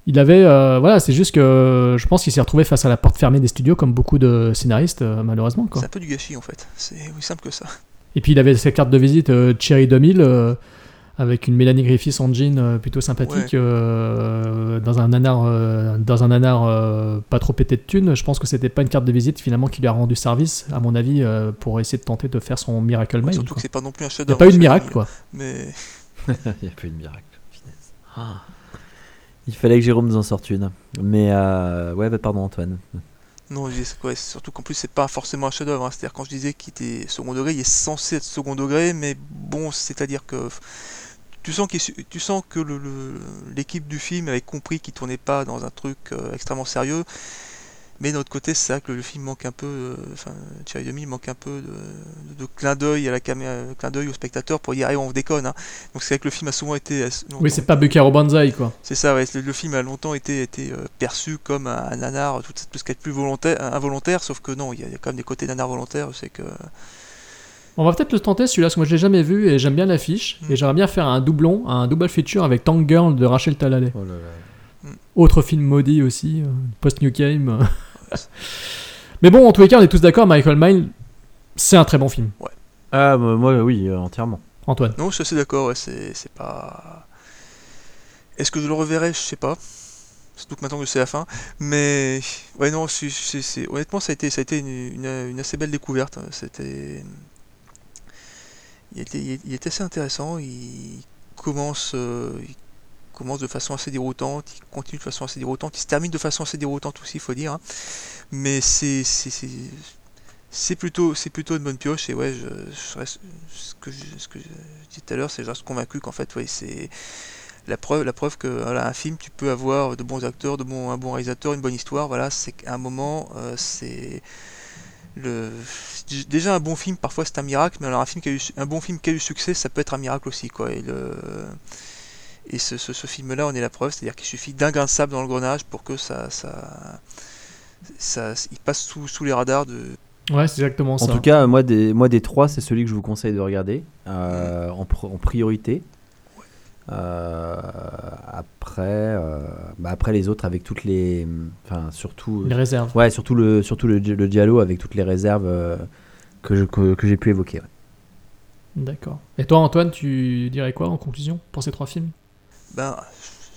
il avait. euh, voilà, c'est juste que je pense qu'il s'est retrouvé face à la porte fermée des studios, comme beaucoup de scénaristes, euh, malheureusement, quoi. C'est un peu du gâchis en fait. C'est aussi simple que ça. Et puis il avait sa carte de visite euh, Cherry 2000 euh, avec une Mélanie Griffiths en jean euh, plutôt sympathique Ouais. euh, dans un nanar, euh, dans un nanar euh, pas trop pété de thunes. Je pense que c'était pas une carte de visite finalement qui lui a rendu service, à mon avis, euh, pour essayer de tenter de faire son Miracle Mail. Surtout quoi. que c'est pas non plus un Il chef n'y a pas eu de miracle quoi. Mais <laughs> Il n'y a pas eu de miracle. Finesse. Ah. Il fallait que Jérôme nous en sorte une. Mais euh, ouais, bah, pardon Antoine. non, surtout qu'en plus c'est pas forcément un chef-d'œuvre. hein. C'est-à-dire quand je disais qu'il était second degré, il est censé être second degré, mais bon, c'est-à-dire que tu sens, tu sens que l'équipe du film avait compris qu'il tournait pas dans un truc euh, extrêmement sérieux. Mais d'un autre côté, c'est vrai que le film manque un peu, euh, enfin, Thierry Demi manque un peu de, de clin d'œil à la caméra, clin d'œil au spectateur pour dire, allez, on déconne. hein. Donc c'est vrai que le film a souvent été. Oui, c'est pas Bucaro Banzai quoi. C'est ça, ouais. Le, le film a longtemps été, été euh, perçu comme un, un nanar, tout, tout ce qui est plus volontaire, involontaire, sauf que non, il y, a il y a quand même des côtés nanar volontaires. C'est que On va peut-être le tenter celui-là parce que moi je l'ai jamais vu et j'aime bien l'affiche Mm. et j'aimerais bien faire un doublon, un double feature avec Tank Girl de Rachel Talalay. Oh là là. Autre film maudit aussi, euh, post New Game. <laughs> Mais bon, en tous les cas, on est tous d'accord, Michael Mann, c'est un très bon film. Ah, moi, moi, oui, euh, entièrement. Antoine. Non, je suis assez d'accord, ouais, c'est c'est pas. Est-ce que je le reverrai? Je sais pas. Surtout que maintenant que c'est la fin. Mais ouais, non, c'est- c'est- c'est- honnêtement, ça a été, ça a été une, une- une assez belle découverte. C'était. Il était, il il était assez intéressant. Il commence, euh, il commence de façon assez déroutante. Il continue de façon assez déroutante. Il se termine de façon assez déroutante aussi, il faut dire. hein. Mais c'est. c'est- plutôt, c'est plutôt une bonne pioche et ouais, je, reste, ce que je, ce que je disais tout à l'heure, c'est je reste convaincu qu'en fait, ouais, c'est la preuve, la preuve que un film, tu peux avoir de bons acteurs, de bons, un bon réalisateur, une bonne histoire. Voilà, c'est qu'à un moment, euh, c'est le déjà un bon film. Parfois, c'est un miracle, mais alors un film qui a eu, un bon film qui a eu succès, ça peut être un miracle aussi, quoi. Et le et ce, ce, ce film-là, on est la preuve, c'est-à-dire qu'il suffit d'un grain de sable dans le grenage pour que ça, ça, ça, il passe sous, sous les radars de, Ouais, c'est exactement En ça. tout cas, moi des, moi, des trois, c'est celui que je vous conseille de regarder euh, en, pr- en priorité. Euh, après, euh, bah, après les autres avec toutes les, enfin surtout, Les réserves. ouais, surtout le, surtout le, le Diallo avec toutes les réserves euh, que je- que, que j'ai pu évoquer. ouais. D'accord. Et toi, Antoine, tu dirais quoi en conclusion pour ces trois films? Ben,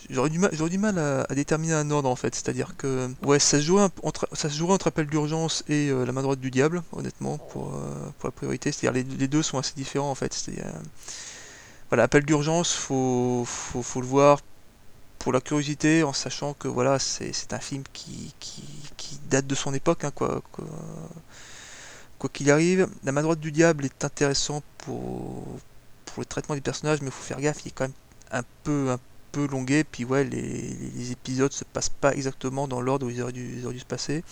j'aurais du mal, j'aurais du mal à, déterminer un ordre en fait. C'est-à-dire que, ouais, ça se jouerait un- entre, ça se jouerait entre Appel d'urgence et euh, La main droite du diable, honnêtement, pour, euh, pour la priorité. C'est-à-dire les, les deux sont assez différents en fait. C'est, euh, voilà, Appel d'urgence, faut, faut, faut le voir pour la curiosité, en sachant que voilà, c'est, un film qui, qui, date de son époque, hein, quoi. quoi quoi qu'il arrive, La main droite du diable est intéressant pour, pour le traitement des personnages, mais il faut faire gaffe, il est quand même un peu, un peu longué, puis ouais, les, les épisodes se passent pas exactement dans l'ordre où ils auraient dû, ils auraient dû se passer.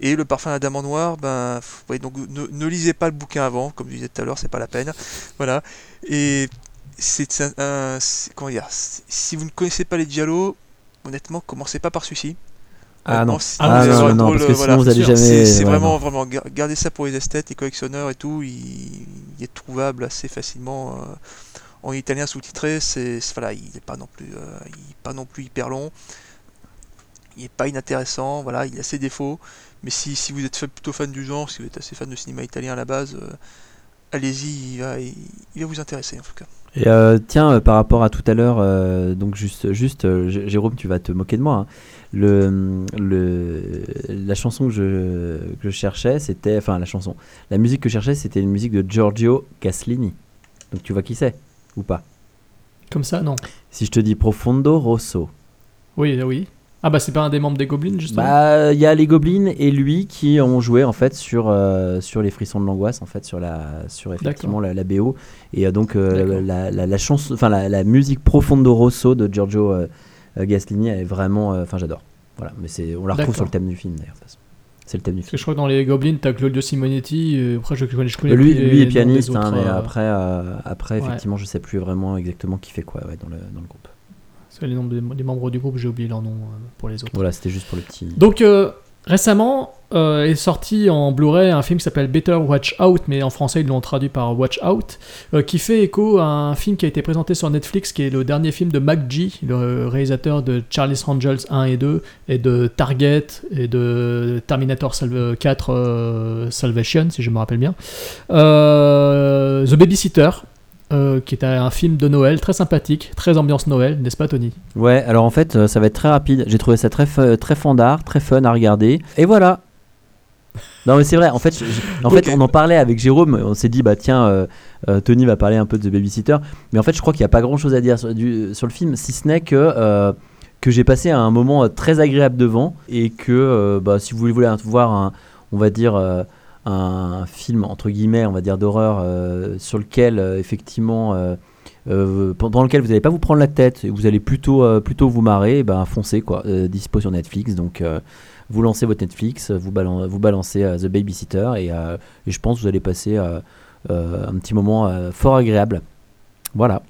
Et le parfum à la dame en noir, ben, ouais, donc ne, ne lisez pas le bouquin avant, comme je disais tout à l'heure, c'est pas la peine. Voilà. Et c'est un, un- comment dire, si vous ne connaissez pas les Diallo, honnêtement, commencez pas par celui-ci. Ah non, Ah non, non, le non, drôle, parce que voilà. sinon vous allez jamais. C'est ouais, vraiment, non. vraiment, gar- gardez ça pour les esthètes, les collectionneurs et tout. Il, il est trouvable assez facilement euh, en italien sous-titré. C'est voilà, il n'est pas non plus, euh, pas non plus hyper long. Il n'est pas inintéressant. Voilà, il a ses défauts. Mais si, vous êtes plutôt fan du genre, si vous êtes assez fan de cinéma italien à la base, euh, allez-y, il va, vous intéresser en tout cas. Et euh, tiens, par rapport à tout à l'heure, donc juste, juste Jérôme, tu vas te moquer de moi. hein. La chanson que je cherchais, c'était, enfin la chanson, la musique que je cherchais, c'était une musique de Giorgio Gaslini. Donc tu vois qui c'est? Ou pas Comme ça, non. Si je te dis Profondo Rosso, Oui, euh, oui. Ah bah c'est pas un des membres des Goblins, justement? Bah il y a les Gobelins et lui qui ont joué en fait sur euh, sur les frissons de l'angoisse en fait sur la sur effectivement la, la BO et euh, donc euh, la, la, la chanson enfin la, la musique Profondo Rosso de Giorgio euh, Gaslini elle est vraiment enfin j'adore. Voilà mais c'est on la retrouve sur le thème du film d'ailleurs. C'est le thème du Parce que film je crois que dans les Goblins, t'as Claudio Simonetti. euh, après, je connais, je connais lui, les lui est pianiste, hein, mais euh, après, euh, après ouais. effectivement, je sais plus vraiment exactement qui fait quoi ouais, dans, le, dans le groupe. parce que les, les membres du groupe, j'ai oublié leur nom pour les autres. Voilà, c'était juste pour le petit. Donc euh, récemment euh, est sorti en Blu-ray un film qui s'appelle Better Watch Out, mais en français ils l'ont traduit par Watch Out, euh, qui fait écho à un film qui a été présenté sur Netflix, qui est le dernier film de Mac G, le réalisateur de Charlie's Angels 1 et 2, et de Target, et de Terminator Salv- 4 euh, Salvation, si je me rappelle bien. The Babysitter. Euh, qui est un film de Noël très sympathique, très ambiance Noël, n'est-ce pas Tony? Ouais, alors en fait, euh, ça va être très rapide. J'ai trouvé ça très, très fandard, très fun à regarder. Et voilà. Non, mais c'est vrai. En fait, je- je- en fait, on en parlait avec Jérôme. On s'est dit, bah tiens, euh, euh, Tony va parler un peu de The Babysitter. Mais en fait, je crois qu'il n'y a pas grand-chose à dire sur, du- sur le film, si ce n'est que euh, que j'ai passé un moment très agréable devant et que, euh, bah, si vous voulez voulez voir un, on va dire. Un film entre guillemets, on va dire d'horreur, euh, sur lequel euh, effectivement euh, euh, pendant lequel vous n'allez pas vous prendre la tête et vous allez plutôt, plutôt vous marrer, et ben foncez quoi. Dispo sur Netflix, donc vous lancez votre Netflix, vous, balan- vous balancez The Babysitter et, et je pense que vous allez passer un petit moment fort agréable. Voilà.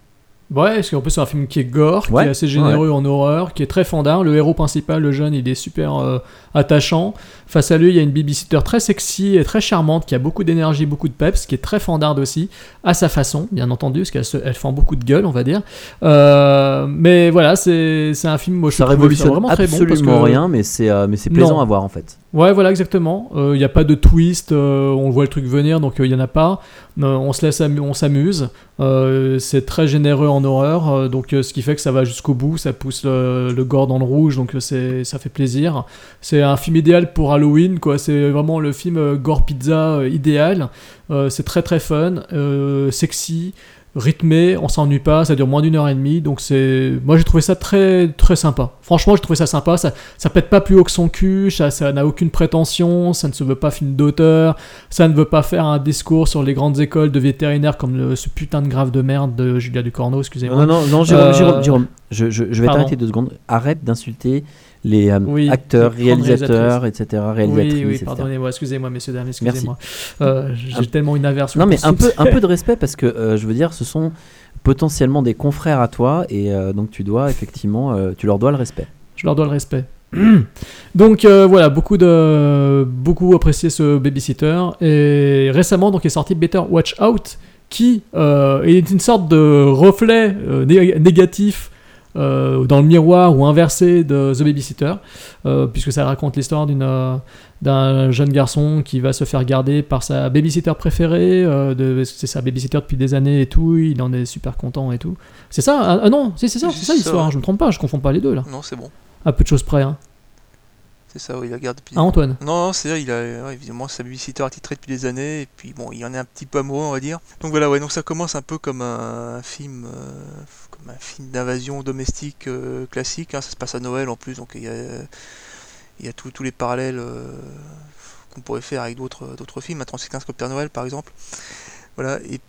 Ouais, parce qu'en plus c'est un film qui est gore, Ouais, qui est assez généreux en horreur, qui est très fandard. Le héros principal, le jeune, il est super euh, attachant. Face à lui, il y a une babysitter très sexy et très charmante, qui a beaucoup d'énergie, beaucoup de peps, qui est très fandarde aussi, à sa façon, bien entendu, parce qu'elle elle fend beaucoup de gueule, on va dire. Euh, mais voilà, c'est un film, moi je Ça révolutionne vraiment très bon. absolument parce que, rien, mais c'est euh, plaisant Non. à voir en fait. Ouais, voilà, exactement. Il n'y a pas de twist, euh, on voit le truc venir, donc il n'y en a pas. Euh, on se laisse, on s'amuse. Euh, c'est très généreux en horreur, euh, donc euh, ce qui fait que ça va jusqu'au bout, ça pousse le, le gore dans le rouge, donc euh, ça fait plaisir. C'est un film idéal pour Halloween, quoi. C'est vraiment le film euh, gore pizza euh, idéal. Euh, c'est très très fun, sexy, rythmé, on s'ennuie pas, ça dure moins d'une heure et demie, donc c'est, moi j'ai trouvé ça très très sympa. Franchement, j'ai trouvé ça sympa. Ça, ça pète pas plus haut que son cul, ça, ça n'a aucune prétention, ça ne se veut pas film d'auteur, ça ne veut pas faire un discours sur les grandes écoles de vétérinaires comme le- ce putain de grave de merde de Julia Ducorneau, excusez-moi. Non, non, non, Jérôme, Euh, Jérôme, Jérôme, je, je- je vais t'arrêter deux secondes. Arrête d'insulter les euh, Oui, acteurs, réalisateurs, etc. Réalisatrices, Oui, oui, pardonnez-moi, excusez-moi, messieurs, dames, excusez-moi. Euh, J'ai tellement une aversion. Non, mais un peu, un <laughs> peu de respect parce que euh, je veux dire, ce sont potentiellement des confrères à toi et donc tu dois effectivement, tu leur dois le respect. Je leur dois le respect. <clears throat> donc euh, voilà, beaucoup de beaucoup apprécié ce babysitter et récemment donc est sorti Better Watch Out qui euh, est une sorte de reflet euh, né- négatif euh, dans le miroir ou inversé de The Babysitter euh, puisque ça raconte l'histoire d'une euh, d'un jeune garçon qui va se faire garder par sa babysitter préférée euh, c'est sa babysitter depuis des années et tout il en est super content et tout c'est ça ah, ah non c'est c'est ça c'est ça l'histoire je me trompe pas je confonds pas les deux là Non, c'est bon. à peu de choses près hein. C'est ça, oui, il la garde depuis. Ah, Antoine Non, non, c'est il a ouais, évidemment sa babysitter attitrée depuis des années, et puis bon, il en est un petit peu amoureux, on va dire. Donc voilà, ouais, donc ça commence un peu comme un, film, euh, un film d'invasion domestique euh, classique. hein, ça se passe à Noël en plus, donc il y a, tous les parallèles euh, qu'on pourrait faire avec d'autres films, un 3615 comme Père Noël par exemple. Voilà, et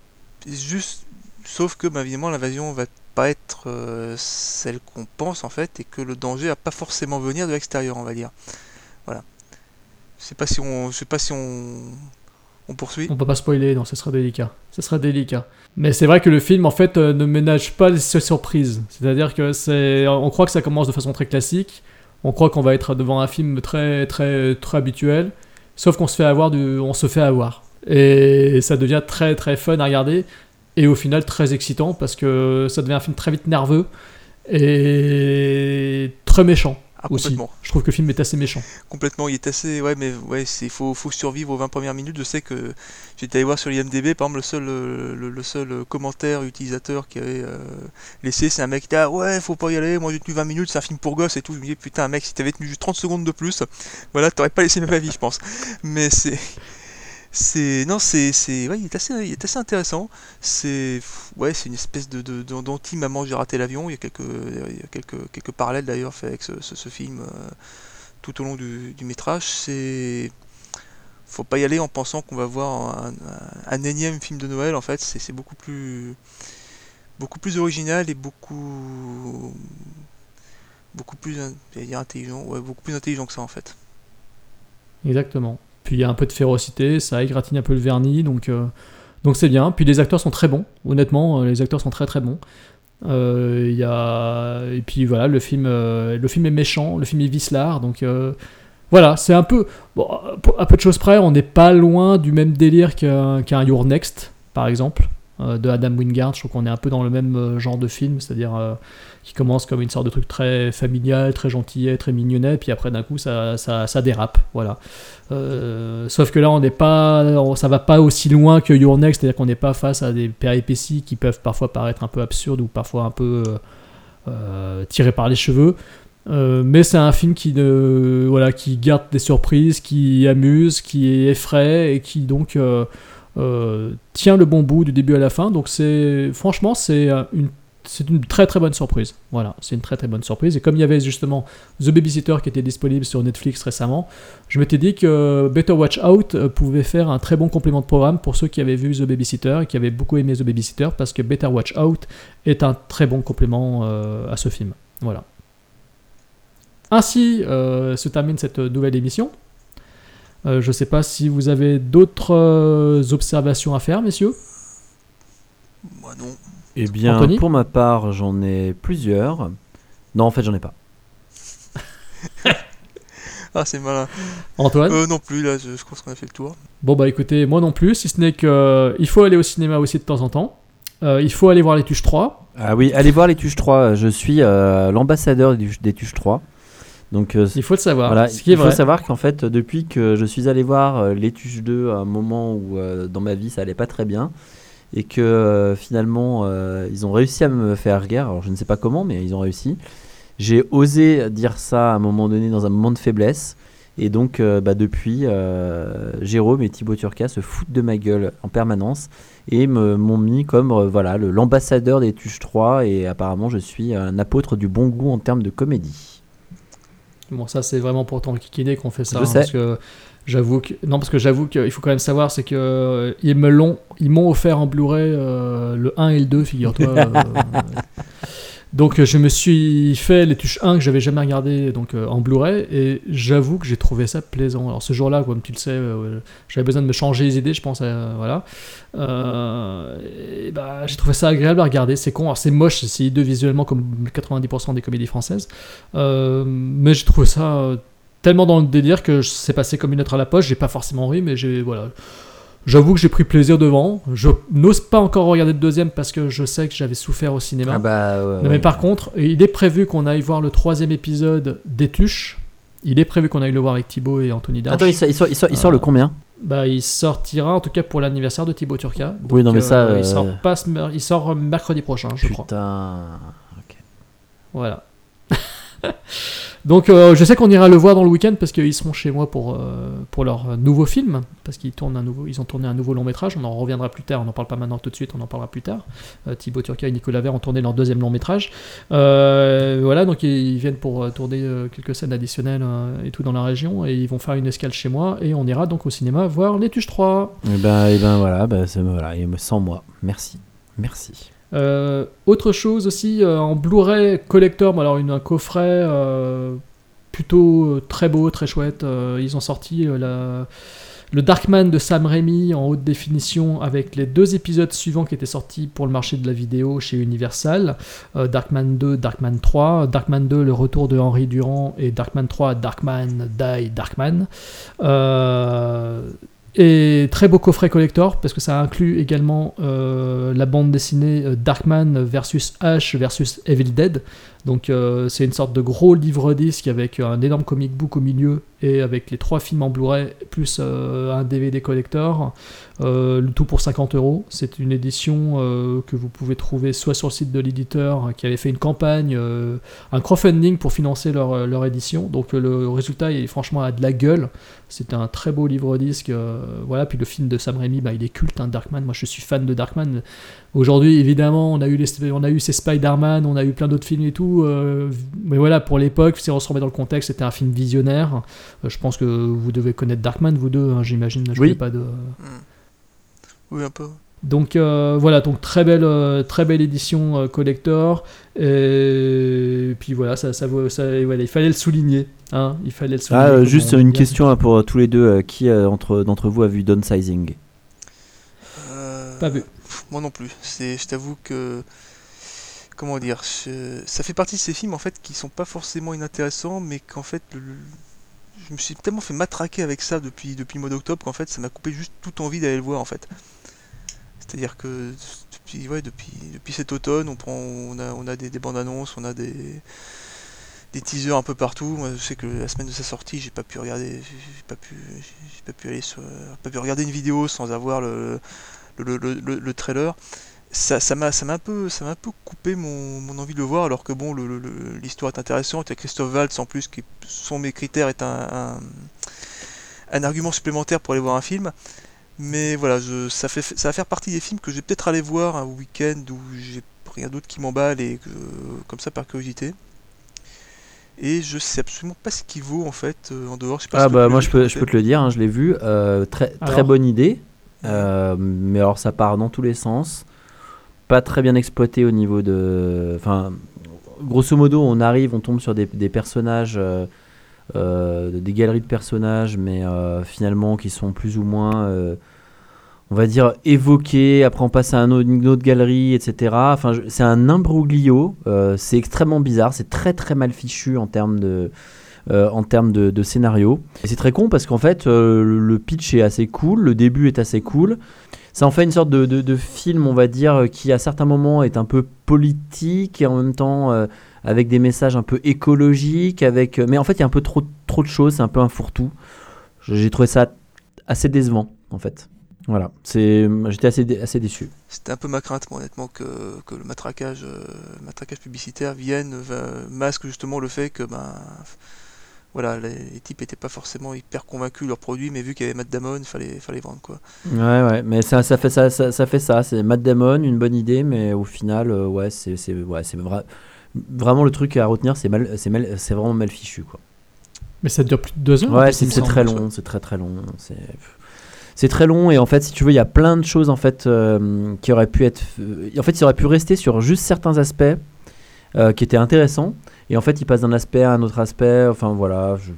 juste, sauf que bah, évidemment l'invasion va pas être euh, celle qu'on pense en fait, et que le danger va pas forcément venir de l'extérieur, on va dire. Voilà. Je sais pas si on, je sais pas si on, on poursuit. On peut pas spoiler, non, ce serait délicat. Ce serait délicat. Mais c'est vrai que le film, en fait, euh, ne ménage pas les surprises. C'est-à-dire que c'est, on croit que ça commence de façon très classique. On croit qu'on va être devant un film très, très, habituel. Sauf qu'on se fait avoir on se fait avoir. Et ça devient très, très fun à regarder. Et au final, très excitant parce que ça devient un film très vite nerveux et très méchant. Ah, aussi. Je trouve que le film est assez méchant. Complètement, il est assez. Ouais, mais ouais, c'est faut, faut survivre aux 20 premières minutes. Je sais que j'étais allé voir sur l'IMDb, par exemple, le seul, euh, le, le seul euh, commentaire utilisateur qui avait euh, laissé, c'est un mec qui dit ah, Ouais, faut pas y aller, moi j'ai tenu 20 minutes, c'est un film pour gosses et tout. Je me dis Putain, mec, si t'avais tenu juste 30 secondes de plus, voilà, t'aurais pas laissé ma vie, je pense. Mais c'est. C'est. Non, c'est. c'est- Ouais, il est assez, intéressant. C'est. Ouais, c'est une espèce de, de- d'anti-maman, j'ai raté l'avion. Il y a quelques, quelques, quelques parallèles d'ailleurs faits avec ce, film. euh, tout au long du, du métrage, c'est faut pas y aller en pensant qu'on va voir un, énième film de Noël. En fait, c'est beaucoup plus beaucoup plus original et beaucoup beaucoup plus intelligent. Ouais, beaucoup plus intelligent que ça en fait. Exactement. Puis il y a un peu de férocité, ça égratigne un peu le vernis, donc euh, c'est bien. Puis les acteurs sont très bons, honnêtement, euh, les acteurs sont très très bons. Euh, et puis voilà, le film le film est méchant, le film est vicelard, donc voilà, c'est un peu bon, à peu de choses près, on n'est pas loin du même délire qu'un Your Next, par exemple, de Adam Wingard. Je trouve qu'on est un peu dans le même genre de film, c'est-à-dire qui commence comme une sorte de truc très familial, très gentillet, très mignonnet, puis après d'un coup ça, ça, dérape, voilà. Euh, sauf que là on n'est pas, ça va pas aussi loin que Your Next, c'est-à-dire qu'on n'est pas face à des péripéties qui peuvent parfois paraître un peu absurdes ou parfois un peu euh, euh, tirées par les cheveux. Euh, mais c'est un film qui voilà, qui garde des surprises, qui amuse, qui effraie et qui donc tient le bon bout du début à la fin. Donc franchement, c'est une c'est une très très bonne surprise. Voilà, c'est une très très bonne surprise. Et comme il y avait justement The Babysitter qui était disponible sur Netflix récemment, je m'étais dit que Better Watch Out euh, pouvait faire un très bon complément de programme pour ceux qui avaient vu The Babysitter et qui avaient beaucoup aimé The Babysitter parce que Better Watch Out est un très bon complément euh, à ce film. Voilà. Ainsi euh, se termine cette nouvelle émission. Je ne sais pas si vous avez d'autres observations à faire, messieurs? Moi non. Eh bien, Anthony pour ma part, j'en ai plusieurs. Non, en fait, j'en ai pas. <laughs> Ah, c'est malin. Antoine Euh, non plus, là, je, je pense qu'on a fait le tour. Bon bah écoutez, moi non plus, si ce n'est que euh, il faut aller au cinéma aussi de temps en temps. Euh, il faut aller voir les Tuches 3. Ah oui, allez voir les Tuches 3. Je suis euh, l'ambassadeur des, Tuches 3. Donc, euh, Il faut le savoir. voilà, ce qui est il faut vrai. savoir qu'en fait, depuis que je suis allé voir euh, Les Tuches 2 à un moment où euh, dans ma vie ça allait pas très bien, et que euh, finalement euh, ils ont réussi à me faire guerre, alors je ne sais pas comment, mais ils ont réussi. J'ai osé dire ça à un moment donné dans un moment de faiblesse, et donc euh, bah, depuis, Jérôme et Thibaut Turca se foutent de ma gueule en permanence et m'ont mis comme voilà l'ambassadeur des Tuches 3, et apparemment je suis un apôtre du bon goût en termes de comédie. Bon, ça, c'est vraiment pour ton kikiner qu'on fait ça. Je hein, sais. Parce que j'avoue que. Non, parce que j'avoue qu'il faut quand même savoir, c'est que euh, ils me l'ont. Ils m'ont offert en Blu-ray euh, le 1 et le 2, figure-toi. euh, <laughs> donc, je me suis fait les tuches 1 que j'avais jamais regardé donc, en Blu-ray. Et j'avoue que j'ai trouvé ça plaisant. Alors, ce jour-là, comme tu le sais, j'avais besoin de me changer les idées, je pense. voilà. Bah, j'ai trouvé ça agréable à regarder. C'est con, alors c'est moche, c'est hideux visuellement comme 90% des comédies françaises. Mais j'ai trouvé ça tellement dans le délire que c'est passé comme une lettre à la poche. J'ai pas forcément ri, mais j'ai voilà. J'avoue que j'ai pris plaisir devant. Je n'ose pas encore regarder le deuxième parce que je sais que j'avais souffert au cinéma. Ah bah, ouais, Non, ouais. Mais par contre, il est prévu qu'on aille voir le troisième épisode des Tuches. Il est prévu qu'on aille le voir avec Thibaut et Anthony Darche. Attends, il sort, il sort- il sort- il sort le Euh, combien? Bah, il sortira en tout cas pour l'anniversaire de Thibaut Turca. Oui, non, mais ça, Il euh, sort pas mer- il sort mercredi prochain, je crois. Putain. Voilà. <laughs> Donc euh, je sais qu'on ira le voir dans le week-end parce qu'ils seront chez moi pour, euh, pour leur nouveau film, parce qu'ils tournent un nouveau, ils ont tourné un nouveau long métrage, on en reviendra plus tard, on n'en parle pas maintenant tout de suite, on en parlera plus tard. Euh, Thibaut Turca et Nicolas Vert ont tourné leur deuxième long métrage. Voilà, donc ils viennent pour tourner quelques scènes additionnelles et tout dans la région, et ils vont faire une escale chez moi, et on ira donc au cinéma voir Les Tuches 3. Et ben, et ben voilà, c'est- voilà, il me sans moi. Merci. Merci. Euh, autre chose aussi, euh, en Blu-ray collector, alors un coffret euh, plutôt très beau, très chouette. ils ont sorti le Darkman de Sam Raimi en haute définition avec les deux épisodes suivants qui étaient sortis pour le marché de la vidéo chez Universal. Darkman 2, Darkman 3. Darkman 2, le retour de Henry Durand et Darkman 3, Darkman Die Darkman. Et très beau coffret collector parce que ça inclut également euh, la bande dessinée euh, Darkman versus Ash versus Evil Dead. Donc euh, c'est une sorte de gros livre disque avec un énorme comic book au milieu et avec les trois films en Blu-ray plus un DVD collector. Euh, le tout pour 50 euros. C'est une édition euh, que vous pouvez trouver soit sur le site de l'éditeur euh, qui avait fait une campagne, euh, un crowdfunding pour financer leur, leur édition. Donc le résultat est franchement à de la gueule. C'est un très beau livre disque. voilà, puis le film de Sam Raimi, bah, il est culte, hein, Darkman. Moi je suis fan de Darkman. Aujourd'hui, évidemment, on a eu, les, on a eu ces Spider-Man, on a eu plein d'autres films et tout. mais voilà, pour l'époque, si on se remet dans le contexte, c'était un film visionnaire. Je pense que vous devez connaître Darkman, vous deux, hein, j'imagine. Je Oui. pas de. Oui, un peu. Donc euh, voilà, donc très belle, euh, très belle édition euh, collector. Et puis voilà, ça, ça, vaut- ça- voilà, il fallait le souligner. Hein, il fallait le souligner. Ah, juste une bien. question hein, pour tous les deux. euh, qui euh, entre d'entre vous a vu Downsizing? Euh, Pas vu. Moi non plus. C'est, je t'avoue que comment dire, je- ça fait partie de ces films en fait qui sont pas forcément inintéressants, mais qu'en fait, le- le- je me suis tellement fait matraquer avec ça depuis depuis le mois d'octobre qu'en fait, ça m'a coupé juste toute envie d'aller le voir en fait. C'est-à-dire que depuis, cet automne, on a, des, des bandes annonces, on a des des teasers un peu partout. Moi, je sais que la semaine de sa sortie, j'ai pas pu regarder, j'ai pas pu, j'ai pas pu aller sur, pas pu regarder une vidéo sans avoir le le, le, le- le trailer. Ça, m'a, un peu, ça m'a un peu coupé mon, envie de le voir. Alors que bon, l'histoire est intéressante. Il y a Christophe Waltz en plus qui, sont mes critères, est un argument supplémentaire pour aller voir un film. Mais voilà, je, ça, fait, ça va faire partie des films que je vais peut-être aller voir un week-end où j'ai rien d'autre qui m'emballe et que, comme ça par curiosité. Et je sais absolument pas ce qu'il vaut en fait euh, en dehors. Je sais pas Ah bah moi je peux, je peux te le dire, hein, je l'ai vu. euh, très très Alors bonne idée. euh, mais alors ça part dans tous les sens. Pas très bien exploité au niveau de. Enfin, grosso modo, on arrive, on tombe sur des, des personnages, euh, des galeries de personnages, mais euh, finalement qui sont plus ou moins, euh, on va dire, évoqués. Après, on passe à une autre galerie, etc. Enfin, c'est un imbroglio. euh, c'est extrêmement bizarre. C'est très très mal fichu en termes de. euh, en termes de, scénario. C'est très con parce qu'en fait, euh, le- pitch est assez cool, le début est assez cool. Ça en fait une sorte de, film, on va dire, euh, qui à certains moments est un peu politique et en même temps euh, avec des messages un peu écologiques, avec. Mais en fait, il y a un peu trop, trop de choses, c'est un peu un fourre-tout. J'ai trouvé ça assez décevant, en fait. Voilà, c'est, j'étais assez, dé- assez déçu. C'était un peu ma crainte, moi, honnêtement, que, que le matraquage, euh, matraquage publicitaire vienne, va- masque justement le fait que, ben, voilà, les, les types n'étaient pas forcément hyper convaincus de leur produit, mais vu qu'il y avait Matt Damon, il fallait, fallait vendre, quoi. Ouais, ouais, mais ça, ça fait ça, ça, ça fait ça. C'est Matt Damon, une bonne idée, mais au final, euh, ouais, c'est, ouais, c'est vra- vraiment le truc à retenir, c'est mal, c'est mal, c'est vraiment mal fichu, quoi. Mais ça dure plus de deux heures. Ouais, c'est, très long, c'est très très long. C'est, c'est très long et en fait, si tu veux, il y a plein de choses en fait euh, qui auraient pu être. euh, en fait, il aurait pu rester sur juste certains aspects euh, qui étaient intéressants et en fait, il passe d'un aspect à un autre aspect. Enfin voilà, je-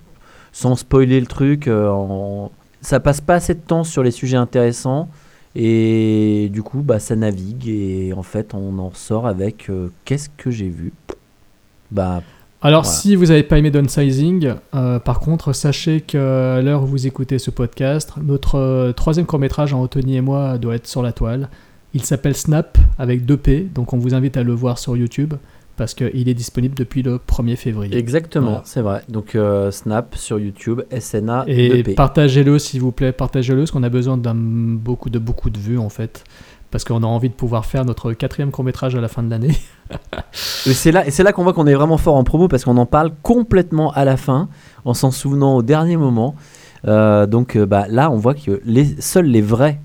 sans spoiler le truc, en- ça passe pas assez de temps sur les sujets intéressants et du coup, bah, ça navigue et en fait, on en sort avec euh, qu'est-ce que j'ai vu? Bah, Alors, Voilà. si vous n'avez pas aimé Downsizing, euh, par contre, sachez qu'à l'heure où vous écoutez ce podcast, notre euh, troisième court-métrage, Anthony et moi, doit être sur la toile. Il s'appelle Snap, avec deux P, donc on vous invite à le voir sur YouTube, parce qu'il est disponible depuis le 1er février. exactement, Voilà. c'est vrai. Donc, euh, Snap sur YouTube, SNA Et 2P. partagez-le, s'il vous plaît, partagez-le, parce qu'on a besoin d'un beaucoup de, beaucoup de vues, en fait. Parce qu'on a envie de pouvoir faire notre quatrième court-métrage à la fin de l'année. <laughs> Et c'est là, et c'est là qu'on voit qu'on est vraiment fort en promo parce qu'on en parle complètement à la fin, en s'en souvenant au dernier moment. Euh, donc euh, bah, là, on voit que les, seuls les vrais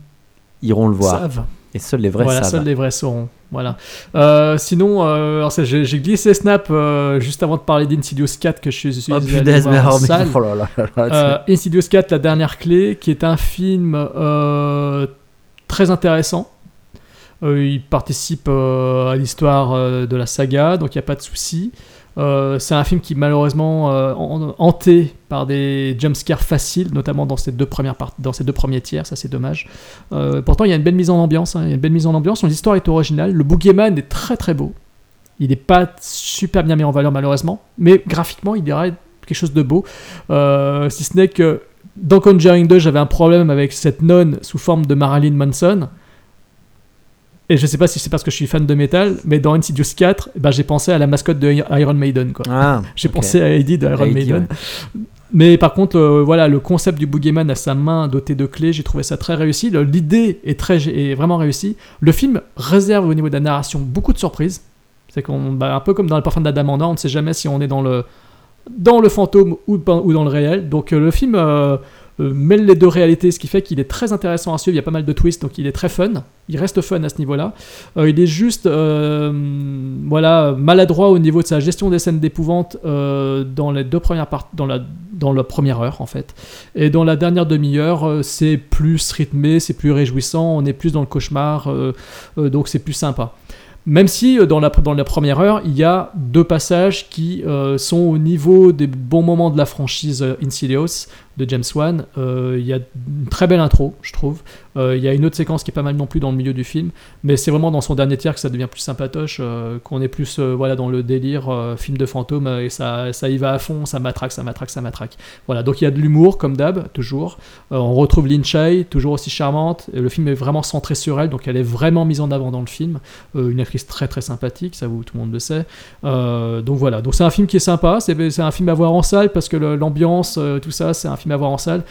iront le voir. Savent. Et seuls les vrais voilà, savent. seuls les vrais sauront. Voilà. Euh, sinon, euh, alors j'ai glissé Snap euh, juste avant de parler d'Insidious 4 que je suis, Oh punaise, mais, oh, mais- <laughs> oh là là là Insidious 4, la dernière clé, qui est un film très intéressant. Euh, il participe euh, à l'histoire euh, de la saga, donc il n'y a pas de souci. C'est un film qui malheureusement euh, en- hanté par des jumpscares faciles, notamment dans ces deux premières deux premiers tiers, ça c'est dommage. Pourtant il y a une belle mise en ambiance, hein, une belle mise en ambiance. L'histoire est originale, le boogeyman est très très beau. Il n'est pas super bien mis en valeur malheureusement, mais graphiquement il dirait quelque chose de beau. Si ce n'est que dans Conjuring 2, j'avais un problème avec cette nonne sous forme de Marilyn Manson. Et je sais pas si c'est parce que je suis fan de métal, mais dans Insidious 4, ben, j'ai pensé à la mascotte de Iron Maiden. Quoi. Ah, J'ai pensé à Eddie de Iron À Eddie, Maiden. ouais. Mais par contre, euh, voilà, le concept du boogeyman à sa main dotée de clés, j'ai trouvé ça très réussi. L'idée est, très, est vraiment réussie. Le film réserve au niveau de la narration beaucoup de surprises. C'est qu'on, bah, un peu comme dans le parfum d'Adam en or, on ne sait jamais si on est dans le, dans le fantôme ou, dans- ou dans le réel. Donc euh, le film euh, mêle les deux réalités, ce qui fait qu'il est très intéressant à suivre. Il y a pas mal de twists, donc il est très fun. Il reste fun à ce niveau-là. Euh, il est juste euh, voilà, maladroit au niveau de sa gestion des scènes d'épouvante euh, dans les deux premières parties, dans la, dans la première heure en fait. Et dans la dernière demi-heure, euh, c'est plus rythmé, c'est plus réjouissant, on est plus dans le cauchemar, euh, euh, donc c'est plus sympa. Même si euh, dans la, dans la première heure, il y a deux passages qui euh, sont au niveau des bons moments de la franchise euh, Insidious de James Wan. Euh, il y a une très belle intro, je trouve. Euh, il y a une autre séquence qui est pas mal non plus dans le milieu du film, mais c'est vraiment dans son dernier tiers que ça devient plus sympatoche, euh, qu'on est plus voilà, dans le délire film de fantôme, et ça, ça y va à fond, ça matraque, ça matraque, ça matraque. Voilà, donc il y a de l'humour, comme d'hab, toujours. On retrouve Lin Shay, toujours aussi charmante. Le film est vraiment centré sur elle, donc elle est vraiment mise en avant dans le film. Une actrice très très sympathique, ça vous tout le monde le sait. Donc voilà, donc c'est un film qui est sympa, c'est un film à voir en salle parce que l'ambiance, tout ça, c'est un film à voir en salle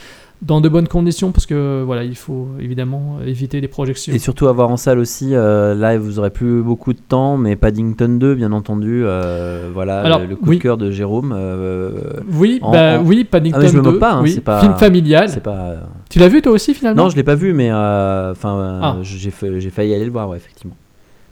dans de bonnes conditions parce que voilà, il faut évidemment éviter les projections. Et surtout avoir en salle aussi, euh, là vous aurez plus beaucoup de temps, mais Paddington 2 bien entendu, euh, voilà Alors, le, le coup oui. de cœur de Jérôme. euh, Oui, en- bah en- oui, Paddington Ah, je me 2, moque pas, hein, oui, pas- film familial. c'est pas. Tu l'as vu toi aussi finalement? Non, je l'ai pas vu, mais enfin, Ah. j'ai fa- j'ai failli aller le voir, ouais, effectivement.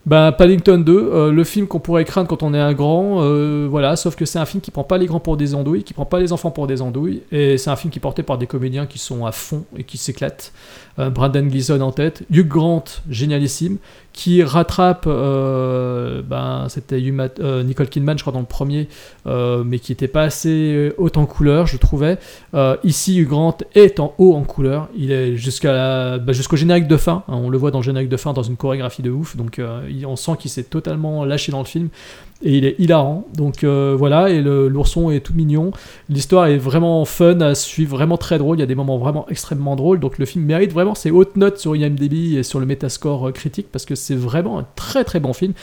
Bah, Paddington 2, euh, le film qu'on pourrait craindre quand on est un grand, euh, voilà, sauf que c'est un film qui prend pas les grands pour des andouilles, qui prend pas les enfants pour des andouilles, et c'est un film qui est porté par des comédiens qui sont à fond et qui s'éclatent. Euh, Brandon Gleeson en tête, Hugh Grant, génialissime, qui rattrape, euh, ben, c'était euh, Nicole Kidman, je crois, dans le premier, euh, mais qui était pas assez euh, haut en couleur, je trouvais. Ici, Hugh Grant est en haut en couleur, il est jusqu'à bah, jusqu'au générique de fin, hein, on le voit dans le générique de fin dans une chorégraphie de ouf, donc on sent qu'il s'est totalement lâché dans le film et il est hilarant. Donc euh, voilà, et l'ourson est tout mignon. L'histoire est vraiment fun à suivre, vraiment très drôle. Il y a des moments vraiment extrêmement drôles. Donc le film mérite vraiment ses hautes notes sur IMDb et sur le Metascore euh, critique parce que c'est vraiment un très très bon film.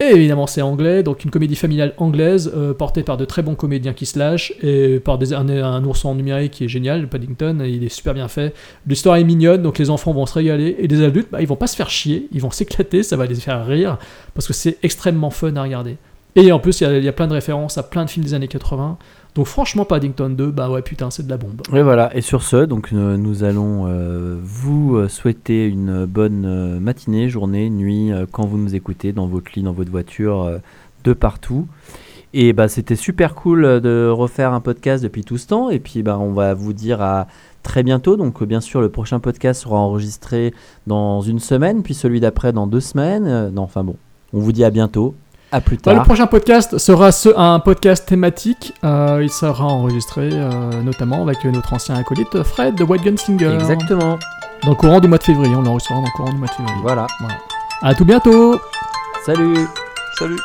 Et évidemment, c'est anglais, donc une comédie familiale anglaise euh, portée par de très bons comédiens qui se lâchent et par un, un ourson numérique qui est génial, Paddington, il est super bien fait. L'histoire est mignonne, donc les enfants vont se régaler et les adultes, bah, ils vont pas se faire chier, ils vont <laughs> s'éclater, ça va les faire rire parce que c'est extrêmement fun à regarder. Et en plus, il y, y a plein de références à plein de films des années 80. Donc franchement, Paddington 2, bah ouais, putain, c'est de la bombe. Et voilà, et sur ce, donc euh, nous allons euh, vous euh, souhaiter une bonne matinée, journée, nuit, quand vous nous écoutez, dans votre lit, dans votre voiture, de partout. Et bah, c'était super cool de refaire un podcast depuis tout ce temps. Et puis bah, on va vous dire à très bientôt. Donc bien sûr, le prochain podcast sera enregistré dans une semaine, puis celui d'après dans deux semaines. Non, enfin bon, on vous dit à bientôt. À plus Bah, tard. le prochain podcast sera ce- un podcast thématique. Euh, il sera enregistré euh, notamment avec notre ancien acolyte Fred de White Gunslinger. Exactement. Dans le courant du mois de février. On l'enregistrera dans le courant du mois de février. Voilà. À tout bientôt Salut. Salut